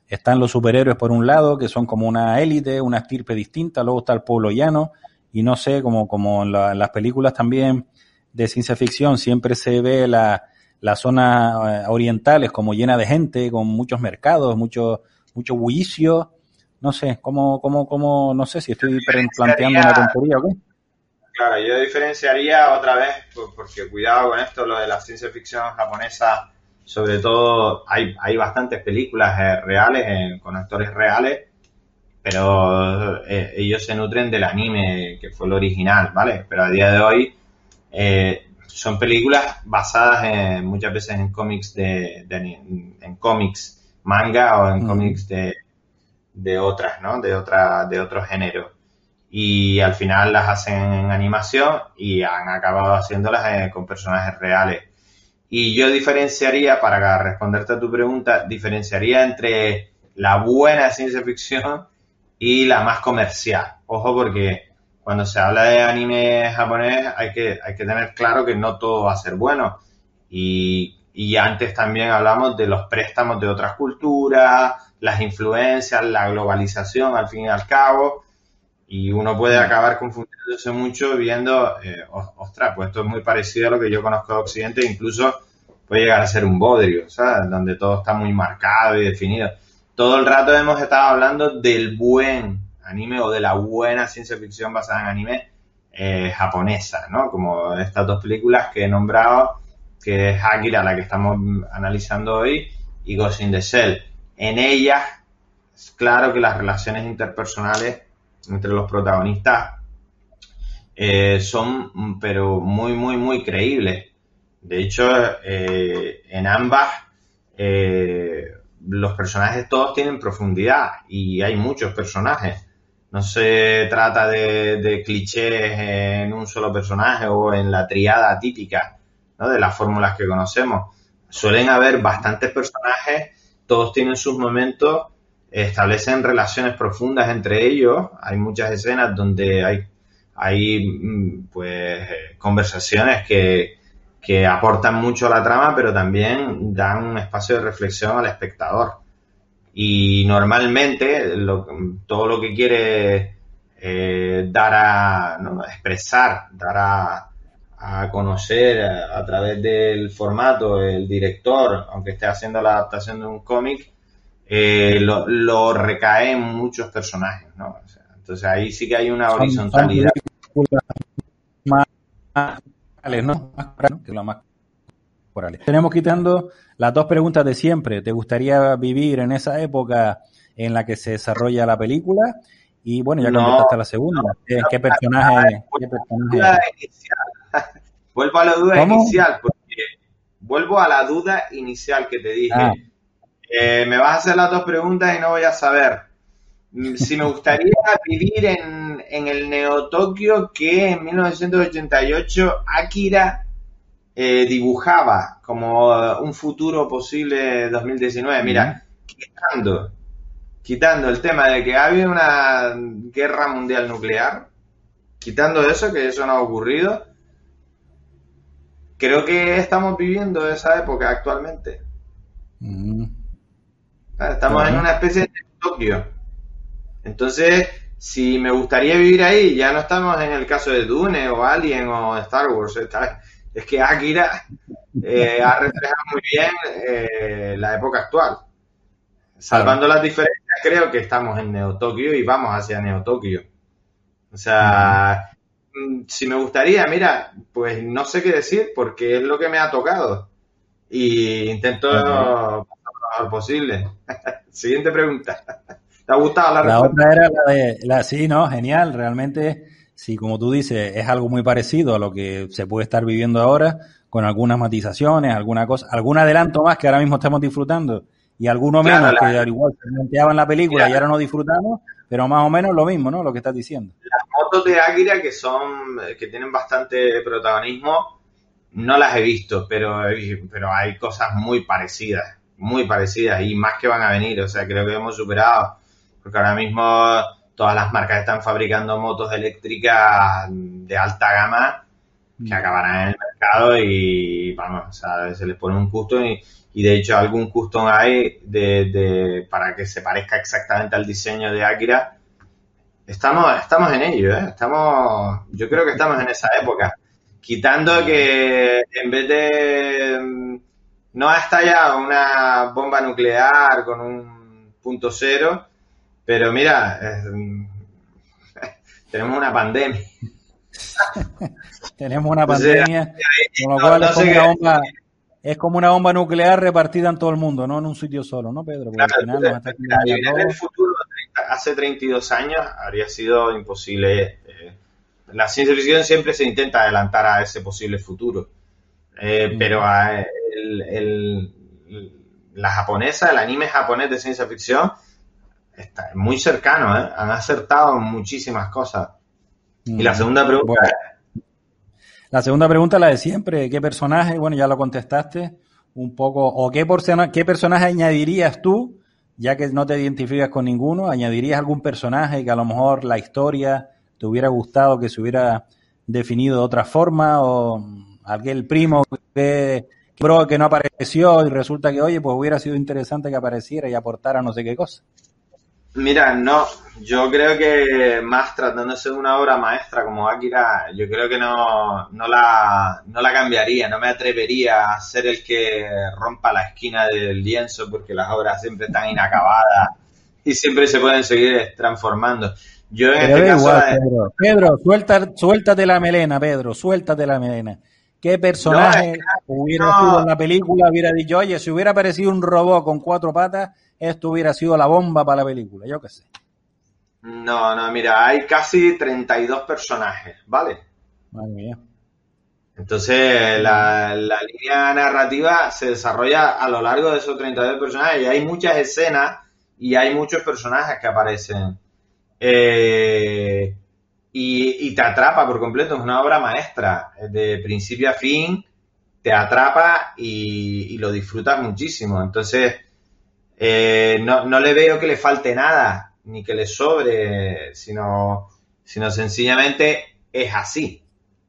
están los superhéroes por un lado, que son como una élite, una estirpe distinta, luego está el pueblo llano, y no sé, como, como en, las películas también de ciencia ficción siempre se ve la, las zonas eh, orientales como llena de gente, con muchos mercados, mucho, mucho bullicio. No sé, cómo, cómo, cómo, no sé si estoy planteando una tontería o qué. Claro, yo diferenciaría otra vez, porque cuidado con esto, lo de la ciencia ficción japonesa, sobre todo hay, hay bastantes películas eh, reales, eh, con actores reales, pero eh, ellos se nutren del anime, que fue el original, ¿vale? Pero a día de hoy son películas basadas muchas veces en cómics de, en cómics manga o en cómics de, de otras, ¿no? De otra, de otro género y al final las hacen en animación y han acabado haciéndolas eh, con personajes reales. Y yo diferenciaría, para responderte a tu pregunta, diferenciaría entre la buena ciencia ficción y la más comercial. Ojo porque cuando se habla de anime japonés hay que, hay que tener claro que no todo va a ser bueno. Y, y antes también hablamos de los préstamos de otras culturas, las influencias, la globalización al fin y al cabo y uno puede acabar confundiéndose mucho viendo, eh, ostras, pues esto es muy parecido a lo que yo conozco de Occidente, incluso puede llegar a ser un bodrio, ¿sabes? Donde todo está muy marcado y definido. Todo el rato hemos estado hablando del buen anime o de la buena ciencia ficción basada en anime eh, japonesa, ¿no? Como estas dos películas que he nombrado, que es Akira, la que estamos analizando hoy, y Ghost in the Shell. En ellas, claro que las relaciones interpersonales entre los protagonistas eh, son, pero muy, muy, muy creíbles. De hecho, eh, en ambas los personajes todos tienen profundidad y hay muchos personajes. No se trata de, clichés en un solo personaje o en la triada típica ¿no? de las fórmulas que conocemos. Suelen haber bastantes personajes, todos tienen sus momentos establecen relaciones profundas entre ellos. Hay muchas escenas donde hay, hay mm, pues conversaciones que, que aportan mucho a la trama, pero también dan un espacio de reflexión al espectador. Y normalmente todo lo que quiere eh, dar a expresar, dar a, a conocer a, a, través del formato el director, aunque esté haciendo la adaptación de un cómic, eh, lo, lo, recae en muchos personajes, ¿no? entonces ahí sí que hay una horizontalidad. Más, ¿no? más Tenemos quitando las dos preguntas de siempre. ¿Te gustaría vivir en esa época en la que se desarrolla la película? Y bueno, ya contestaste la segunda. ¿Qué, personaje? ¿qué personaje? (laughs) vuelvo a la duda inicial, porque vuelvo a la duda inicial que te dije. Ah. Eh, me vas a hacer las dos preguntas y no voy a saber. Mm, si me gustaría vivir en, en el Neo Tokio que en 1988 Akira eh, dibujaba como un futuro posible 2019. Mira, quitando, quitando el tema de que había una guerra mundial nuclear, quitando eso, que eso no ha ocurrido, creo que estamos viviendo esa época actualmente. Estamos en una especie de Tokio. Entonces, si me gustaría vivir ahí, ya no estamos en el caso de Dune o Alien o Star Wars. Es que Akira eh, ha reflejado muy bien eh, la época actual. Salvando las diferencias, creo que estamos en Neo Tokio y vamos hacia Neo Tokio. O sea, mm, si me gustaría, mira, pues no sé qué decir porque es lo que me ha tocado. Y intento posible. (laughs) Siguiente pregunta. ¿Te ha gustado la, la otra era la de, la, sí, no, genial, realmente, sí, como tú dices, es algo muy parecido a lo que se puede estar viviendo ahora, con algunas matizaciones, alguna cosa, algún adelanto más que ahora mismo estamos disfrutando y alguno menos que al igual se planteaba en la película y ahora no disfrutamos, pero más o menos lo mismo, ¿no? Lo que estás diciendo. Las fotos de Águila que son, que tienen bastante protagonismo, no las he visto, pero, pero hay cosas muy parecidas muy parecidas y más que van a venir. O sea, creo que hemos superado, porque ahora mismo todas las marcas están fabricando motos eléctricas de alta gama que mm. acabarán en el mercado y vamos, o sea, se les pone un custom y, y de hecho algún custom hay de, de, para que se parezca exactamente al diseño de Akira. Estamos, estamos en ello, ¿eh? estamos, yo creo que estamos en esa época. Quitando que en vez de mm, no ha estallado una bomba nuclear con un punto cero, pero mira, (laughs) tenemos una pandemia. (laughs) tenemos una pandemia, con lo cual es, como una bomba, es, como una bomba, nuclear repartida en todo el mundo, no en un sitio solo, ¿no, Pedro? Porque al final nos está en el futuro, hace 32 años, habría sido imposible. Eh, la ciencia ficción siempre se intenta adelantar a ese posible futuro. Eh, mm. Pero a, el, el, la japonesa, el anime japonés de ciencia ficción, está muy cercano, ¿eh? han acertado muchísimas cosas. Y la mm. segunda pregunta. la segunda pregunta, la de siempre, ¿qué personaje? Bueno, ya lo contestaste un poco. ¿O qué, qué personaje añadirías tú, ya que no te identificas con ninguno? ¿Añadirías algún personaje que a lo mejor la historia te hubiera gustado que se hubiera definido de otra forma? ¿O aquel primo que, que no apareció y resulta que, oye, pues hubiera sido interesante que apareciera y aportara no sé qué cosa? Mira, no, yo creo que más tratándose de una obra maestra como Akira, yo creo que no, no, la, no la cambiaría, no me atrevería a ser el que rompa la esquina del lienzo porque las obras siempre están inacabadas y siempre se pueden seguir transformando. Yo en este caso... Pedro, Pedro suelta, suéltate la melena, Pedro, suéltate la melena. ¿Qué personaje hubiera sido en la película? Hubiera dicho, oye, si hubiera aparecido un robot con cuatro patas, esto hubiera sido la bomba para la película, yo qué sé. No, no, mira, hay casi 32 personajes, ¿vale? Madre mía. Entonces, la, línea narrativa se desarrolla a lo largo de esos 32 personajes y hay muchas escenas y hay muchos personajes que aparecen. Eh, y, te atrapa por completo, es una obra maestra, de principio a fin, te atrapa y, y lo disfrutas muchísimo. Entonces, eh, no, no, le veo que le falte nada, ni que le sobre, sino, sino sencillamente es así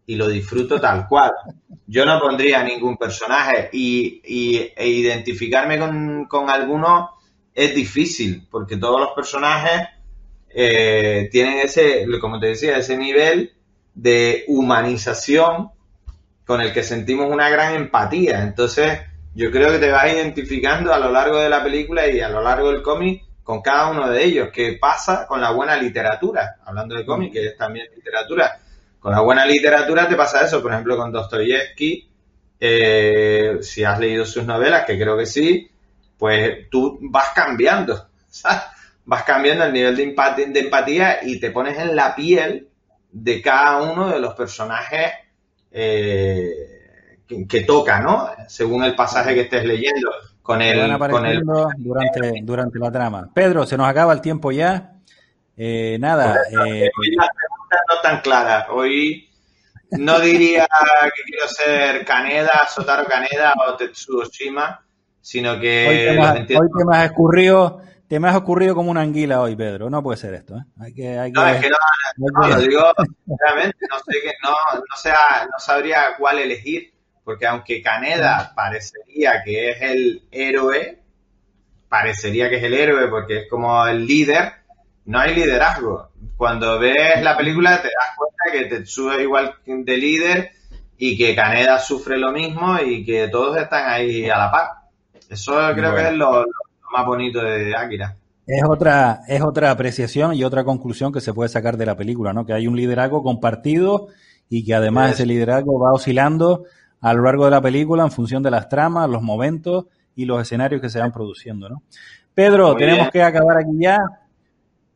y lo disfruto tal cual. Yo no pondría ningún personaje y, y e identificarme con, con, alguno es difícil porque todos los personajes eh, tienen ese, como te decía, ese nivel de humanización con el que sentimos una gran empatía. Entonces, yo creo que te vas identificando a lo largo de la película y a lo largo del cómic con cada uno de ellos. ¿Qué pasa con la buena literatura? Hablando de cómic, que es también literatura. Con la buena literatura te pasa eso. Por ejemplo, con Dostoyevsky, eh, si has leído sus novelas, que creo que sí, pues tú vas cambiando. (laughs) Vas cambiando el nivel de empatía, de empatía y te pones en la piel de cada uno de los personajes. Eh, que, toca, ¿no? Según el pasaje que estés leyendo. Con el, con el... durante, durante la trama. Pedro, se nos acaba el tiempo ya. Eh, nada. Eh, hoy las preguntas no tan claras. Hoy no diría que quiero ser Kaneda, Sotaro Kaneda o Tetsuo Shima, sino que... Hoy te, me has, escurrido te me has ocurrido como una anguila hoy, Pedro. No puede ser esto. ¿eh? Hay que, hay no, es que no, no, lo digo (laughs) realmente, no, sé que, no, no, sea, no sabría cuál elegir, porque aunque Caneda parecería que es el héroe, parecería que es el héroe porque es como el líder, no hay liderazgo. Cuando ves la película te das cuenta que te sube igual de líder y que Caneda sufre lo mismo y que todos están ahí a la par. Eso creo que es lo, más bonito de Akira. Es otra, es otra apreciación y otra conclusión que se puede sacar de la película, ¿no? Que hay un liderazgo compartido y que además ese liderazgo va oscilando a lo largo de la película en función de las tramas, los momentos y los escenarios que se van produciendo, ¿no? Pedro, tenemos que acabar aquí ya.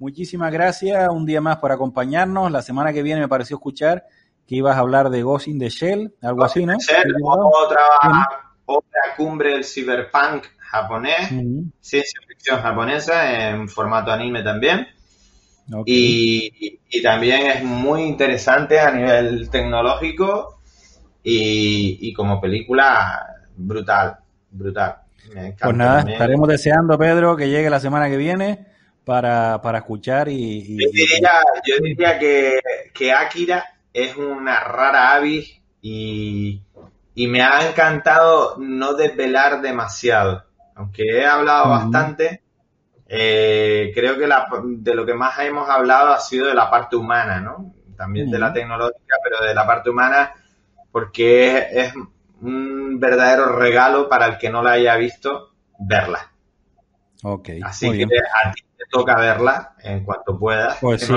Muchísimas gracias un día más por acompañarnos. La semana que viene me pareció escuchar que ibas a hablar de Ghost in the Shell, algo así, ¿no? Shell, otra, otra cumbre del cyberpunk japonés, ciencia ficción japonesa en formato anime también. Y, y, también es muy interesante a nivel tecnológico y, como película, brutal, brutal. Pues nada, estaremos deseando, Pedro, que llegue la semana que viene para, para escuchar y... yo, diría, que, que Akira es una rara avis y, y me ha encantado no desvelar demasiado. Aunque he hablado bastante, eh, creo que de lo que más hemos hablado ha sido de la parte humana, ¿no? También de la tecnológica, pero de la parte humana, porque es, un verdadero regalo para el que no la haya visto verla. Ok. Así que a ti te toca verla en cuanto puedas. Pues sí.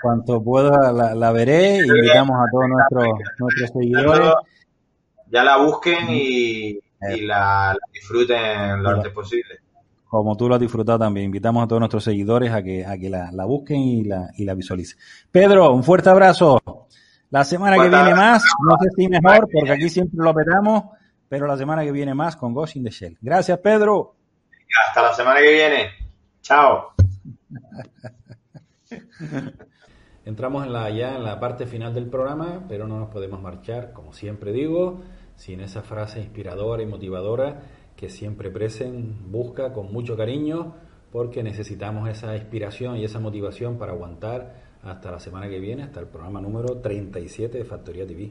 Cuanto pueda la, veré. Invitamos a todos nuestros, nuestros seguidores. Ya la busquen y, la, disfruten lo antes posible. Como tú lo has disfrutado también. Invitamos a todos nuestros seguidores a que, a que la, busquen y la, y la visualicen. Pedro, un fuerte abrazo. La semana que viene más, no sé si mejor, porque aquí siempre lo petamos, pero la semana que viene más con Ghost in the Shell. Gracias, Pedro. Hasta la semana que viene. Chao. (laughs) Entramos en la, ya en la parte final del programa, pero no nos podemos marchar, como siempre digo, sin esa frase inspiradora y motivadora que siempre Presen busca con mucho cariño, porque necesitamos esa inspiración y esa motivación para aguantar hasta la semana que viene, hasta el programa número 37 de Factoría TV.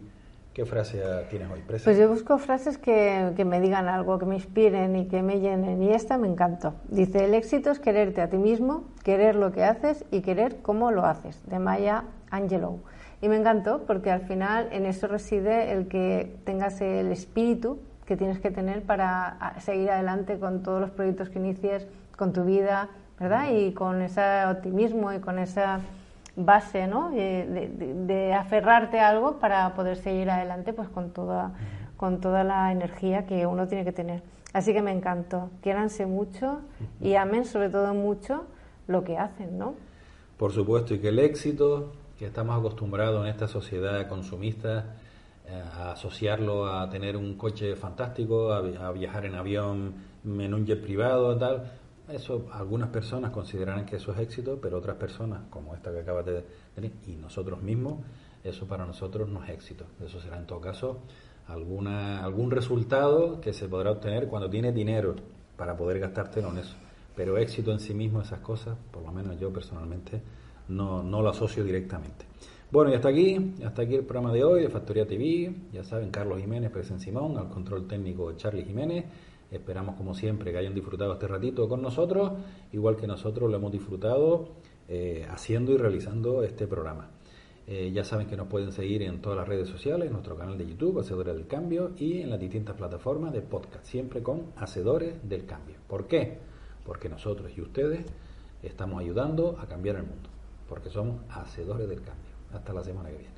¿Qué frase tienes hoy, Presen? Pues yo busco frases que, que, me digan algo, que me inspiren y que me llenen. Y esta me encantó. Dice, el éxito es quererte a ti mismo, querer lo que haces y querer cómo lo haces, de Maya Angelou. Y me encantó porque al final en eso reside el que tengas el espíritu que tienes que tener para seguir adelante con todos los proyectos que inicies, con tu vida, ¿verdad? Y con ese optimismo y con esa base, ¿no? De, aferrarte a algo para poder seguir adelante, pues con toda, con toda la energía que uno tiene que tener. Así que me encantó. Quiéranse mucho y amen sobre todo mucho lo que hacen, ¿no? Por supuesto, y que el éxito que estamos acostumbrados en esta sociedad consumista eh, a asociarlo a tener un coche fantástico, a, viajar en avión, en un jet privado, tal. Eso algunas personas considerarán que eso es éxito, pero otras personas, como esta que acabas de tener, y nosotros mismos, eso para nosotros no es éxito. Eso será en todo caso alguna, algún resultado que se podrá obtener cuando tienes dinero para poder gastártelo en eso. Pero éxito en sí mismo, esas cosas, por lo menos yo personalmente, no, no lo asocio directamente. Bueno, y hasta aquí, hasta aquí el programa de hoy de Factoría TV. Ya saben, Carlos Jiménez, Presen Simón, al control técnico Charlie Jiménez. Esperamos, como siempre, que hayan disfrutado este ratito con nosotros, igual que nosotros lo hemos disfrutado eh, haciendo y realizando este programa. Eh, ya saben que nos pueden seguir en todas las redes sociales, en nuestro canal de YouTube, Hacedores del Cambio, y en las distintas plataformas de podcast, siempre con Hacedores del Cambio. ¿Por qué? Porque nosotros y ustedes estamos ayudando a cambiar el mundo, porque somos hacedores del cambio. Hasta la semana que viene.